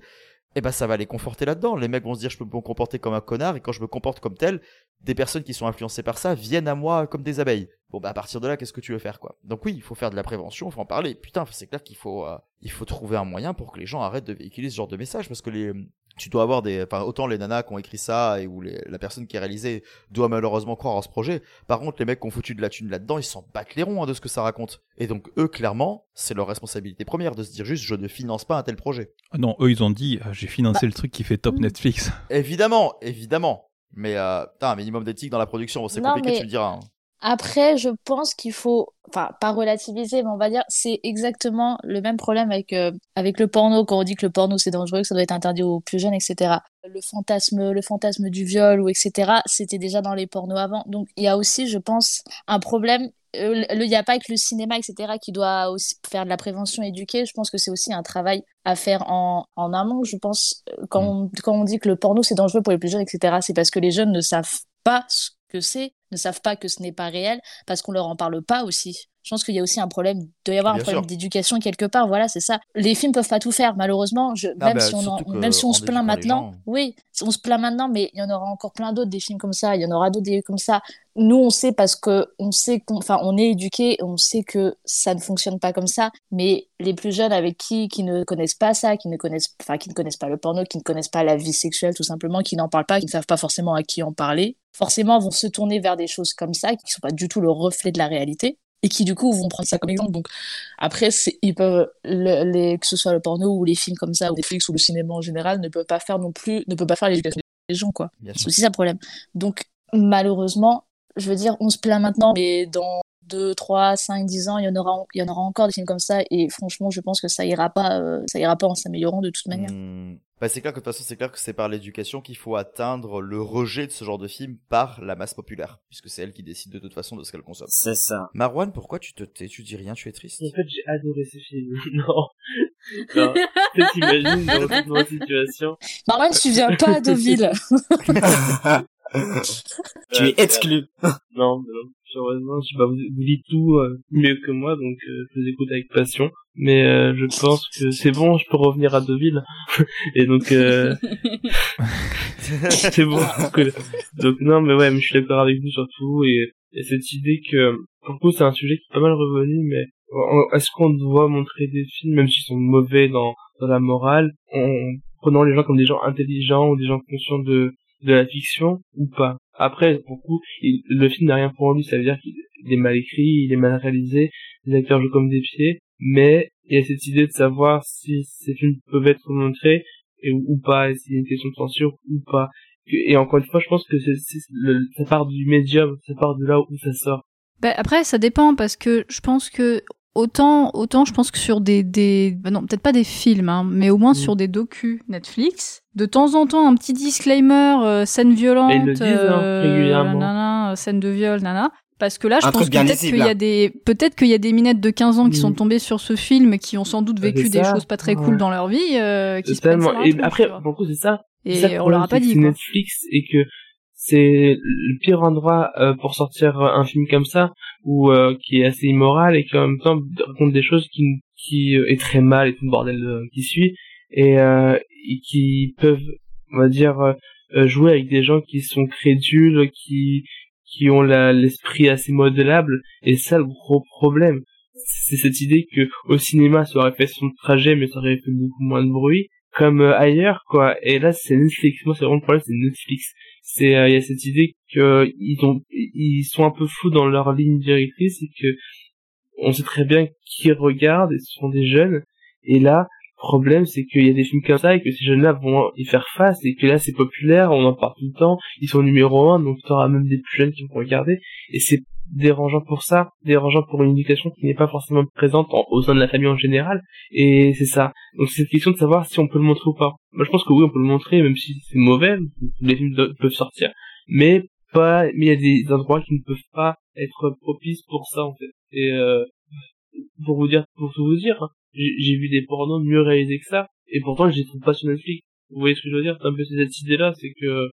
F: eh ben ça va les conforter là-dedans. Les mecs vont se dire je peux me comporter comme un connard et quand je me comporte comme tel, des personnes qui sont influencées par ça viennent à moi comme des abeilles. Bon bah à partir de là, qu'est-ce que tu veux faire quoi? Donc oui, il faut faire de la prévention, il faut en parler. Putain, c'est clair qu'il faut euh, il faut trouver un moyen pour que les gens arrêtent de véhiculer ce genre de message parce que les tu dois avoir des enfin autant les nanas qui ont écrit ça et où les, la personne qui a réalisé doit malheureusement croire en ce projet. Par contre, les mecs qui ont foutu de la thune là-dedans, ils s'en battent les ronds hein, de ce que ça raconte. Et donc eux clairement, c'est leur responsabilité première de se dire juste je ne finance pas un tel projet.
A: Ah Non, eux, ils ont dit, euh, j'ai financé le truc qui fait top Netflix.
F: Évidemment, évidemment. Mais euh, putain, un minimum d'éthique dans la production, bon, c'est compliqué,
H: mais-
F: tu me diras. hein.
H: Après, je pense qu'il faut, enfin, pas relativiser, mais on va dire, c'est exactement le même problème avec, euh, avec le porno, quand on dit que le porno c'est dangereux, que ça doit être interdit aux plus jeunes, etc. Le fantasme, le fantasme du viol, ou etc., c'était déjà dans les pornos avant. Donc, il y a aussi, je pense, un problème. euh, Il n'y a pas que le cinéma, etc., qui doit aussi faire de la prévention, éduquer. Je pense que c'est aussi un travail à faire en, en amont. Je pense, quand, on, quand on dit que le porno c'est dangereux pour les plus jeunes, etc., c'est parce que les jeunes ne savent pas ce que c'est, ne savent pas que ce n'est pas réel, parce qu'on leur en parle pas aussi. Je pense qu'il y a aussi un problème, il doit y avoir
F: Bien
H: un problème d'éducation quelque part, voilà, c'est ça. Les films peuvent pas tout faire, malheureusement, je,
F: Ah
H: même,
F: bah,
H: si on en- même si on se plaint maintenant,
F: gens.
H: oui, on se plaint maintenant, mais il y en aura encore plein d'autres, des films comme ça, il y en aura d'autres des comme ça. Nous, on sait parce que on sait qu'on, enfin, on est éduqué, on sait que ça ne fonctionne pas comme ça, mais les plus jeunes avec qui, qui ne connaissent pas ça, qui ne connaissent, enfin, qui ne connaissent pas le porno, qui ne connaissent pas la vie sexuelle, tout simplement, qui n'en parlent pas, qui ne savent pas forcément à qui en parler, forcément vont se tourner vers des choses comme ça, qui sont pas du tout le reflet de la réalité. Et qui du coup vont prendre ça comme exemple. Donc après, ils peuvent, le- les, que ce soit le porno ou les films comme ça, ou Netflix ou le cinéma en général, ne peuvent pas faire non plus, ne peuvent pas faire l'éducation des gens, quoi. C'est aussi ça le problème. Donc, malheureusement, je veux dire, on se plaint maintenant, mais dans 2, 3, 5, 10 ans, il y en aura, il y en aura encore des films comme ça, et franchement, je pense que ça ira pas, euh, ça ira pas en s'améliorant de toute manière.
F: Hmm. Bah, c'est clair que de toute façon, c'est clair que c'est par l'éducation qu'il faut atteindre le rejet de ce genre de film par la masse populaire, puisque c'est elle qui décide de toute façon de ce qu'elle consomme.
B: C'est ça.
F: Marwan, pourquoi tu te tais, tu dis rien, tu es triste?
D: En fait, j'ai adoré ce film. non. Non. T'imagines dans toute ma situation.
H: Marwan, tu viens pas à Deauville.
B: tu es exclu.
D: Non, mais non. Heureusement, je sais pas, vous, vous dites tout euh, mieux que moi, donc euh, je vous écoute avec passion. Mais euh, je pense que c'est bon, je peux revenir à Deauville. Et donc, euh, c'est bon. que- Donc non, mais ouais, mais je suis d'accord avec vous surtout. Et, et cette idée que, pour le coup, c'est un sujet qui est pas mal revenu, mais est-ce qu'on doit montrer des films, même s'ils sont mauvais dans, dans la morale, en prenant les gens comme des gens intelligents ou des gens conscients de, de la fiction ou pas Après, pour le coup, le film n'a rien pour lui, ça veut dire qu'il il est mal écrit, il est mal réalisé, les acteurs jouent comme des pieds, mais il y a cette idée de savoir si ces films peuvent être montrés ou pas, et s'il y a une question de censure ou pas. Et encore une fois, je pense que ça part du médium, ça part de là où ça sort.
E: Bah, après, ça dépend parce que je pense que autant, autant je pense que sur des, des bah non, peut-être pas des films, hein, mais au moins
D: Mm.
E: sur des docus Netflix, de temps en temps un petit disclaimer, euh, scène violente,
D: disent, hein,
E: euh,
D: régulièrement.
E: nanana, scène de viol, nana. Parce que là, je
B: Un
E: pense peut-être qu'il y a des, peut-être qu'il y a des minettes de 15 ans qui
D: Mm.
E: sont tombées sur ce film, qui ont sans doute vécu des choses pas très cool dans leur vie, euh, qui se prennent
D: Et après, pour le coup, c'est ça.
E: Et
D: ça
E: on leur a pas dit, quoi.
D: Netflix et que c'est le pire endroit euh, pour sortir un film comme ça ou euh, qui est assez immoral et qui en même temps raconte des choses qui qui euh, est très mal et tout le bordel euh, qui suit et, euh, et qui peuvent on va dire euh, euh, jouer avec des gens qui sont crédules qui qui ont l'esprit assez modelable et ça le gros problème. C'est cette idée que au cinéma ça aurait fait son trajet mais ça aurait fait beaucoup moins de bruit comme euh, ailleurs quoi. Et là c'est Netflix. Moi c'est vraiment le problème c'est Netflix c'est euh, il y a cette idée que ils sont un peu flous dans leur ligne directrice et que on sait très bien qui regarde et ce sont des jeunes. Et là le problème c'est qu'il y a des films comme ça et que ces jeunes là vont y faire face et que là c'est populaire on en parle tout le temps ils sont numéro un donc t'auras même des plus jeunes qui vont regarder. Et c'est dérangeant pour ça dérangeant pour une éducation qui n'est pas forcément présente en- au sein de la famille en général. Et c'est ça. Donc c'est cette question de savoir si on peut le montrer ou pas. Moi je pense que oui on peut le montrer même si c'est mauvais les films peuvent sortir. Mais pas, mais il y a des endroits qui ne peuvent pas être propices pour ça en fait. Et euh, pour vous dire, pour tout vous dire, j'ai vu des pornos mieux réalisés que ça, et pourtant je les trouve pas sur Netflix. Vous voyez ce que je veux dire? C'est un peu cette idée-là, c'est que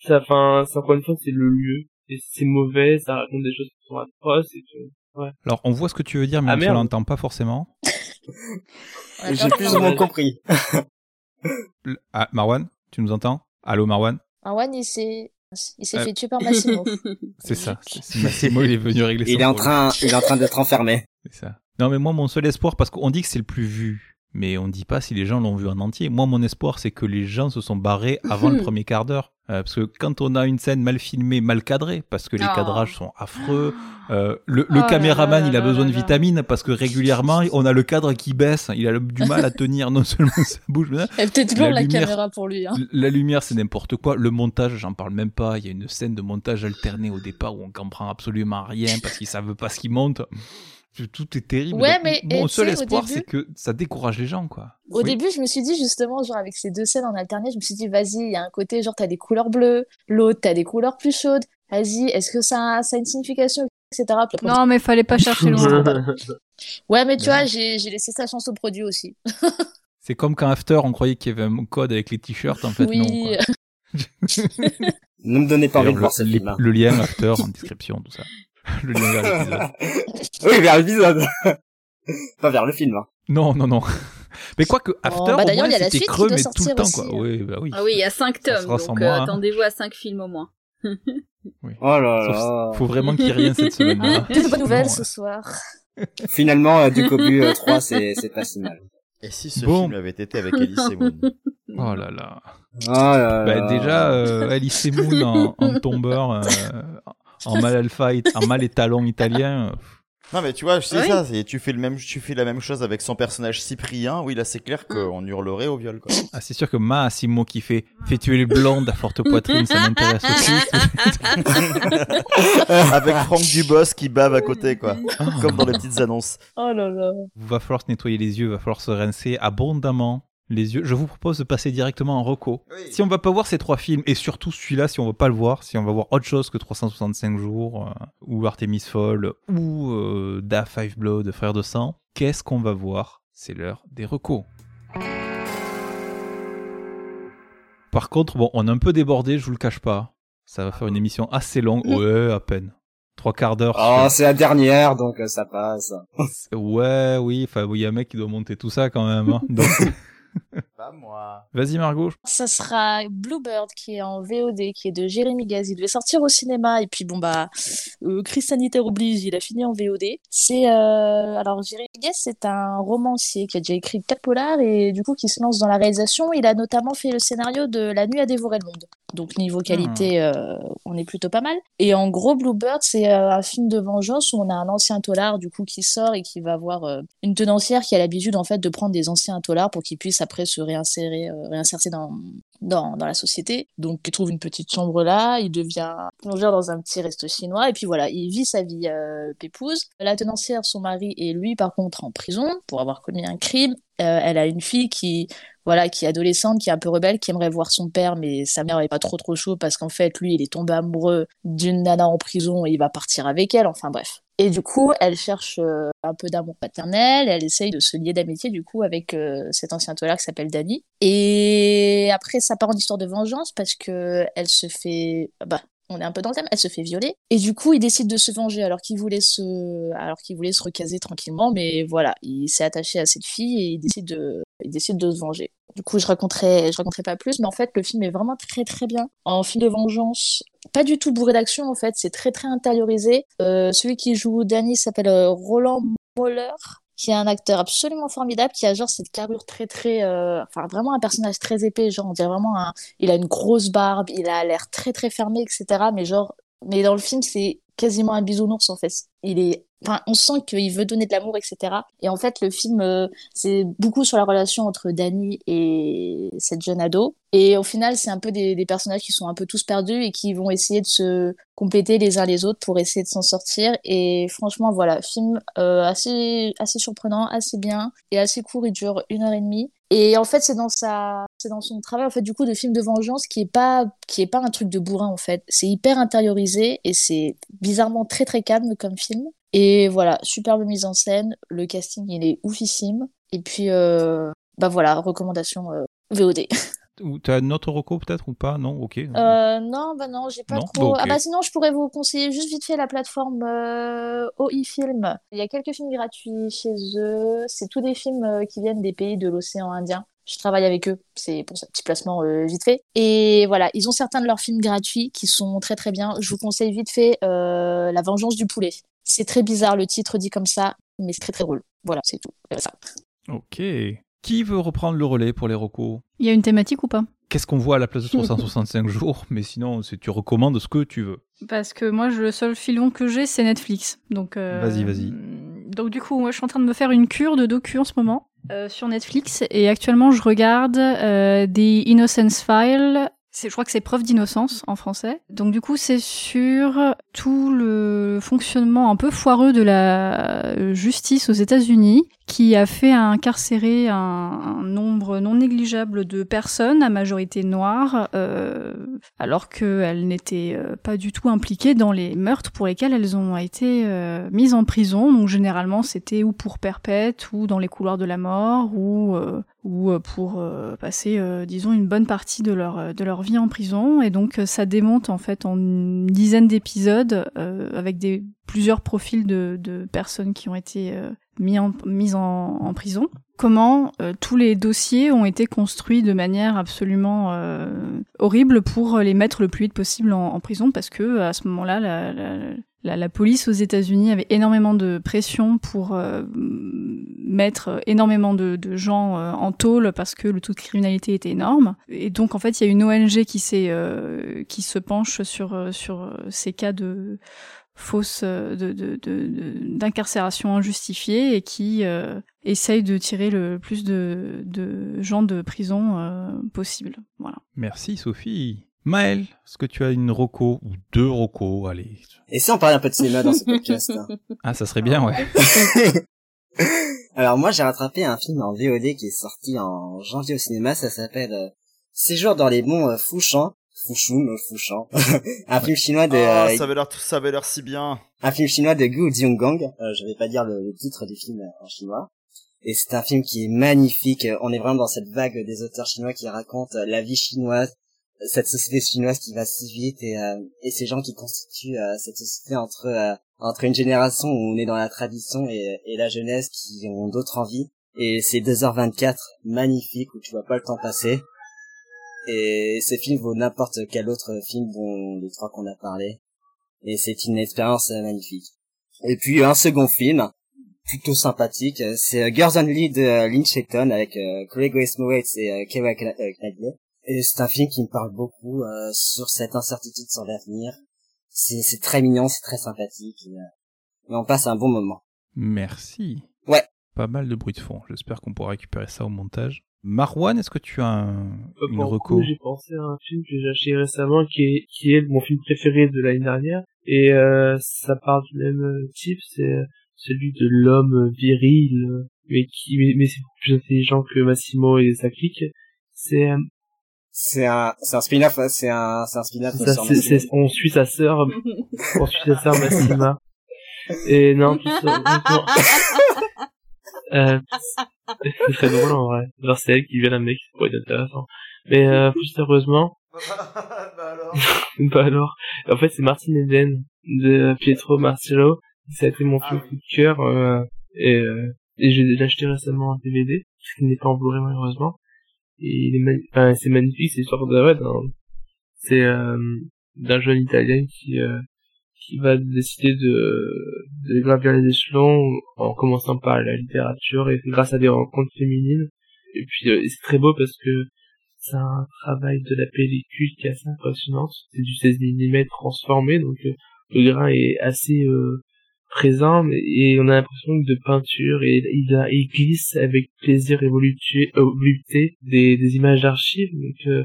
D: ça, enfin, encore une fois, c'est le lieu, c'est mauvais, ça raconte des choses qui sont atroces, et ouais.
A: Alors, on voit ce que tu veux dire, mais
D: Ah,
A: on ne
D: merde.
A: l'entend pas forcément.
B: J'ai plus ou moins compris.
A: Ah, Marwan, tu nous entends? Allô, Marwan?
H: Marwan, il s'est, il s'est
A: Euh.
H: fait tuer par Massimo.
A: C'est ça. Massimo, il est venu régler son
B: Il est en
A: problème.
B: train, il est en train d'être enfermé.
A: C'est ça. Non, mais moi, mon seul espoir, parce qu'on dit que c'est le plus vu, mais on dit pas si les gens l'ont vu en entier. Moi, mon espoir, c'est que les gens se sont barrés avant le premier quart d'heure. Euh, parce que quand on a une scène mal filmée, mal cadrée, parce que les
C: Oh.
A: cadrages sont affreux, euh, le, le
E: Oh là
A: caméraman,
E: là
A: il a besoin de vitamines parce que régulièrement, on a le cadre qui baisse. Il a du mal à tenir non seulement sa bouche, mais
H: peut-être
A: La
H: lourd la
A: lumière-
H: caméra pour lui. Hein.
A: la lumière, c'est n'importe quoi. Le montage, j'en parle même pas. Il y a une scène de montage alterné au départ où on comprend absolument rien parce qu'ils savent pas ce qu'ils montent. Tout est terrible.
H: Ouais, mais,
A: mon seul espoir, c'est que ça décourage les gens, quoi.
H: Au
A: Oui.
H: début, je me suis dit justement, genre avec ces deux scènes en alterné, je me suis dit, vas-y, il y a un côté, genre, t'as des couleurs bleues, l'autre, t'as des couleurs plus chaudes. Vas-y, est-ce que ça, a- ça a une signification, etc.
E: Non, mais fallait pas chercher loin.
H: Ouais, mais tu
A: Mais
H: vois, j'ai laissé sa chance au produit aussi.
A: C'est comme quand After, on croyait qu'il y avait un code avec les t-shirts, en fait, non.
H: oui.
A: Quoi.
B: Ne me donnez pas envie de
A: D'ailleurs,
B: voir ce
A: le,
B: film.
A: le lien After en description, tout ça. Le lien vers l'épisode.
B: oui, vers l'épisode. pas vers le film. hein.
A: Non, non, non. Mais quoi que After,
H: bah
A: au
H: d'ailleurs, il y a la
A: c'était
H: suite qui
A: creux,
H: doit
A: mais tout le
H: sortir
A: temps,
H: aussi,
A: quoi.
H: hein.
A: Oui, bah oui.
C: Ah oui, il y a 5
A: Ça
C: tomes, donc euh, attendez-vous à 5 films au moins.
B: Oh là
A: Sauf-
B: là.
A: faut vraiment qu'il y ait rien cette semaine. hein.
H: Deux bonnes nouvelles ce soir.
B: Finalement, euh, du Cobu euh, 3, c'est, c'est pas si mal.
F: Et si ce
A: Bon.
F: film avait été avec Alice et Moon?
A: Oh là là.
B: Oh là
A: Bah, déjà, euh, Alice et Moon en, en tombeur, euh, en mal alpha, en mal étalon italien. euh,
F: Non mais tu vois, c'est
C: Oui.
F: ça, c'est tu fais le même tu fais la même chose avec son personnage Cyprien. Oui, là c'est clair qu'on hurlerait au viol quoi.
A: Ah, c'est sûr que Massimo qui fait fait tuer les blondes à forte poitrine, ça m'intéresse aussi.
F: avec Franck Dubos qui bave à côté quoi, comme dans les petites annonces.
H: Oh là là.
A: va falloir se nettoyer les yeux, va falloir se rincer abondamment les yeux. Je vous propose de passer directement en reco.
F: Oui.
A: Si on va pas voir ces trois films, et surtout celui-là, si on va pas le voir, si on va voir autre chose que 365 jours, euh, ou Artemis Fowl, ou euh, Da Five Blood, Frère de Sang, qu'est-ce qu'on va voir? C'est l'heure des recos. Par contre, bon, on est un peu débordé, je vous le cache pas. Ça va faire une émission assez longue, ouais, à peine. Trois quarts d'heure.
B: Oh,
A: sur-
B: c'est la dernière, donc euh, ça passe.
A: Ouais, oui, enfin, il y a un mec qui doit monter tout ça quand même. hein. Donc,
F: Pas moi.
A: vas-y Margot.
H: Ça sera Bluebird qui est en VOD, qui est de Jérémy Gaz. Il devait sortir au cinéma et puis bon bah euh, crise sanitaire oblige, il a fini en VOD. C'est euh, alors Jérémy Gaz, c'est un romancier qui a déjà écrit quatre polars et du coup qui se lance dans la réalisation. Il a notamment fait le scénario de La nuit a dévoré le monde. Donc niveau qualité, euh, on est plutôt pas mal. Et en gros, Bluebird, c'est euh, un film de vengeance où on a un ancien tolard du coup qui sort et qui va avoir euh, une tenancière qui a l'habitude en fait de prendre des anciens tolards pour qu'ils puissent après se réinsérer, euh, réinsérer dans, dans dans la société. Donc il trouve une petite chambre là, il devient plongeur dans un petit resto chinois et puis voilà, il vit sa vie euh, pépouse. La tenancière, son mari et lui par contre en prison pour avoir commis un crime. Euh, elle a une fille qui voilà, qui est adolescente, qui est un peu rebelle, qui aimerait voir son père, mais sa mère est pas trop trop chaud parce qu'en fait, lui, il est tombé amoureux d'une nana en prison et il va partir avec elle. Enfin bref. Et du coup, elle cherche euh, un peu d'amour paternel. Elle essaye de se lier d'amitié du coup avec euh, cet ancien tolard qui s'appelle Danny. Et après, ça part en histoire de vengeance parce que elle se fait, bah, on est un peu dans le thème, elle se fait violer. Et du coup, il décide de se venger alors qu'il voulait se, alors recaser tranquillement. Mais voilà, il s'est attaché à cette fille et il décide de, il décide de se venger. Du coup, je raconterai, je raconterai pas plus, mais en fait, le film est vraiment très très bien. En film de vengeance, pas du tout bourré d'action en fait, c'est très très intériorisé. Euh, celui qui joue Danny s'appelle euh, Roland Moller qui est un acteur absolument formidable, qui a genre cette carrure très très, euh, enfin vraiment un personnage très épais, genre on dirait vraiment un, il a une grosse barbe, il a l'air très très fermé, etc. Mais genre, mais dans le film c'est quasiment un bisounours en fait. Il est, enfin on sent qu'il veut donner de l'amour, etc. Et en fait le film euh, c'est beaucoup sur la relation entre Danny et cette jeune ado. Et au final c'est un peu des, des personnages qui sont un peu tous perdus et qui vont essayer de se compléter les uns les autres pour essayer de s'en sortir. Et franchement, voilà, film euh, assez, assez surprenant, assez bien et assez court. Il dure une heure et demie. Et en fait, c'est dans sa, c'est dans son travail en fait du coup de film de vengeance qui est pas, qui est pas un truc de bourrin en fait. C'est hyper intériorisé et c'est bizarrement très très calme comme film. Et voilà, superbe mise en scène, le casting il est oufissime. Et puis euh, bah voilà, recommandation euh, VOD.
A: Ou t'as un autre reco peut-être ou pas? Non, ok.
H: Euh, non, bah non, j'ai pas
A: Non?
H: trop.
A: Bon.
H: Ah bah sinon, je pourrais vous conseiller juste vite fait la plateforme euh, OI Film. Il y a quelques films gratuits chez eux. C'est tous des films euh, qui viennent des pays de l'océan Indien. Je travaille avec eux, c'est pour ça, petit placement euh, vite fait. Et voilà, ils ont certains de leurs films gratuits qui sont très très bien. Je vous conseille vite fait La Vengeance du poulet. C'est très bizarre le titre dit comme ça, mais c'est très très drôle. Voilà, c'est tout. Ça.
A: Ok. Qui veut reprendre le relais pour les recos?
E: Il y a une thématique ou pas?
A: Qu'est-ce qu'on voit à la place de 365 jours? Mais sinon, tu recommandes ce que tu veux.
E: Parce que moi, le seul filon que j'ai, c'est Netflix. Donc, euh,
A: Vas-y, vas-y.
E: Donc du coup, moi, je suis en train de me faire une cure de docu en ce moment euh, sur Netflix et actuellement, je regarde euh, The Innocence File. C'est, je crois que c'est preuve d'innocence en français. Donc du coup, c'est sur tout le fonctionnement un peu foireux de la justice aux États-Unis qui a fait incarcérer un, nombre non négligeable de personnes, à majorité noire, euh, alors qu'elles n'étaient euh, pas du tout impliquées dans les meurtres pour lesquels elles ont été euh, mises en prison. Donc généralement, c'était ou pour perpète, ou dans les couloirs de la mort, ou euh, ou euh, pour passer, disons, une bonne partie de leur de leur vie en prison. Et donc ça démonte en fait en une dizaine d'épisodes avec des plusieurs profils de, de personnes qui ont été mis en, prison. Comment euh, tous les dossiers ont été construits de manière absolument euh, horrible pour les mettre le plus vite possible en, prison parce que à ce moment-là, la, police aux États-Unis avait énormément de pression pour euh, mettre énormément de, gens en tôle parce que le taux de criminalité était énorme. Et donc en fait, il y a une ONG qui qui se penche sur sur ces cas de fausse euh, de de- de- d'incarcération injustifiée et qui euh, essaye de tirer le plus de, de gens de prison euh, possible. Voilà.
A: Merci Sophie. Maël, est-ce que tu as une roco ou deux rocos Allez.
B: Et si on parlait un peu de cinéma dans ce podcast hein
A: Ah, ça serait bien, ouais.
B: Alors moi j'ai rattrapé un film en VOD qui est sorti en janvier au cinéma, ça s'appelle euh, Séjour dans les monts euh, Fouchan, Fouchoum, euh, Fouchan, un film chinois de
F: Ah,
B: euh,
F: ça avait l'air, ça avait l'air si bien.
B: un film chinois de Gu Jiangang. Euh, je vais pas dire le, le titre du film euh, en chinois. Et c'est un film qui est magnifique. Euh, On est vraiment dans cette vague des auteurs chinois qui racontent la vie chinoise, cette société chinoise qui va si vite et, euh, et ces gens qui constituent euh, cette société entre euh, entre une génération où on est dans la tradition et, et la jeunesse qui ont d'autres envies. Et c'est 2h24 magnifique où tu vois pas le temps passer. Et ce film vaut n'importe quel autre film dont les trois qu'on a parlé. Et c'est une expérience magnifique. Et puis un second film, plutôt sympathique, c'est Girls Only de Lynch Shelton avec euh, Chloe Grace Moretz et euh, Keira euh, Knightley. Et c'est un film qui me parle beaucoup euh, sur cette incertitude sur l'avenir. C'est c'est très mignon, c'est très sympathique. Et, euh, et on passe un bon moment.
A: Merci.
B: Ouais.
A: Pas mal de bruit de fond. J'espère qu'on pourra récupérer ça au montage. Marwan, est-ce que tu as un,
D: Euh,
A: une reco
D: j'ai pensé à un film que j'ai acheté récemment qui est, qui est mon film préféré de l'année dernière. Et euh, ça part du même euh, type, c'est euh, celui de l'homme viril, mais qui mais, mais c'est beaucoup plus intelligent que Massimo et sa clique. C'est euh,
B: C'est un, c'est un spin-off, ouais, c'est un, c'est un spin-off
D: on suit sa sœur, on suit sa sœur Massima. Et non, tout ça, euh, c'est très drôle en vrai. Alors c'est elle qui vient l'amener, qui pourrait être intéressant. Mais euh, plus sérieusement,
F: bah alors.
D: bah alors, en fait c'est Martin Eden de Pietro Marcello. Ça a été mon film coup de cœur euh, et, euh, et j'ai acheté récemment un DVD, ce qui n'est pas en Blu-ray malheureusement. Et il est mani- enfin, c'est magnifique, c'est l'histoire de ouais, d'un- c'est euh, d'un jeune Italien qui euh, qui va décider de, de gravir les échelons en commençant par la littérature et grâce à des rencontres féminines. Et puis euh, c'est très beau parce que c'est un travail de la pellicule qui est assez impressionnant. C'est du 16 mm transformé, donc euh, le grain est assez euh, présent mais- et on a l'impression de peinture et il, glisse avec plaisir et volupté, euh, volupté des, des images d'archives donc euh,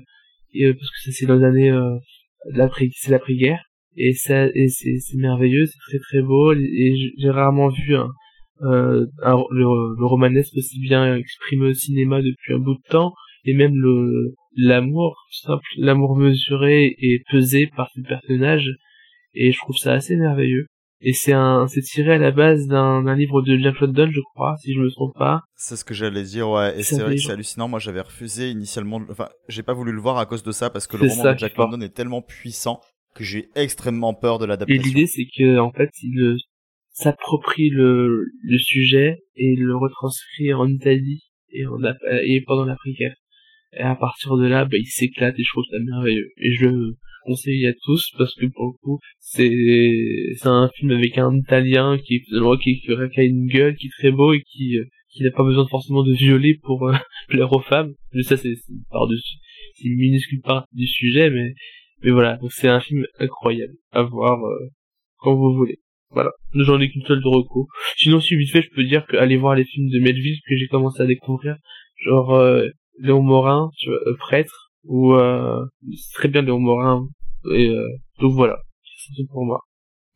D: et, parce que ça c'est dans les années de l'après c'est l'après-guerre et ça et c'est c'est merveilleux c'est très très beau et j'ai rarement vu un euh, un- le, le romanesque aussi bien exprimé au cinéma depuis un bout de temps, et même le l'amour simple, l'amour mesuré et pesé par ce personnage, et je trouve ça assez merveilleux. Et c'est un, c'est tiré à la base d'un livre de Jack London, je crois, si je me trompe pas.
F: C'est ce que j'allais dire, ouais. Et c'est vrai que c'est hallucinant. Moi, j'avais refusé initialement. Enfin, j'ai pas voulu le voir à cause de ça parce que le roman de Jack. London est tellement puissant que j'ai extrêmement peur de
D: Et
F: l'adaptation.
D: l'idée, c'est que en fait, il euh, s'approprie le, le sujet et le retranscrit en Italie et, en, ap- et pendant l'après-guerre. Et à partir de là, bah, il s'éclate et je trouve ça merveilleux. Et je le conseille à tous parce que pour le coup, c'est c'est un film avec un Italien qui qui, qui a une gueule, qui est très beau et qui euh, qui n'a pas besoin forcément de violer pour euh, plaire aux femmes. Mais ça, c'est part de c'est une minuscule partie du sujet, mais mais voilà. Donc c'est un film incroyable à voir euh, quand vous voulez. Voilà. J'en ai qu'une seule de recours. Sinon, si vite fait, je peux dire qu'aller voir les films de Melville que j'ai commencé à découvrir, genre euh, Léon Morin, tu vois, euh, prêtre, ou euh, c'est très bien Léon Morin. Et euh, donc voilà, c'est tout pour moi.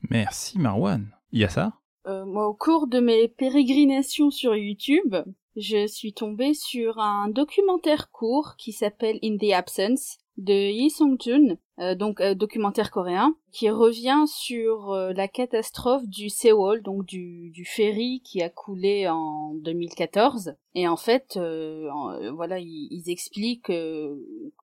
A: Merci Marwan. Il y a ça?
C: Euh, moi, au cours de mes pérégrinations sur YouTube, je suis tombée sur un documentaire court qui s'appelle In the Absence de Yi Song-jun, euh, donc euh, documentaire coréen, qui revient sur euh, la catastrophe du Sewol, donc du, ferry qui a coulé en 2014. Et en fait, voilà, ils, expliquent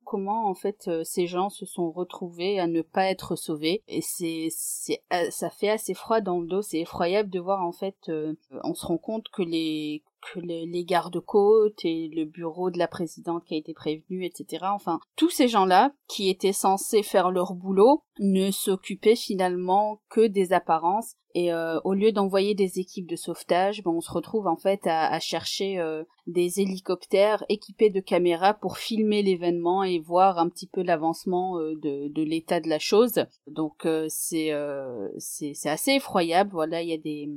C: comment en fait ces gens se sont retrouvés à ne pas être sauvés. Et c'est, c'est, ça fait assez froid dans le dos. C'est effroyable de voir en fait. on se rend compte que les que les gardes-côtes et le bureau de la présidente qui a été prévenu, etc. Enfin, tous ces gens-là qui étaient censés faire leur boulot ne s'occupaient finalement que des apparences. Et euh, au lieu d'envoyer des équipes de sauvetage, ben, on se retrouve en fait à, chercher euh, des hélicoptères équipés de caméras pour filmer l'événement et voir un petit peu l'avancement euh, de, de l'état de la chose. Donc c'est c'est assez effroyable. Voilà, il y a des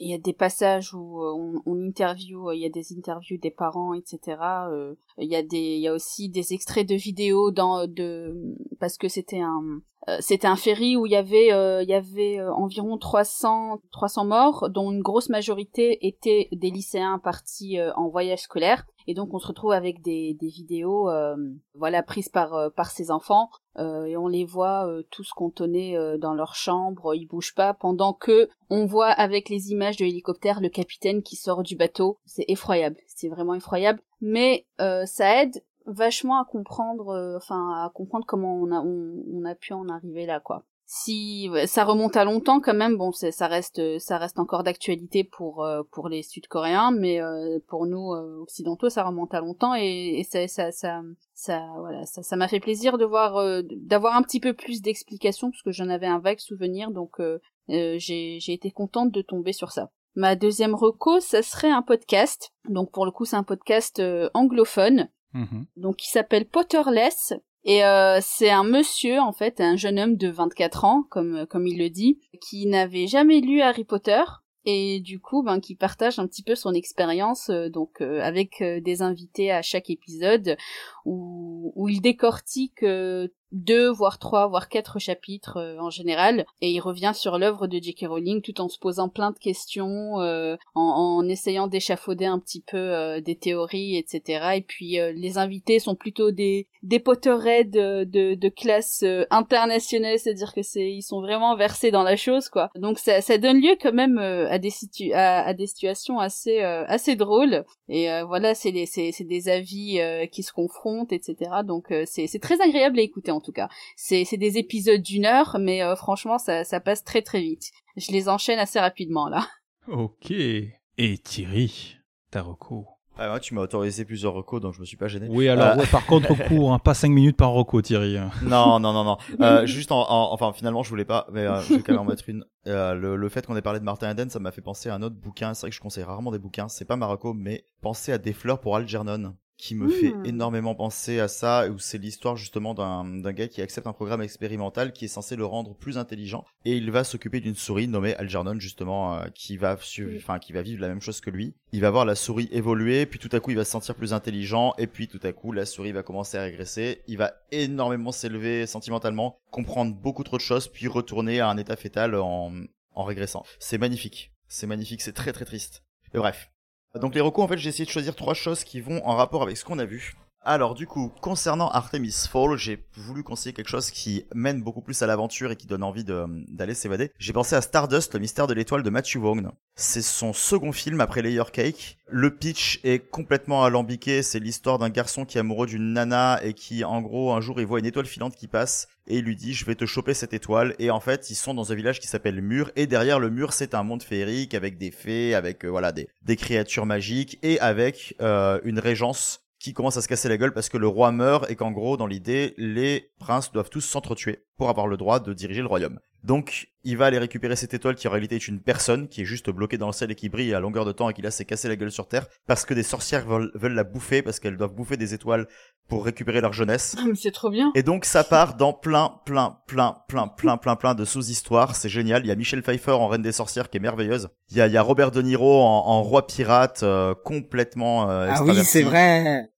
C: il y a des passages où euh, on, on interview, euh, il y a des interviews des parents, etc. euh, Il y a des, il y a aussi des extraits de vidéos dans de parce que c'était un c'était un ferry où il y avait euh, il y avait euh, environ 300 300 morts dont une grosse majorité étaient des lycéens partis euh, en voyage scolaire et donc on se retrouve avec des des vidéos euh, voilà prises par euh, par ces enfants euh, et on les voit euh, tous cantonnés euh, dans leur chambre, ils bougent pas, pendant que on voit avec les images de l'hélicoptère le capitaine qui sort du bateau. C'est effroyable, c'est vraiment effroyable. Mais euh, ça aide vachement à comprendre, euh, enfin à comprendre comment on a on, on a pu en arriver là, quoi. Si ça remonte à longtemps quand même, bon, ça reste ça reste encore d'actualité pour euh, pour les Sud-Coréens, mais euh, pour nous euh, occidentaux, ça remonte à longtemps et, et ça, ça ça ça voilà ça ça m'a fait plaisir de voir euh, d'avoir un petit peu plus d'explications parce que j'en avais un vague souvenir, donc euh, j'ai j'ai été contente de tomber sur ça. Ma deuxième reco, ça serait un podcast. Donc pour le coup, c'est un podcast anglophone
A: Mhm.
C: donc qui s'appelle Potterless et euh, c'est un monsieur en fait, un jeune homme de 24 ans comme comme il le dit, qui n'avait jamais lu Harry Potter et du coup ben qui partage un petit peu son expérience euh, donc euh, avec euh, des invités à chaque épisode où où il décortique euh, deux voire trois voire quatre chapitres euh, en général. Et il revient sur l'œuvre de J.K. Rowling tout en se posant plein de questions euh, en, en essayant d'échafauder un petit peu euh, des théories etc et puis euh, les invités sont plutôt des des Potterheads de, de, de classe euh, internationale c'est-à-dire que c'est ils sont vraiment versés dans la chose quoi. Donc ça, ça donne lieu quand même euh, à des situ à, à des situations assez euh, assez drôles. Et euh, voilà c'est c'est des avis euh, qui se confrontent etc donc euh, c'est c'est très agréable à écouter en tout cas c'est c'est des épisodes d'une heure mais euh, franchement ça ça passe très très vite je les enchaîne assez rapidement là
A: Ok. Et Thierry, ta reco.
F: Ah ouais, tu m'as autorisé plusieurs recos, donc je me suis pas gêné.
A: Oui, alors,
F: Euh,
A: ouais, par contre, court, hein, pas 5 minutes par reco, Thierry.
F: non, non, non, non. Euh, juste en, en- enfin, finalement, je voulais pas, mais euh, je vais quand même en mettre une. Euh, le, le fait qu'on ait parlé de Martin Eden, ça m'a fait penser à un autre bouquin. C'est vrai que je conseille rarement des bouquins. C'est pas Marocco, mais pensez à des fleurs pour Algernon qui me fait
C: Hmm.
F: énormément penser à ça, où c'est l'histoire justement d'un gars qui accepte un programme expérimental qui est censé le rendre plus intelligent, et il va s'occuper d'une souris nommée Algernon justement, euh, qui va enfin qui va vivre la même chose que lui. Il va voir la souris évoluer, puis tout à coup il va se sentir plus intelligent, et puis tout à coup la souris va commencer à régresser. Il va énormément s'élever sentimentalement, comprendre beaucoup trop de choses, puis retourner à un état fétal en en régressant. C'est magnifique. C'est magnifique, c'est très très triste. Et bref. Donc les recos, en fait, j'ai essayé de choisir trois choses qui vont en rapport avec ce qu'on a vu. Alors du coup, concernant Artemis Fall, j'ai voulu conseiller quelque chose qui mène beaucoup plus à l'aventure et qui donne envie d'aller s'évader. J'ai pensé à Stardust, le mystère de l'étoile de Matthew Vaughn. C'est son second film après Layer Cake. Le pitch est complètement alambiqué, c'est l'histoire d'un garçon qui est amoureux d'une nana et qui en gros un jour il voit une étoile filante qui passe et il lui dit je vais te choper cette étoile et en fait ils sont dans un village qui s'appelle Mur et derrière le mur c'est un monde féerique avec des fées, avec euh, voilà des, des créatures magiques et avec euh, une régence qui commence à se casser la gueule parce que le roi meurt et qu'en gros, dans l'idée, les princes doivent tous s'entretuer pour avoir le droit de diriger le royaume. Donc, il va aller récupérer cette étoile qui en réalité est une personne qui est juste bloquée dans le ciel et qui brille à longueur de temps et qui là s'est cassé la gueule sur terre parce que des sorcières veulent, veulent la bouffer parce qu'elles doivent bouffer des étoiles pour récupérer leur jeunesse.
C: Ah, mais c'est trop bien.
F: Et donc ça part dans plein, plein, plein, plein, plein, plein, plein de sous-histoires. C'est génial. Il y a Michelle Pfeiffer en Reine des Sorcières qui est merveilleuse. Il y a, il y a Robert De Niro en, en roi pirate euh, complètement euh,
B: Ah oui, c'est vrai.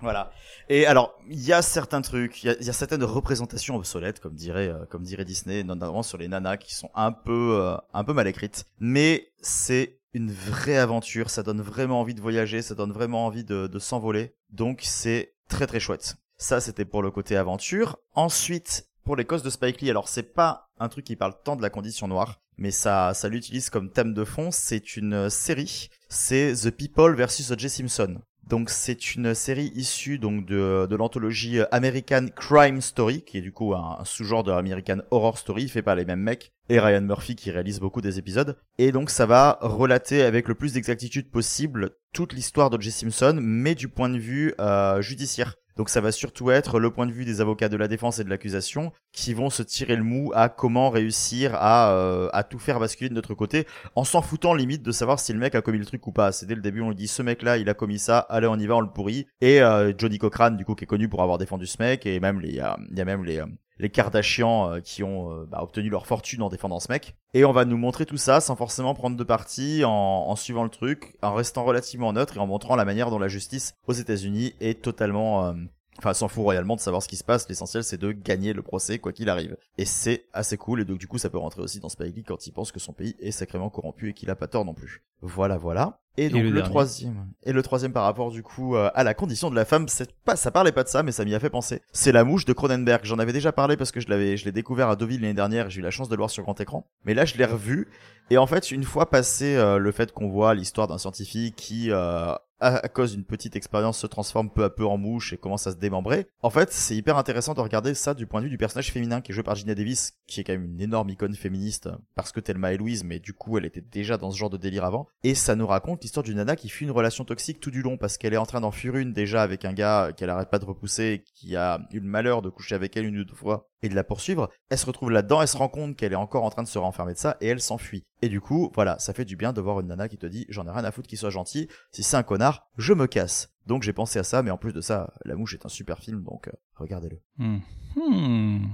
F: Voilà. Et alors, il y a certains trucs, il y y a certaines représentations obsolètes, comme dirait, euh, comme dirait Disney, notamment sur les nanas qui sont un peu, euh, un peu mal écrites. Mais c'est une vraie aventure. Ça donne vraiment envie de voyager. Ça donne vraiment envie de, de s'envoler. Donc c'est très très chouette. Ça, c'était pour le côté aventure. Ensuite, pour les causes de Spike Lee, alors c'est pas un truc qui parle tant de la condition noire, mais ça, ça l'utilise comme thème de fond. C'est une euh, série. C'est The People versus O.J. Simpson. Donc c'est une série issue donc de, de l'anthologie American Crime Story, qui est du coup un, sous-genre de American Horror Story, fait par les mêmes mecs, et Ryan Murphy qui réalise beaucoup des épisodes. Et donc ça va relater avec le plus d'exactitude possible toute l'histoire d'O.J. Simpson, mais du point de vue euh, judiciaire. Donc ça va surtout être le point de vue des avocats de la défense et de l'accusation qui vont se tirer le mou à comment réussir à, euh, à tout faire basculer de notre côté en s'en foutant limite de savoir si le mec a commis le truc ou pas. C'est dès le début on lui dit ce mec là il a commis ça, allez on y va on le pourrit. Et euh, Johnny Cochran du coup qui est connu pour avoir défendu ce mec et même les, il y a, y a même les, euh, les Kardashians euh, qui ont euh, bah, obtenu leur fortune en défendant ce mec. Et on va nous montrer tout ça sans forcément prendre de parti, en, suivant le truc, en restant relativement neutre et en montrant la manière dont la justice aux États-Unis est totalement euh, Enfin, s'en fout royalement de savoir ce qui se passe. L'essentiel, c'est de gagner le procès, quoi qu'il arrive. Et c'est assez cool. Et donc, du coup, ça peut rentrer aussi dans Spike quand il pense que son pays est sacrément corrompu et qu'il a pas tort non plus. Voilà, voilà. Et donc,
A: le
F: troisième. Et le troisième par rapport, du coup, euh, à la condition de la femme, c'est pas, ça parlait pas de ça, mais ça m'y a fait penser. C'est La Mouche de Cronenberg. J'en avais déjà parlé parce que je l'avais, je l'ai découvert à Deauville l'année dernière. J'ai eu la chance de le voir sur grand écran. Mais là, je l'ai revu. Et en fait, une fois passé euh, le fait qu'on voit l'histoire d'un scientifique qui, euh, à, cause d'une petite expérience, se transforme peu à peu en mouche et commence à se démembrer. En fait, c'est hyper intéressant de regarder ça du point de vue du personnage féminin qui est joué par Gina Davis, qui est quand même une énorme icône féministe parce que Thelma et Louise, mais du coup, elle était déjà dans ce genre de délire avant. Et ça nous raconte l'histoire d'une nana qui fuit une relation toxique tout du long parce qu'elle est en train d'en fuir une déjà avec un gars qu'elle arrête pas de repousser, qui a eu le malheur de coucher avec elle une ou deux fois et de la poursuivre. Elle se retrouve là-dedans, elle se rend compte qu'elle est encore en train de se renfermer de ça et elle s'enfuit. Et du coup, voilà, ça fait du bien de voir une nana qui te dit j'en ai rien à foutre qu'il soit gentil, si c'est un connard, je me casse. Donc j'ai pensé à ça, mais en plus de ça, La Mouche est un super film, donc euh, regardez-le.
A: Hmm. Hmm.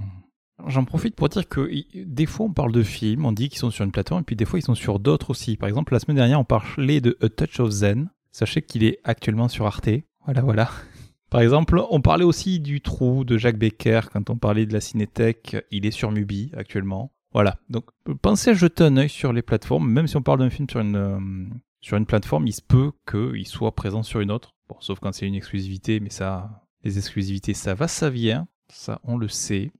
A: J'en profite pour dire que des fois on parle de films, on dit qu'ils sont sur une plateforme, et puis des fois ils sont sur d'autres aussi. Par exemple, la semaine dernière on parlait de A Touch of Zen. Sachez qu'il est actuellement sur Arte. Voilà, voilà. Par exemple, on parlait aussi du Trou de Jacques Becker quand on parlait de la Cinétech. Il est sur Mubi actuellement. Voilà. Donc pensez à jeter un œil sur les plateformes. Même si on parle d'un film sur une, euh, sur une plateforme, il se peut qu'il soit présent sur une autre. Bon, sauf quand c'est une exclusivité, mais ça, les exclusivités, ça va, ça vient. Ça, on le sait.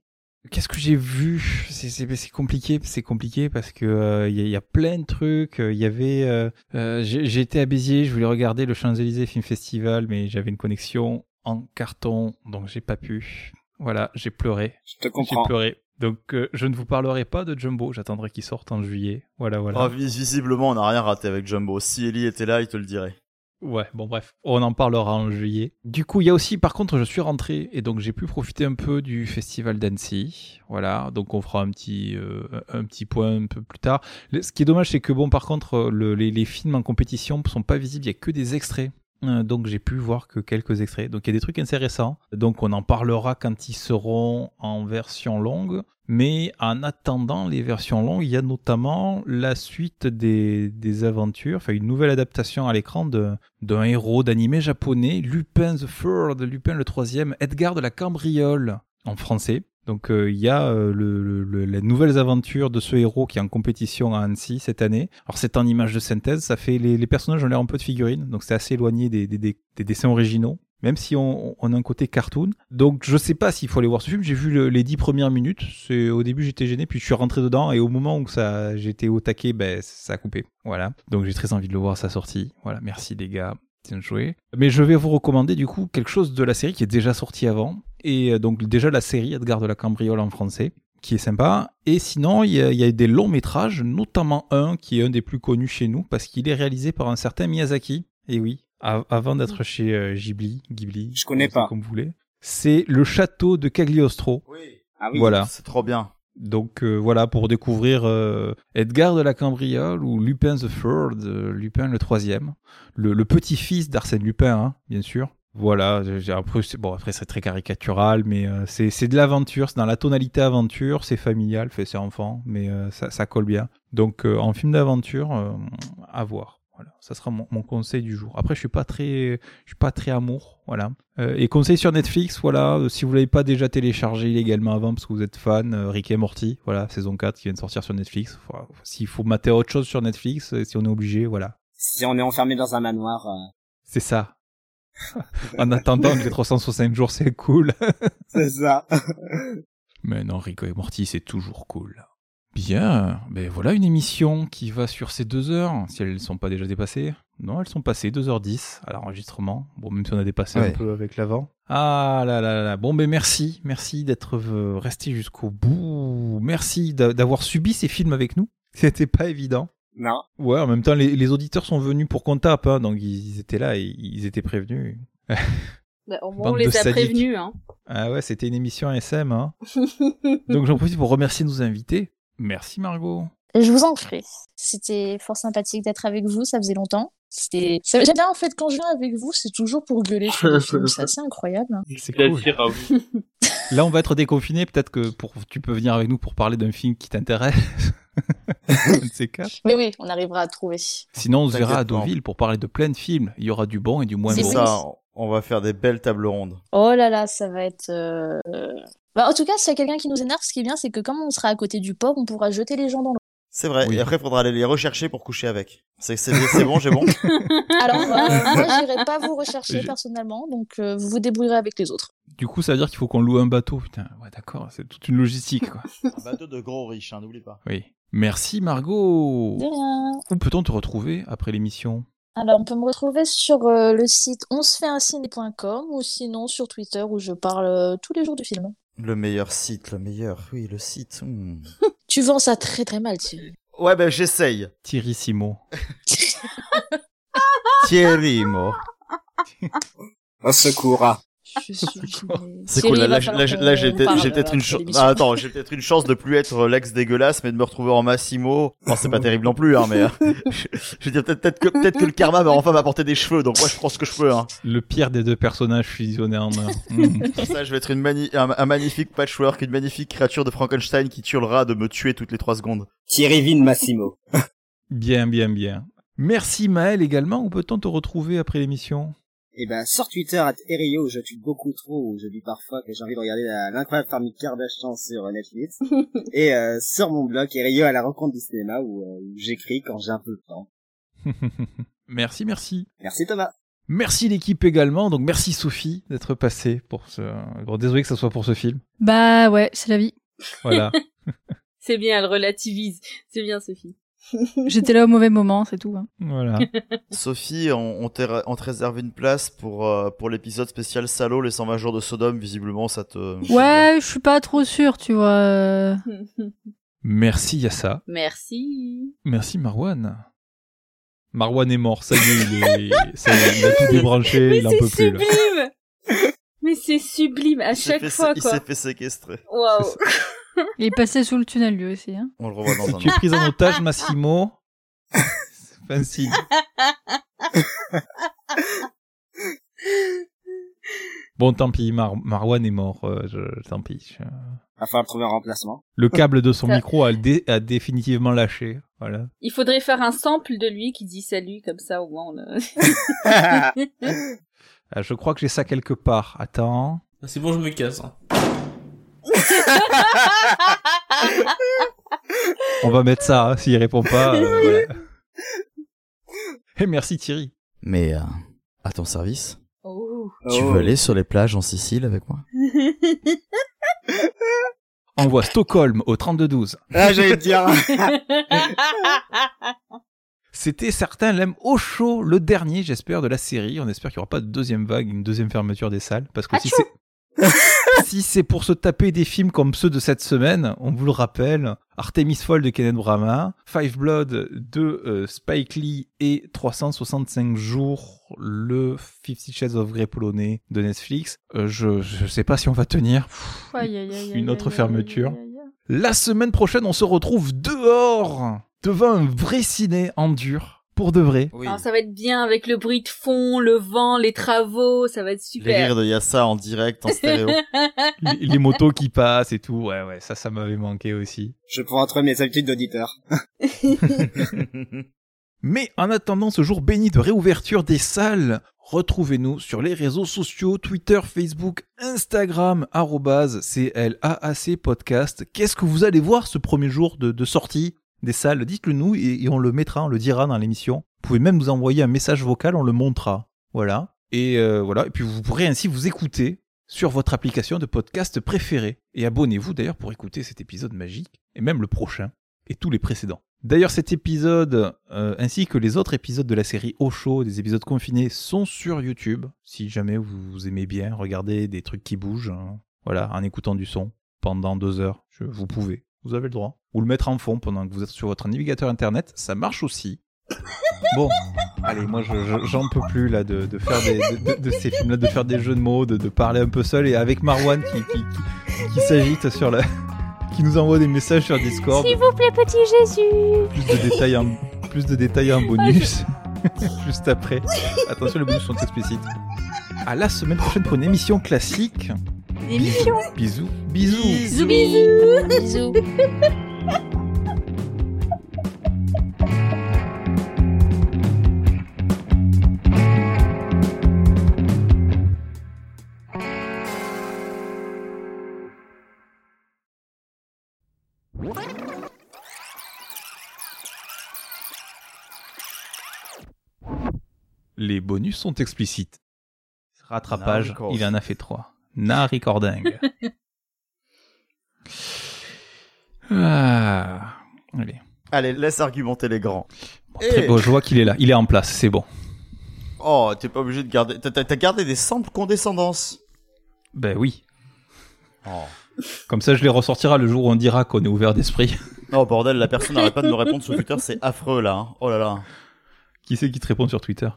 A: Qu'est-ce que j'ai vu? C'est c'est- c'est compliqué, c'est compliqué parce que euh, il y, a- il y a plein de trucs. Il y avait, euh, euh, j'ai j'ai été à Béziers, je voulais regarder le Champs-Élysées Film Festival, mais j'avais une connexion en carton, donc j'ai pas pu. Voilà, j'ai pleuré.
B: Je te
A: J'ai
B: comprends.
A: pleuré. Donc euh, je ne vous parlerai pas de Jumbo. J'attendrai qu'il sorte en juillet. Voilà, voilà.
F: Vis- visiblement, on n'a rien raté avec Jumbo. Si Ellie était là, il te le dirait.
A: Ouais, bon bref, on en parlera en juillet. Du coup, il y a aussi, par contre, je suis rentré et donc j'ai pu profiter un peu du festival d'Annecy. Voilà, donc on fera un petit, euh, un petit point un peu plus tard. Ce qui est dommage, c'est que bon, par contre, le- les, les films en compétition sont pas visibles, il y a que des extraits. Euh, Donc j'ai pu voir que quelques extraits. Donc il y a des trucs intéressants. Donc on en parlera quand ils seront en version longue. Mais en attendant les versions longues, il y a notamment la suite des, aventures, enfin une nouvelle adaptation à l'écran d'un héros d'animé japonais, Lupin the Third, Lupin le troisième, Edgar de la Cambriole en français. Donc euh, il y a euh, le, le- le- les nouvelles aventures de ce héros qui est en compétition à Annecy cette année. Alors c'est en image de synthèse, ça fait les, personnages ont l'air un peu de figurines, donc c'est assez éloigné des, des, des, des dessins originaux. Même si on, a un côté cartoon. Donc je sais pas s'il faut aller voir ce film. J'ai vu le- les dix premières minutes. Au début j'étais gêné, puis je suis rentré dedans et au moment où ça j'étais au taquet, ben ça a coupé. Voilà. Donc j'ai très envie de le voir à sa sortie. Voilà. Merci les gars. Bien joué. Mais je vais vous recommander du coup quelque chose de la série qui est déjà sorti avant. Et euh, donc déjà la série Edgar de la Cambriole en français, qui est sympa. Et sinon, il y a, il y a des longs métrages, notamment un qui est un des plus connus chez nous, parce qu'il est réalisé par un certain Miyazaki. Et oui, avant d'être chez euh, Ghibli, Ghibli,
B: Je connais pas.
A: comme vous voulez. C'est le château de Cagliostro.
B: Ah oui.
A: Voilà.
F: C'est trop bien.
A: Donc euh, voilà pour découvrir euh, Edgar de la Cambriole ou Lupin the Third, euh, Lupin le troisième, le, le petit-fils d'Arsène Lupin, hein, bien sûr. Voilà, j'ai- après c'est bon après c'est très caricatural, mais euh, c'est c'est de l'aventure, c'est dans la tonalité aventure, c'est familial, fait c'est enfant, mais euh, ça, ça colle bien. Donc euh, en film d'aventure, euh, à voir. Voilà, ça sera mon, mon conseil du jour. Après, je suis pas très, je suis pas très amour, voilà. Euh, et conseil sur Netflix, voilà, euh, si vous l'avez pas déjà téléchargé illégalement avant parce que vous êtes fan, euh, Rick et Morty, voilà, saison 4 qui vient de sortir sur Netflix. S'il faut mater autre chose sur Netflix, si on est obligé, voilà.
B: Si on est enfermé dans un manoir,
A: C'est ça. en attendant les 365 jours, c'est cool.
B: c'est ça.
A: Mais non, Rico et Morty, c'est toujours cool. Bien, ben voilà une émission qui va sur ces deux heures, si elles ne sont pas déjà dépassées. Non, elles sont passées 2h10 à l'enregistrement. Bon, même si on a dépassé
F: Ouais.
A: un peu avec l'avant. Ah là là là. Bon, ben merci. Merci d'être euh, resté jusqu'au bout. Merci d'a- d'avoir subi ces films avec nous. C'était pas évident.
B: Non.
A: Ouais, en même temps, les, les auditeurs sont venus pour qu'on tape, hein, donc ils, ils étaient là et ils étaient prévenus.
C: Bah, au moins,
A: Bande
C: on les a
A: sadiques.
C: prévenus, hein.
A: Ah ouais, c'était une émission SM, hein. Donc j'en profite pour remercier nos invités. Merci Margot.
H: Je vous en prie. C'était fort sympathique d'être avec vous, ça faisait longtemps. C'était... ça- J'aime bien en fait quand je viens avec vous, c'est toujours pour gueuler sur les films, c'est assez incroyable. hein.
A: C'est cool.
D: Plaisir à vous.
A: Là, on va être déconfiné. Peut-être que pour, tu peux venir avec nous pour parler d'un film qui t'intéresse.
H: Mais oui, on arrivera à trouver.
A: Sinon, on se verra à. Deauville pour parler de plein de films. Il y aura du bon et du moins bon.
F: Ça, on va faire des belles tables rondes.
H: Oh là là, ça va être... euh, Bah, en tout cas, s'il y a quelqu'un qui nous énerve, ce qui est bien, c'est que comme on sera à côté du port, on pourra jeter les gens dans l'eau.
F: C'est vrai.
A: Oui.
F: Et après, il faudra aller les rechercher pour coucher avec. C'est bon, j'ai bon.
H: Alors, euh, moi, j'irai pas vous rechercher personnellement, donc euh, vous vous débrouillerez avec les autres.
A: Du coup, ça veut dire qu'il faut qu'on loue un bateau. Putain, ouais, d'accord. C'est toute une logistique, quoi.
F: Un bateau de gros riches, hein, n'oublie pas.
A: Oui. Merci Margot.
H: De rien.
A: Où peut-on te retrouver après l'émission?
H: Alors, on peut me retrouver sur euh, le site onsefaitunciné.com ou sinon sur Twitter où je parle euh, tous les jours du film.
F: Le meilleur site, le meilleur. Oui, le site. hmm.
H: Tu vends ça très très mal, Thierry.
F: Ouais, ben j'essaye.
A: Thierry Simo.
F: Thierry.
B: Au secours. Ah.
H: Je suis gênée.
F: C'est cool. Là, là, j'ai- peut-être
H: euh,
F: une chance. Ah, attends, j'ai peut-être une chance de plus être l'ex dégueulasse, mais de me retrouver en Massimo. Bon, c'est pas terrible non plus, hein, mais euh, je, je veux dire peut-être que peut-être que le karma va enfin m'apporter des cheveux. Donc moi, je prends ce que je peux. Hein.
A: Le pire des deux personnages fusionnés en un. Mm.
F: Pour ça, je vais être une mani- un, un magnifique patchwork, une magnifique créature de Frankenstein qui tue le rat de me tuer toutes les trois secondes.
B: Thierry Vin Massimo.
A: Bien, bien, bien. Merci Maël également. Où peut-on te retrouver après l'émission
B: Et ben, sur Twitter, à Erio, où je tue beaucoup trop, où je dis parfois que j'ai envie de regarder l'incroyable famille Kardashian sur euh, Netflix. et euh, sur mon blog, Erio à la rencontre du cinéma, où, euh, où j'écris quand j'ai un peu de temps.
A: Merci, merci.
B: Merci Thomas.
A: Merci l'équipe également. Donc merci Sophie d'être passée pour ce. Bon, désolé que ça soit pour ce film.
E: Bah ouais, c'est la vie.
A: Voilà.
C: C'est bien, elle relativise. C'est bien, Sophie.
E: J'étais là au mauvais moment, c'est tout. hein.
A: voilà.
F: Sophie, on, on, te, on te réserve une place pour, euh, pour l'épisode spécial Salaud, les 120 jours de Sodome. Visiblement, ça te.
E: Ouais, je suis pas trop sûre, tu vois.
A: Merci Yassa.
C: Merci.
A: Merci Marwan. Marwan est mort. Ça y est, il, est... ça y est, il a tout débranché.
C: Mais
A: il en
C: c'est
A: peut plus. là.
C: sublime Mais c'est sublime à chaque
F: fait-
C: fois,
F: Il s'est fait séquestrer.
C: Waouh.
E: Il est passé sous le tunnel lui aussi. Hein.
F: On le revoit dans un
A: Tu es pris en otage, Massimo. C'est pas un signe. Bon, tant pis, Mar- Marwan est mort. euh, je... Tant pis. je-
B: Va falloir trouver un remplacement.
A: Le câble de son
C: Ça-
A: micro a, dé- a définitivement lâché. Voilà.
C: Il faudrait faire un sample de lui qui dit salut, comme ça, au moins, on.
A: Ah, je crois que j'ai ça quelque part. Attends.
K: Ah, C'est bon, je me casse.
A: On va mettre ça, hein, s'il répond pas. euh, voilà. Et merci Thierry.
F: Mais euh, à ton service,
C: Oh.
F: tu
B: Oh.
F: veux aller sur les plages en Sicile avec moi?
A: Envoie Stockholm au 3212.
B: Ah, j'allais te dire.
A: C'était certains l'aiment au chaud, le dernier, j'espère, de la série. On espère qu'il n'y aura pas de deuxième vague, une deuxième fermeture des salles. Parce que si c'est, si c'est pour se taper des films comme ceux de cette semaine, on vous le rappelle, Artemis Fowl de Kenneth Branagh, Five Blood de euh, Spike Lee et 365 jours, le Fifty Shades of Grey polonais de Netflix. Euh, je, je sais pas si on va tenir.
E: Aïe, aïe, aïe,
A: Une autre fermeture. La semaine prochaine, on se retrouve dehors, devant un vrai ciné en dur, pour de vrai.
F: Oui.
C: Alors, ça va être bien avec le bruit de fond, le vent, les travaux, ça va être
F: Les
C: super.
F: rires de Yassa en direct, en stéréo.
A: les, les motos qui passent et tout. Ouais, ouais, ça, ça m'avait manqué aussi.
B: Je prends entre mes habitudes d'auditeur.
A: Mais en attendant ce jour béni de réouverture des salles, retrouvez-nous sur les réseaux sociaux, Twitter, Facebook, Instagram, arrobase CLAAC podcast. Qu'est-ce que vous allez voir ce premier jour de, de sortie? Des salles Dites-le nous et, on le mettra, on le dira dans l'émission. Vous pouvez même nous envoyer un message vocal, on le montrera. Voilà. Et euh, voilà. Et puis vous pourrez ainsi vous écouter sur votre application de podcast préférée. Et abonnez-vous d'ailleurs pour écouter cet épisode magique, et même le prochain, et tous les précédents. D'ailleurs, cet épisode, euh, ainsi que les autres épisodes de la série Au Chaud, des épisodes confinés, sont sur YouTube. Si jamais vous aimez bien regarder des trucs qui bougent, hein, voilà, en écoutant du son pendant deux heures, je- vous pouvez, vous avez le droit. Ou le mettre en fond pendant que vous êtes sur votre navigateur internet, ça marche aussi. Bon, allez, moi je- je- j'en peux plus là de, de faire des, de, de- de ces films-là, de faire des jeux de mots, de, de parler un peu seul et avec Marwan qui, qui, qui, qui s'agite sur la, qui nous envoie des messages sur Discord.
K: S'il vous plaît, petit Jésus.
A: Plus de détails en, plus de détails en bonus. Juste après. Attention, les bonus sont explicites. À la semaine prochaine pour une émission classique. Bisous. Bisous.
K: Bisous, bisous. Bisous.
A: Les bonus sont explicites. Rattrapage,
F: Naricor.
A: il en a fait trois. Naricording. ah. Allez.
F: Allez, laisse argumenter les grands.
A: Bon, très beau, je vois qu'il est là. Il est en place, c'est bon.
F: Oh, t'es pas obligé de garder. T'as- gardé des simples condescendances.
A: Ben oui.
F: Oh.
A: Comme ça, je les ressortira le jour où on dira qu'on est ouvert d'esprit.
F: Oh bordel, la personne n'arrête pas de me répondre sur Twitter, c'est affreux là. hein. Oh là là.
A: Qui c'est qui te répond sur Twitter?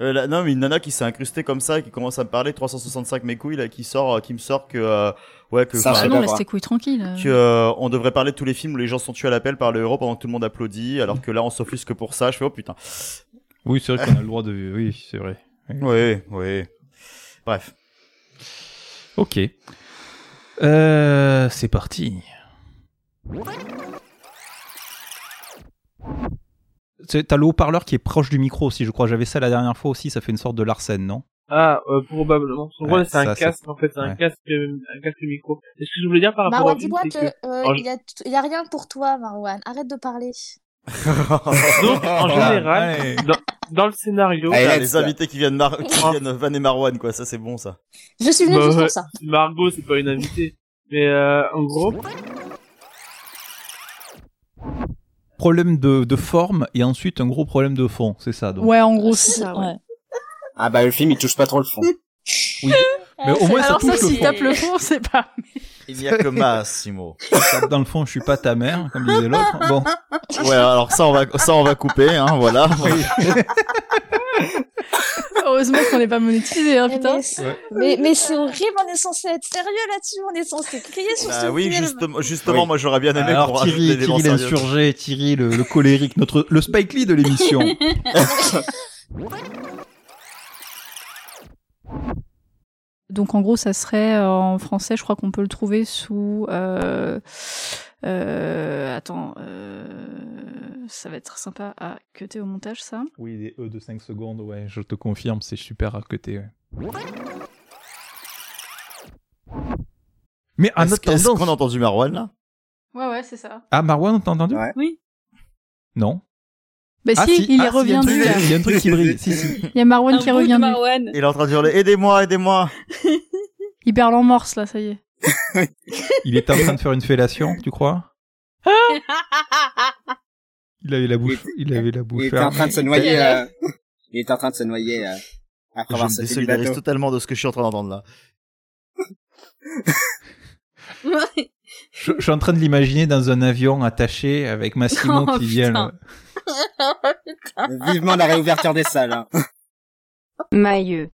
F: Euh, là, non, mais une nana qui s'est incrustée comme ça, et qui commence à me parler 365 mes couilles là, qui sort, euh, qui me sort que euh, ouais que
B: Ça,
E: Ah non, laisse tes couilles tranquilles.
F: que euh, on devrait parler de tous les films où les gens sont tués à l'appel par le héros pendant que tout le monde applaudit, alors que là on s'offusque pour ça. Je fais oh putain.
A: Oui, c'est vrai qu'on a le droit de. Oui, c'est vrai.
F: Oui, oui. Bref.
A: Ok. Euh, c'est parti. C'est- T'as le haut-parleur qui est proche du micro aussi, je crois. J'avais ça la dernière fois aussi. Ça fait une sorte de Larsen, non?
D: Ah, euh, probablement. En gros,
A: Ouais,
D: c'est un casque, en fait, c'est un
A: ouais.
D: casque, euh, un casque micro. Et ce que je voulais dire par rapport
H: Marwan,
D: film,
H: dis-moi que, euh,
D: en-
H: il, a, il a rien pour toi, Marwan. Arrête de parler.
D: donc, en général, dans, dans le scénario,
B: Allez,
F: Putain,
B: let's
F: les invités qui viennent, mar... qui viennent Van et Marwan quoi, ça c'est bon ça.
H: Je suis venue
D: Bah
H: juste pour ça.
D: Margot, c'est pas une invitée. Mais, euh, en gros,
A: Problème de, de forme et ensuite un gros problème de fond, c'est ça. Donc.
E: Ouais, en gros, c'est ça, ouais.
B: Ah bah le film il touche pas trop le fond.
A: Mais au moins ça
E: Alors ça,
A: touche le
E: s'il
A: fond.
E: tape le fond, c'est pas...
F: Il n'y a que Massimo.
A: Tape dans le fond, je suis pas ta mère, comme disait l'autre. Bon,
F: Ouais, alors ça on va, ça on va couper, hein, voilà.
E: Heureusement qu'on n'est pas monétisé, hein,
H: Eh,
E: putain.
H: mais c'est- Mais, mais c'est horrible, on est censé être sérieux là-dessus, on est censé crier sur
F: Bah
H: ce
F: oui,
H: film.
F: justement, justement,
B: Oui.
F: moi j'aurais bien aimé
A: alors Thierry, Thierry l'insurgé, Thierry le, le colérique, notre le Spike Lee de l'émission.
E: Donc en gros, ça serait euh, en français, je crois qu'on peut le trouver sous. Euh, euh, attends, euh, ça va être sympa à cuter au montage, ça.
A: oui, des E de 5 secondes, ouais, je te confirme, c'est super à côté. Ouais. Mais en
F: Est-ce
A: attendant.
F: qu'on a entendu Marwan là?
E: Ouais, ouais, c'est ça.
A: Ah, Marwan, t'as entendu?
B: Ouais.
C: Oui.
A: Non.
E: Bah
A: Ah,
E: si,
A: si.
E: il
A: Ah,
E: est
A: si, il y a un truc-
E: là.
A: Il y a un truc qui brille. Si, si.
E: Il y a Marwan
C: Un
E: qui est.
F: Il est en train de hurler Aidez-moi, aidez-moi
E: Il perd en morse là, ça y est.
A: Il était en train de faire une fellation, tu crois? Il avait la bouche, il avait la bouche
B: Il était en train de se noyer. euh, Il était en train de se noyer euh, après
F: Je me désolidarise totalement de ce que je suis en train d'entendre là.
A: Je, je suis en train de l'imaginer dans un avion attaché avec Massimo
C: Oh,
A: qui vient. le-
B: Vivement la réouverture des salles. hein.
K: Mailleux.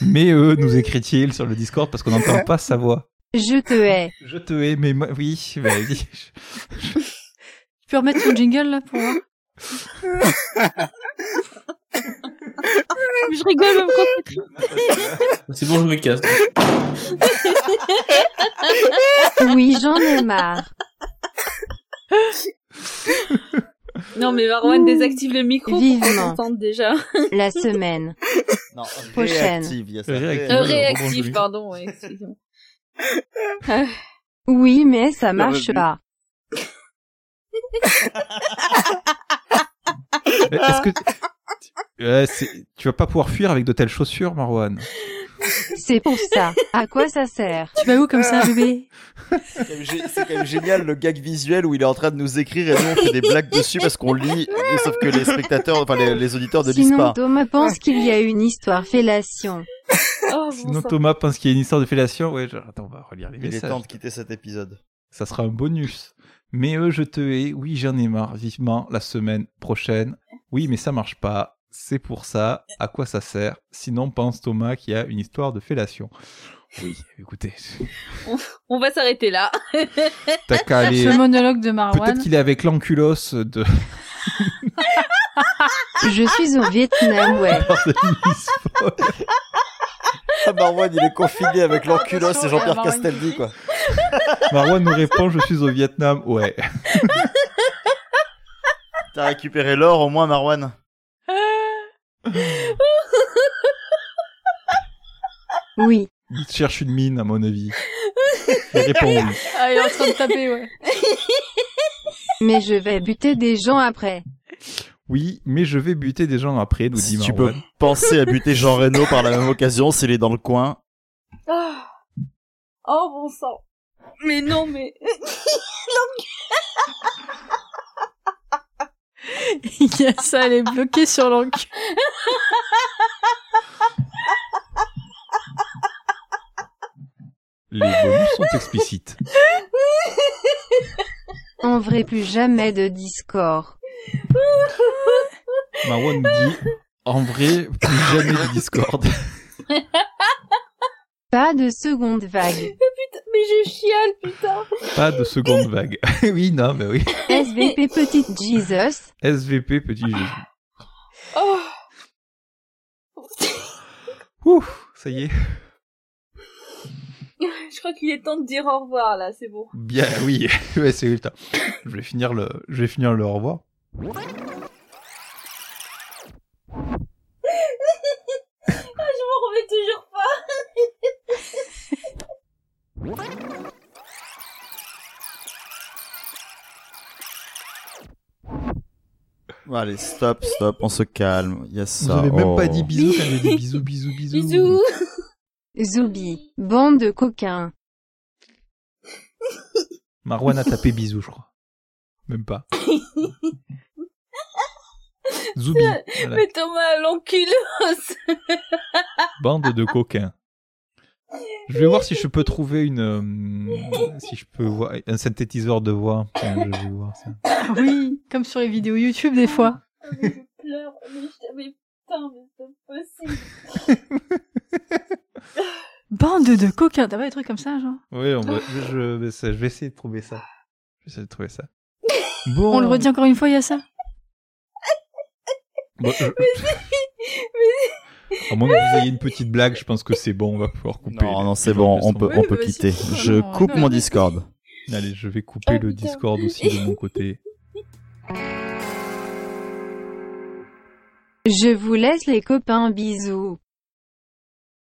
A: Mais eux, nous écrit-il sur le Discord parce qu'on n'entend pas sa voix.
K: Je te hais.
A: Je te hais, mais moi- oui, bah, vas-y.
E: Tu peux remettre ton jingle là pour voir
C: Je rigole même quand
L: C'est bon, je me casse.
K: Oui, j'en ai marre.
C: Non, mais Marwan désactive le micro pour qu'on
K: Vivement.
C: t'entende déjà.
K: La semaine.
F: Non,
K: Prochaine.
F: réactive, il y a ça.
A: Réactive.
C: Euh, pardon, ouais, excusez-moi.
K: Oui, mais ça marche pas.
A: Est-ce que Ouais, c'est- tu vas pas pouvoir fuir avec de telles chaussures, Marwan?
K: C'est pour ça. À quoi ça sert?
E: Tu vas où comme ça, bébé?
F: C'est quand même génial le gag visuel où il est en train de nous écrire et nous on fait des blagues dessus parce qu'on lit, et sauf que les spectateurs, enfin les, les auditeurs ne lisent
K: Sinon,
F: pas.
K: Thomas pense qu'il y a une histoire fellation.
C: Oh,
A: Sinon. Thomas pense qu'il y a une histoire de fellation. Ouais, je- attends, on va relire les
F: Il est
A: messages.
F: temps de quitter cet épisode.
A: Ça sera un bonus. Mais eux, je te hais. Oui, j'en ai marre. Vivement la semaine prochaine. Oui, mais ça marche pas. C'est pour ça. À quoi ça sert Sinon, pense Thomas qu'il y a une histoire de fellation. Oui, écoutez.
C: On va s'arrêter là.
A: T'as qu'à aller.
E: Ce monologue de Marwan.
A: Peut-être qu'il est avec l'enculos de.
K: Je suis au Vietnam, ouais.
F: Ah Marwan il est confiné avec l'enculos et Jean-Pierre. Castaldi quoi.
A: Marwan nous répond Je suis au Vietnam. Ouais.
F: T'as récupéré l'or au moins Marwan
K: Oui.
A: Il cherche une mine, à mon avis. Il répond oui.
E: Ah, il est en train de taper, ouais.
K: Mais je vais buter des gens après.
A: Oui, mais je vais buter des gens après, nous dit
F: tu peux penser à buter Jean Reno par la même occasion s'il est dans le coin.
C: Ah. Oh, bon sang. Mais non, mais...
E: Il y a ça, elle est bloquée sur l'encul.
A: Les bonus sont explicites.
K: En vrai, plus jamais de Discord.
A: Marwan dit En vrai, plus jamais de Discord.
K: Pas de seconde vague.
C: Mais je chiale, putain.
A: Pas de seconde vague. oui, non, mais oui.
K: SVP petite Jesus.
A: SVP, petit Jésus.
C: Oh.
A: Ouh, ça y est.
C: Je crois qu'il est temps de dire au revoir, là, c'est bon.
A: Bien, oui. ouais, c'est le temps. Je vais finir le, je vais finir le au revoir.
C: Ah, je m'en remets toujours pas.
F: Allez, stop, stop, on se calme. Il y a
A: Vous
F: ça.
A: avez même
F: Oh.
A: pas dit bisous quand j'ai dit bisous, bisous, bisous.
C: Bisous.
K: Zoubi. Bande de coquins.
A: Marwan a tapé bisous, je crois. Même pas. Zoubi. Voilà.
C: Mais Thomas, l'enculos.
A: Bande de coquins. Je vais voir si je peux trouver une, euh, si je peux voir un synthétiseur de voix. Je vais voir ça.
E: Ah Oui, comme sur les vidéos YouTube des fois.
C: Ah, mais je pleure. Mais, je- mais putain, mais c'est pas possible.
E: Bande de coquins. T'as pas des trucs comme ça, genre?
A: Oui, on va, je, je, je vais essayer de trouver ça. Je vais essayer de trouver ça. Bon.
E: On le redit encore une fois, il y a ça?
A: Bon, je- À moins que vous ayez une petite blague, je pense que c'est bon, on va pouvoir couper.
F: Non, non, c'est bon, on peut, on peut
E: vas-y.
F: quitter. Je
E: Non,
F: coupe
E: non,
F: mon. Discord.
A: Allez, je vais couper
C: Ah,
A: le
C: putain.
A: Discord aussi de mon côté.
K: Je vous laisse les copains, bisous.